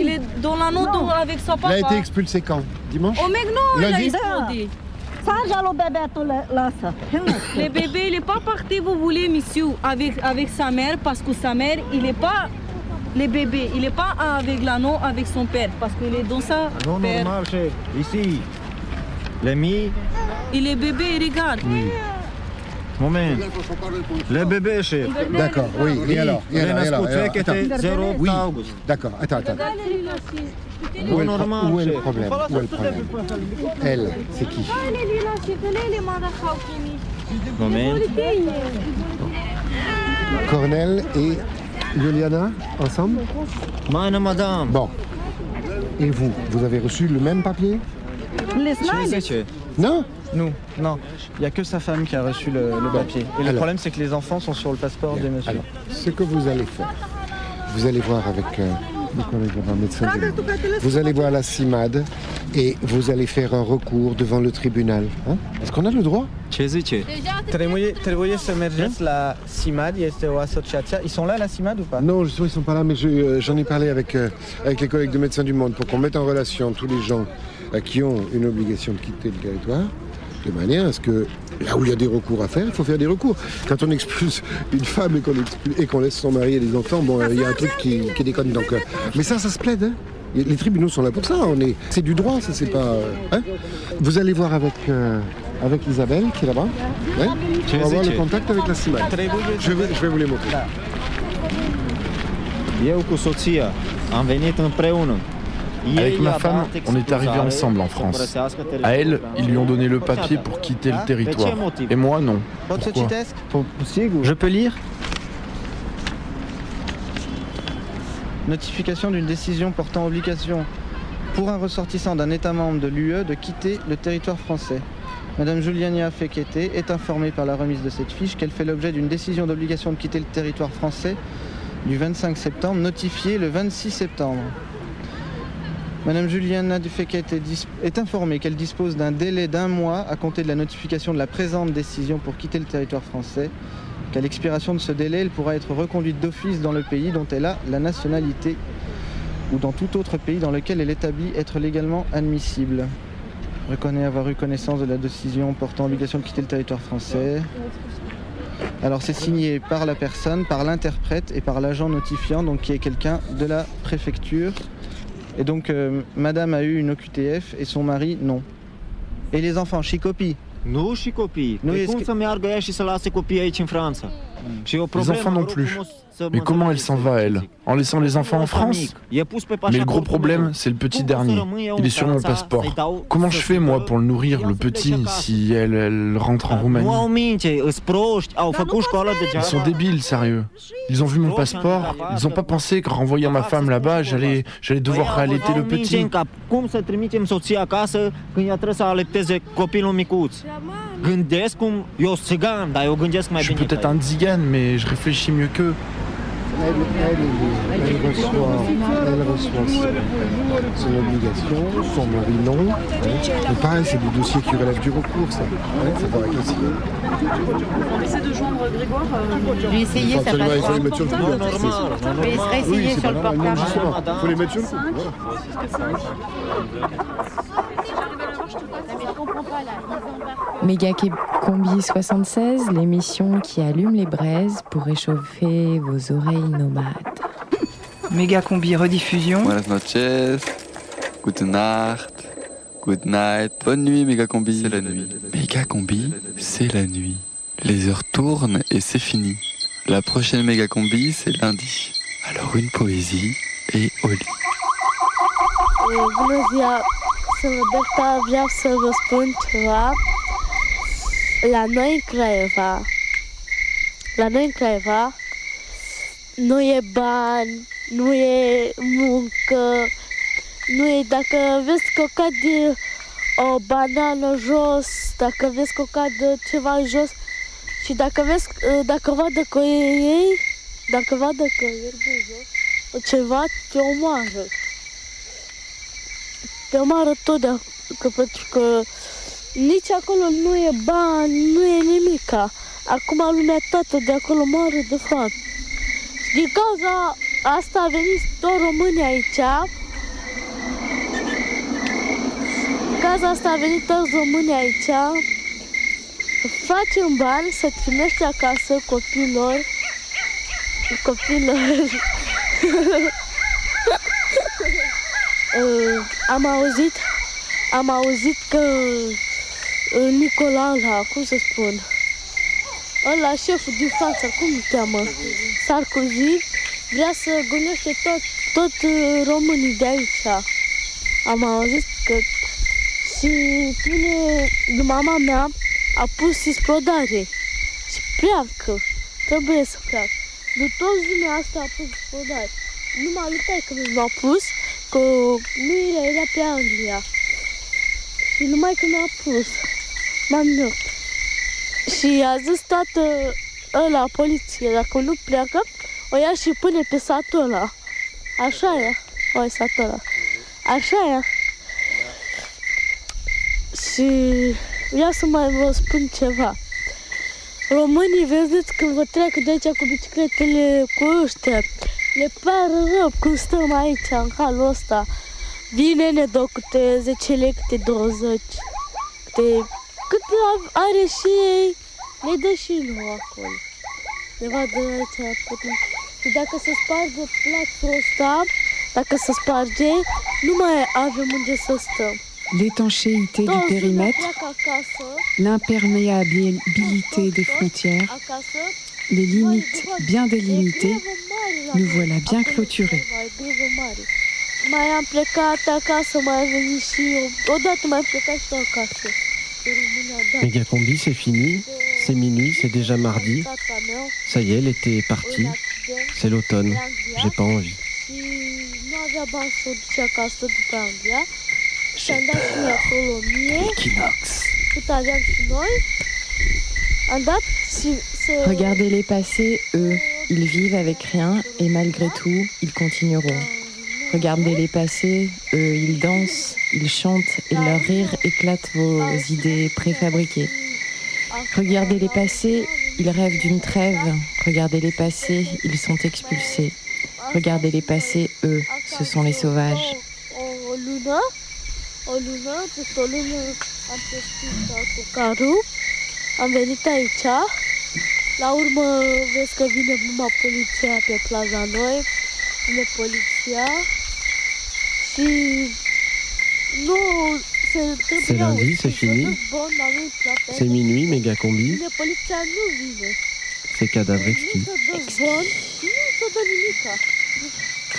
S61: il est dans la dans- avec son
S77: Il
S61: papa.
S77: a été expulsé quand? Dimanche?
S61: Au maintenant, il a
S77: Lundi
S61: explosé. Les bébés, il n'est pas parti, vous voulez, monsieur, avec, avec sa mère, parce que sa mère, il n'est pas. Les bébés, il n'est pas avec l'anneau, avec son père, parce qu'il est dans sa
S71: Non, normal, chef. Ici. Les mi.
S61: Il est bébé, il regarde.
S71: Moment. Les bébés, chef.
S77: D'accord, oui. Et alors Et alors, et alors, et alors,
S71: qui
S77: attends.
S71: était 0
S77: Oui, d'accord, attends, attends. Où est, le, où est le problème Où est le problème Elle, c'est qui
S71: Moment.
S77: Cornel et Juliana ensemble
S71: Meine madame.
S77: Bon. Et vous, vous avez reçu le même papier?
S2: Non?
S74: Nous, non. Il n'y a que sa femme qui a reçu le, le papier. Et le problème, c'est que les enfants sont sur le passeport des monsieur.
S77: Alors, ce que vous allez faire, vous allez voir avec euh, Gabin, médecin du monde. Vous allez voir la CIMAD et vous allez faire un recours devant le tribunal. hein Est-ce qu'on a le droit?
S74: Trebuie, trebuie să mergeți la CIMAD, este o asociație. Ils sont là, la CIMAD ou pas?
S77: Non, justement, ils sont pas là, mais je, euh, j'en ai parlé avec, euh, avec les collègues de Médecins du Monde pour qu'on mette en relation tous les gens euh, qui ont une obligation de quitter le territoire, de manière à ce que là où il y a des recours à faire, il faut faire des recours. Quand on expulse une femme et qu'on, expulse- et qu'on laisse son mari et les enfants, bon, il y a un truc qui, qui déconne. Donc, euh, mais ça, ça se plaide. hein. Les tribunaux sont là pour ça. On est, c'est du droit, ça, c'est pas. euh, hein. Vous allez voir avec, euh, avec Isabelle qui est là-bas. hein. On va avoir le contact avec la CIMAD. Je vais, je vais vous les montrer.
S70: Eu cu soția am venit împreună.
S71: Avec ma femme, on est arrivés ensemble en France. À elle, ils lui ont donné le papier pour quitter le territoire. Et moi, non. Pourquoi?
S74: Je peux lire Notification d'une décision portant obligation pour un ressortissant d'un État membre de l'UE de quitter le territoire français. Madame Juliania Fekete est informée par la remise de cette fiche qu'elle fait l'objet d'une décision d'obligation de quitter le territoire français du 25 septembre, notifiée le 26 septembre. Madame Juliana Fekete est, est informée qu'elle dispose d'un délai d'un mois à compter de la notification de la présente décision pour quitter le territoire français qu'à l'expiration de ce délai, elle pourra être reconduite d'office dans le pays dont elle a la nationalité ou dans tout autre pays dans lequel elle établit être légalement admissible. Reconnaît avoir eu connaissance de la décision portant obligation de quitter le territoire français. Alors c'est signé par la personne, par l'interprète et par l'agent notifiant, donc qui est quelqu'un de la préfecture. Et donc euh, madame a eu une OQTF et son mari non. Et les enfants, și copii
S70: Nu și copii.
S74: Nu
S70: Nu cum
S74: schi-
S70: să meargă ea și să lase copiii aici în Franța? Și e o
S71: Les
S70: problemă,
S71: enfants
S70: vă
S71: non
S70: rog
S71: plus.
S70: frumos
S71: Mais comment elle s'en va, elle En laissant les enfants en France Mais le gros problème, c'est le petit dernier. Il est sur mon passeport. Comment je fais, moi, pour le nourrir, le petit, si elle, rentre en Roumanie Ils sont débiles, sérieux. Ils ont vu mon passeport, ils n'ont pas pensé qu'en renvoyant ma femme là-bas, j'allais, devoir réallaiter le petit. Je suis peut-être un zigan, mais je réfléchis mieux qu'eux.
S77: Elle, elle, elle, elle reçoit, elle reçoit son, son obligation, son mari non. Mais pareil, c'est des dossiers qui relèvent du recours, ça. Faut la CIMAD.
S78: On essaie de joindre Grégoire.
S79: Je vais essayer,
S77: Faut
S79: ça passe
S77: essayer de
S79: pas.
S77: mettre sur le coup.
S79: essayer sur le portable.
S77: justement, faut les mettre sur le coup.
S51: Méga Combi 76, l'émission qui allume les braises pour réchauffer vos oreilles nomades.
S80: Méga combi rediffusion.
S81: Buenas noches, gute Nacht, good night, bonne nuit méga combi. C'est la nuit. Méga combi, c'est la nuit. Les heures tournent et c'est fini. La prochaine méga combi, c'est lundi. Alors une poésie et au lit.
S24: Bună ziua! Sunt Roberta, vreau să vă spun ceva. La noi în Craiova, la noi în Craiova, nu e bani, nu e muncă, nu e dacă vezi că cade o banană jos, dacă vezi că cade ceva jos și dacă vezi, dacă vadă că e ei, dacă vadă că e jos, ceva te omoară te omoară tot de că pentru că nici acolo nu e bani, nu e nimica. Acum lumea toată de acolo moare de fapt. Și din cauza asta a venit toți românii aici. Din cauza asta a venit toți românii aici. Facem bani să trimești acasă copilor. Copilor. Uh, am auzit, am auzit că uh, Nicola ăla, cum să spun, ăla șeful din Franța, cum îl cheamă? Sarkozy, vrea să gonește tot, tot uh, românii de aici. Am auzit că și pune, mama mea a pus isplodare și pleacă, trebuie să pleacă. De toți lumea asta a pus isplodare. Numai lui că mi-a pus că nu era, era pe Anglia. Și numai când a pus, m-am dus. Și a zis toată ăla, poliție, dacă nu pleacă, o ia și pune pe satul ăla. Așa e, o satul ăla. Așa e. Și ia să mai vă spun ceva. Românii, vedeți, când vă treacă de aici cu bicicletele cu ăștia, le pare rău cum stăm aici, în halul ăsta. Vine ne dă câte 10 lei, câte 20, câte... Cât are și ei, ne dă și nu acolo. Ne vadă aici, putem... Și dacă se sparge platul ăsta, dacă se sparge, nu mai avem unde să stăm.
S7: L'étanchéité du périmètre, l'imperméabilité des frontières, les limites bien délimitées, nous voilà bien clôturés.
S2: Megacombi, c'est fini. C'est minuit, c'est déjà mardi. Ça y est, l'été est parti. C'est l'automne. J'ai pas envie.
S1: Regardez-les passer, eux. Ils vivent avec rien et malgré tout, ils continueront. Regardez-les passer, eux, ils dansent, ils chantent et leur rire éclate vos idées préfabriquées. Regardez-les passer, ils rêvent d'une trêve. Regardez-les passer, ils sont expulsés. Regardez-les passer, eux, ce sont les sauvages.
S24: Am pescuit cu carul, am venit aici. La urmă vezi că vine numai poliția pe plaza noi, vine poliția și nu se întâmplă
S2: C'est lundi, c'est fini.
S24: bon, dar nu
S2: C'est minuit, méga combi.
S24: Vine poliția, nu vine.
S2: C'est cadavre exquis.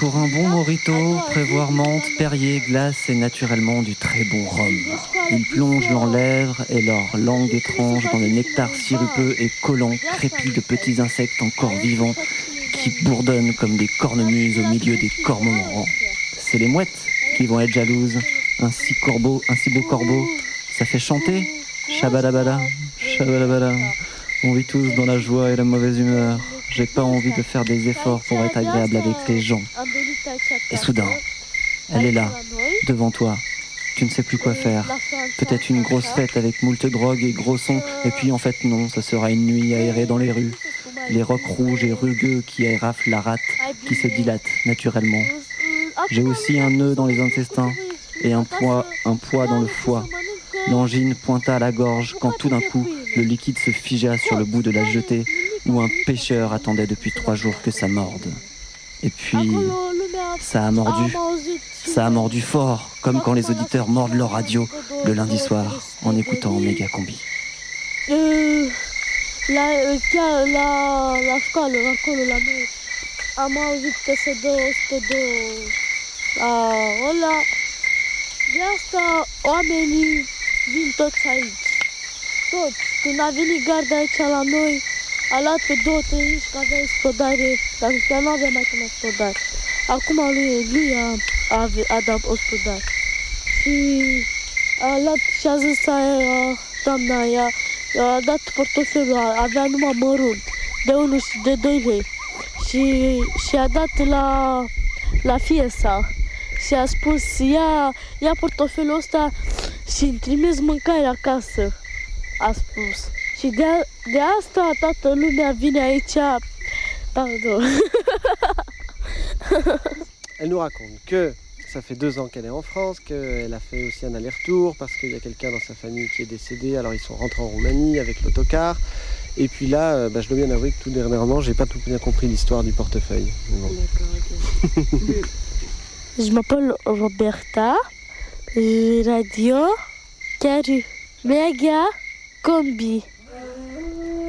S8: Pour un bon morito, prévoir menthe, Perrier, glace et naturellement du très bon rhum. Ils plongent leurs lèvres et leur langue étrange dans le nectar sirupeux et collant, crépi de petits insectes encore vivants qui bourdonnent comme des cornemuses au milieu des cormorans. C'est les mouettes qui vont être jalouses. Un si corbeau, un si beau corbeau, ça fait chanter. Shabadabada, shabadabada. On vit tous dans la joie et la mauvaise humeur. J'ai pas envie de faire des efforts pour être agréable avec les gens. Et soudain, elle est là, devant toi. Tu ne sais plus quoi faire. Peut-être une grosse fête avec moult drogue et gros sons. Et puis en fait non, ça sera une nuit aérée dans les rues. Les rocs rouges et rugueux qui éraflent la rate, qui se dilate naturellement. J'ai aussi un nœud dans les intestins et un poids, un poids dans le foie. L'angine pointa à la gorge quand tout d'un coup le liquide se figea sur le bout de la jetée où un pêcheur attendait depuis trois jours que ça morde. Et puis, ça a mordu. Ça a mordu fort, comme quand les auditeurs mordent leur radio le lundi soir en écoutant Méga Combi.
S24: La, chiar la, la școală, acolo la noi, am auzit că se dă 102 la ăla. De asta oamenii vin toți aici. Toți. Când a venit garda aici la noi, a luat pe două, trei nici că avea explodare, dar chiar nu avea mai cum explodare. Acum lui, lui a, a, a dat explodare. Și a luat și a zis aia, doamna aia, a dat portofelul, avea numai mărunt, de 1 și de 2 lei. Și, și a dat la, la fiesa și a spus, ia, ia portofelul ăsta și îmi trimis mâncare acasă, a spus. Vine aici, pardon.
S2: Elle nous raconte que ça fait deux ans qu'elle est en France, qu'elle a fait aussi un aller-retour parce qu'il y a quelqu'un dans sa famille qui est décédé, alors ils sont rentrés en Roumanie avec l'autocar. Et puis là, euh, bah, je dois bien avouer que tout dernièrement, j'ai pas tout bien compris l'histoire du portefeuille. Bon.
S24: Je m'appelle Roberta, je radio Caru, méga combi.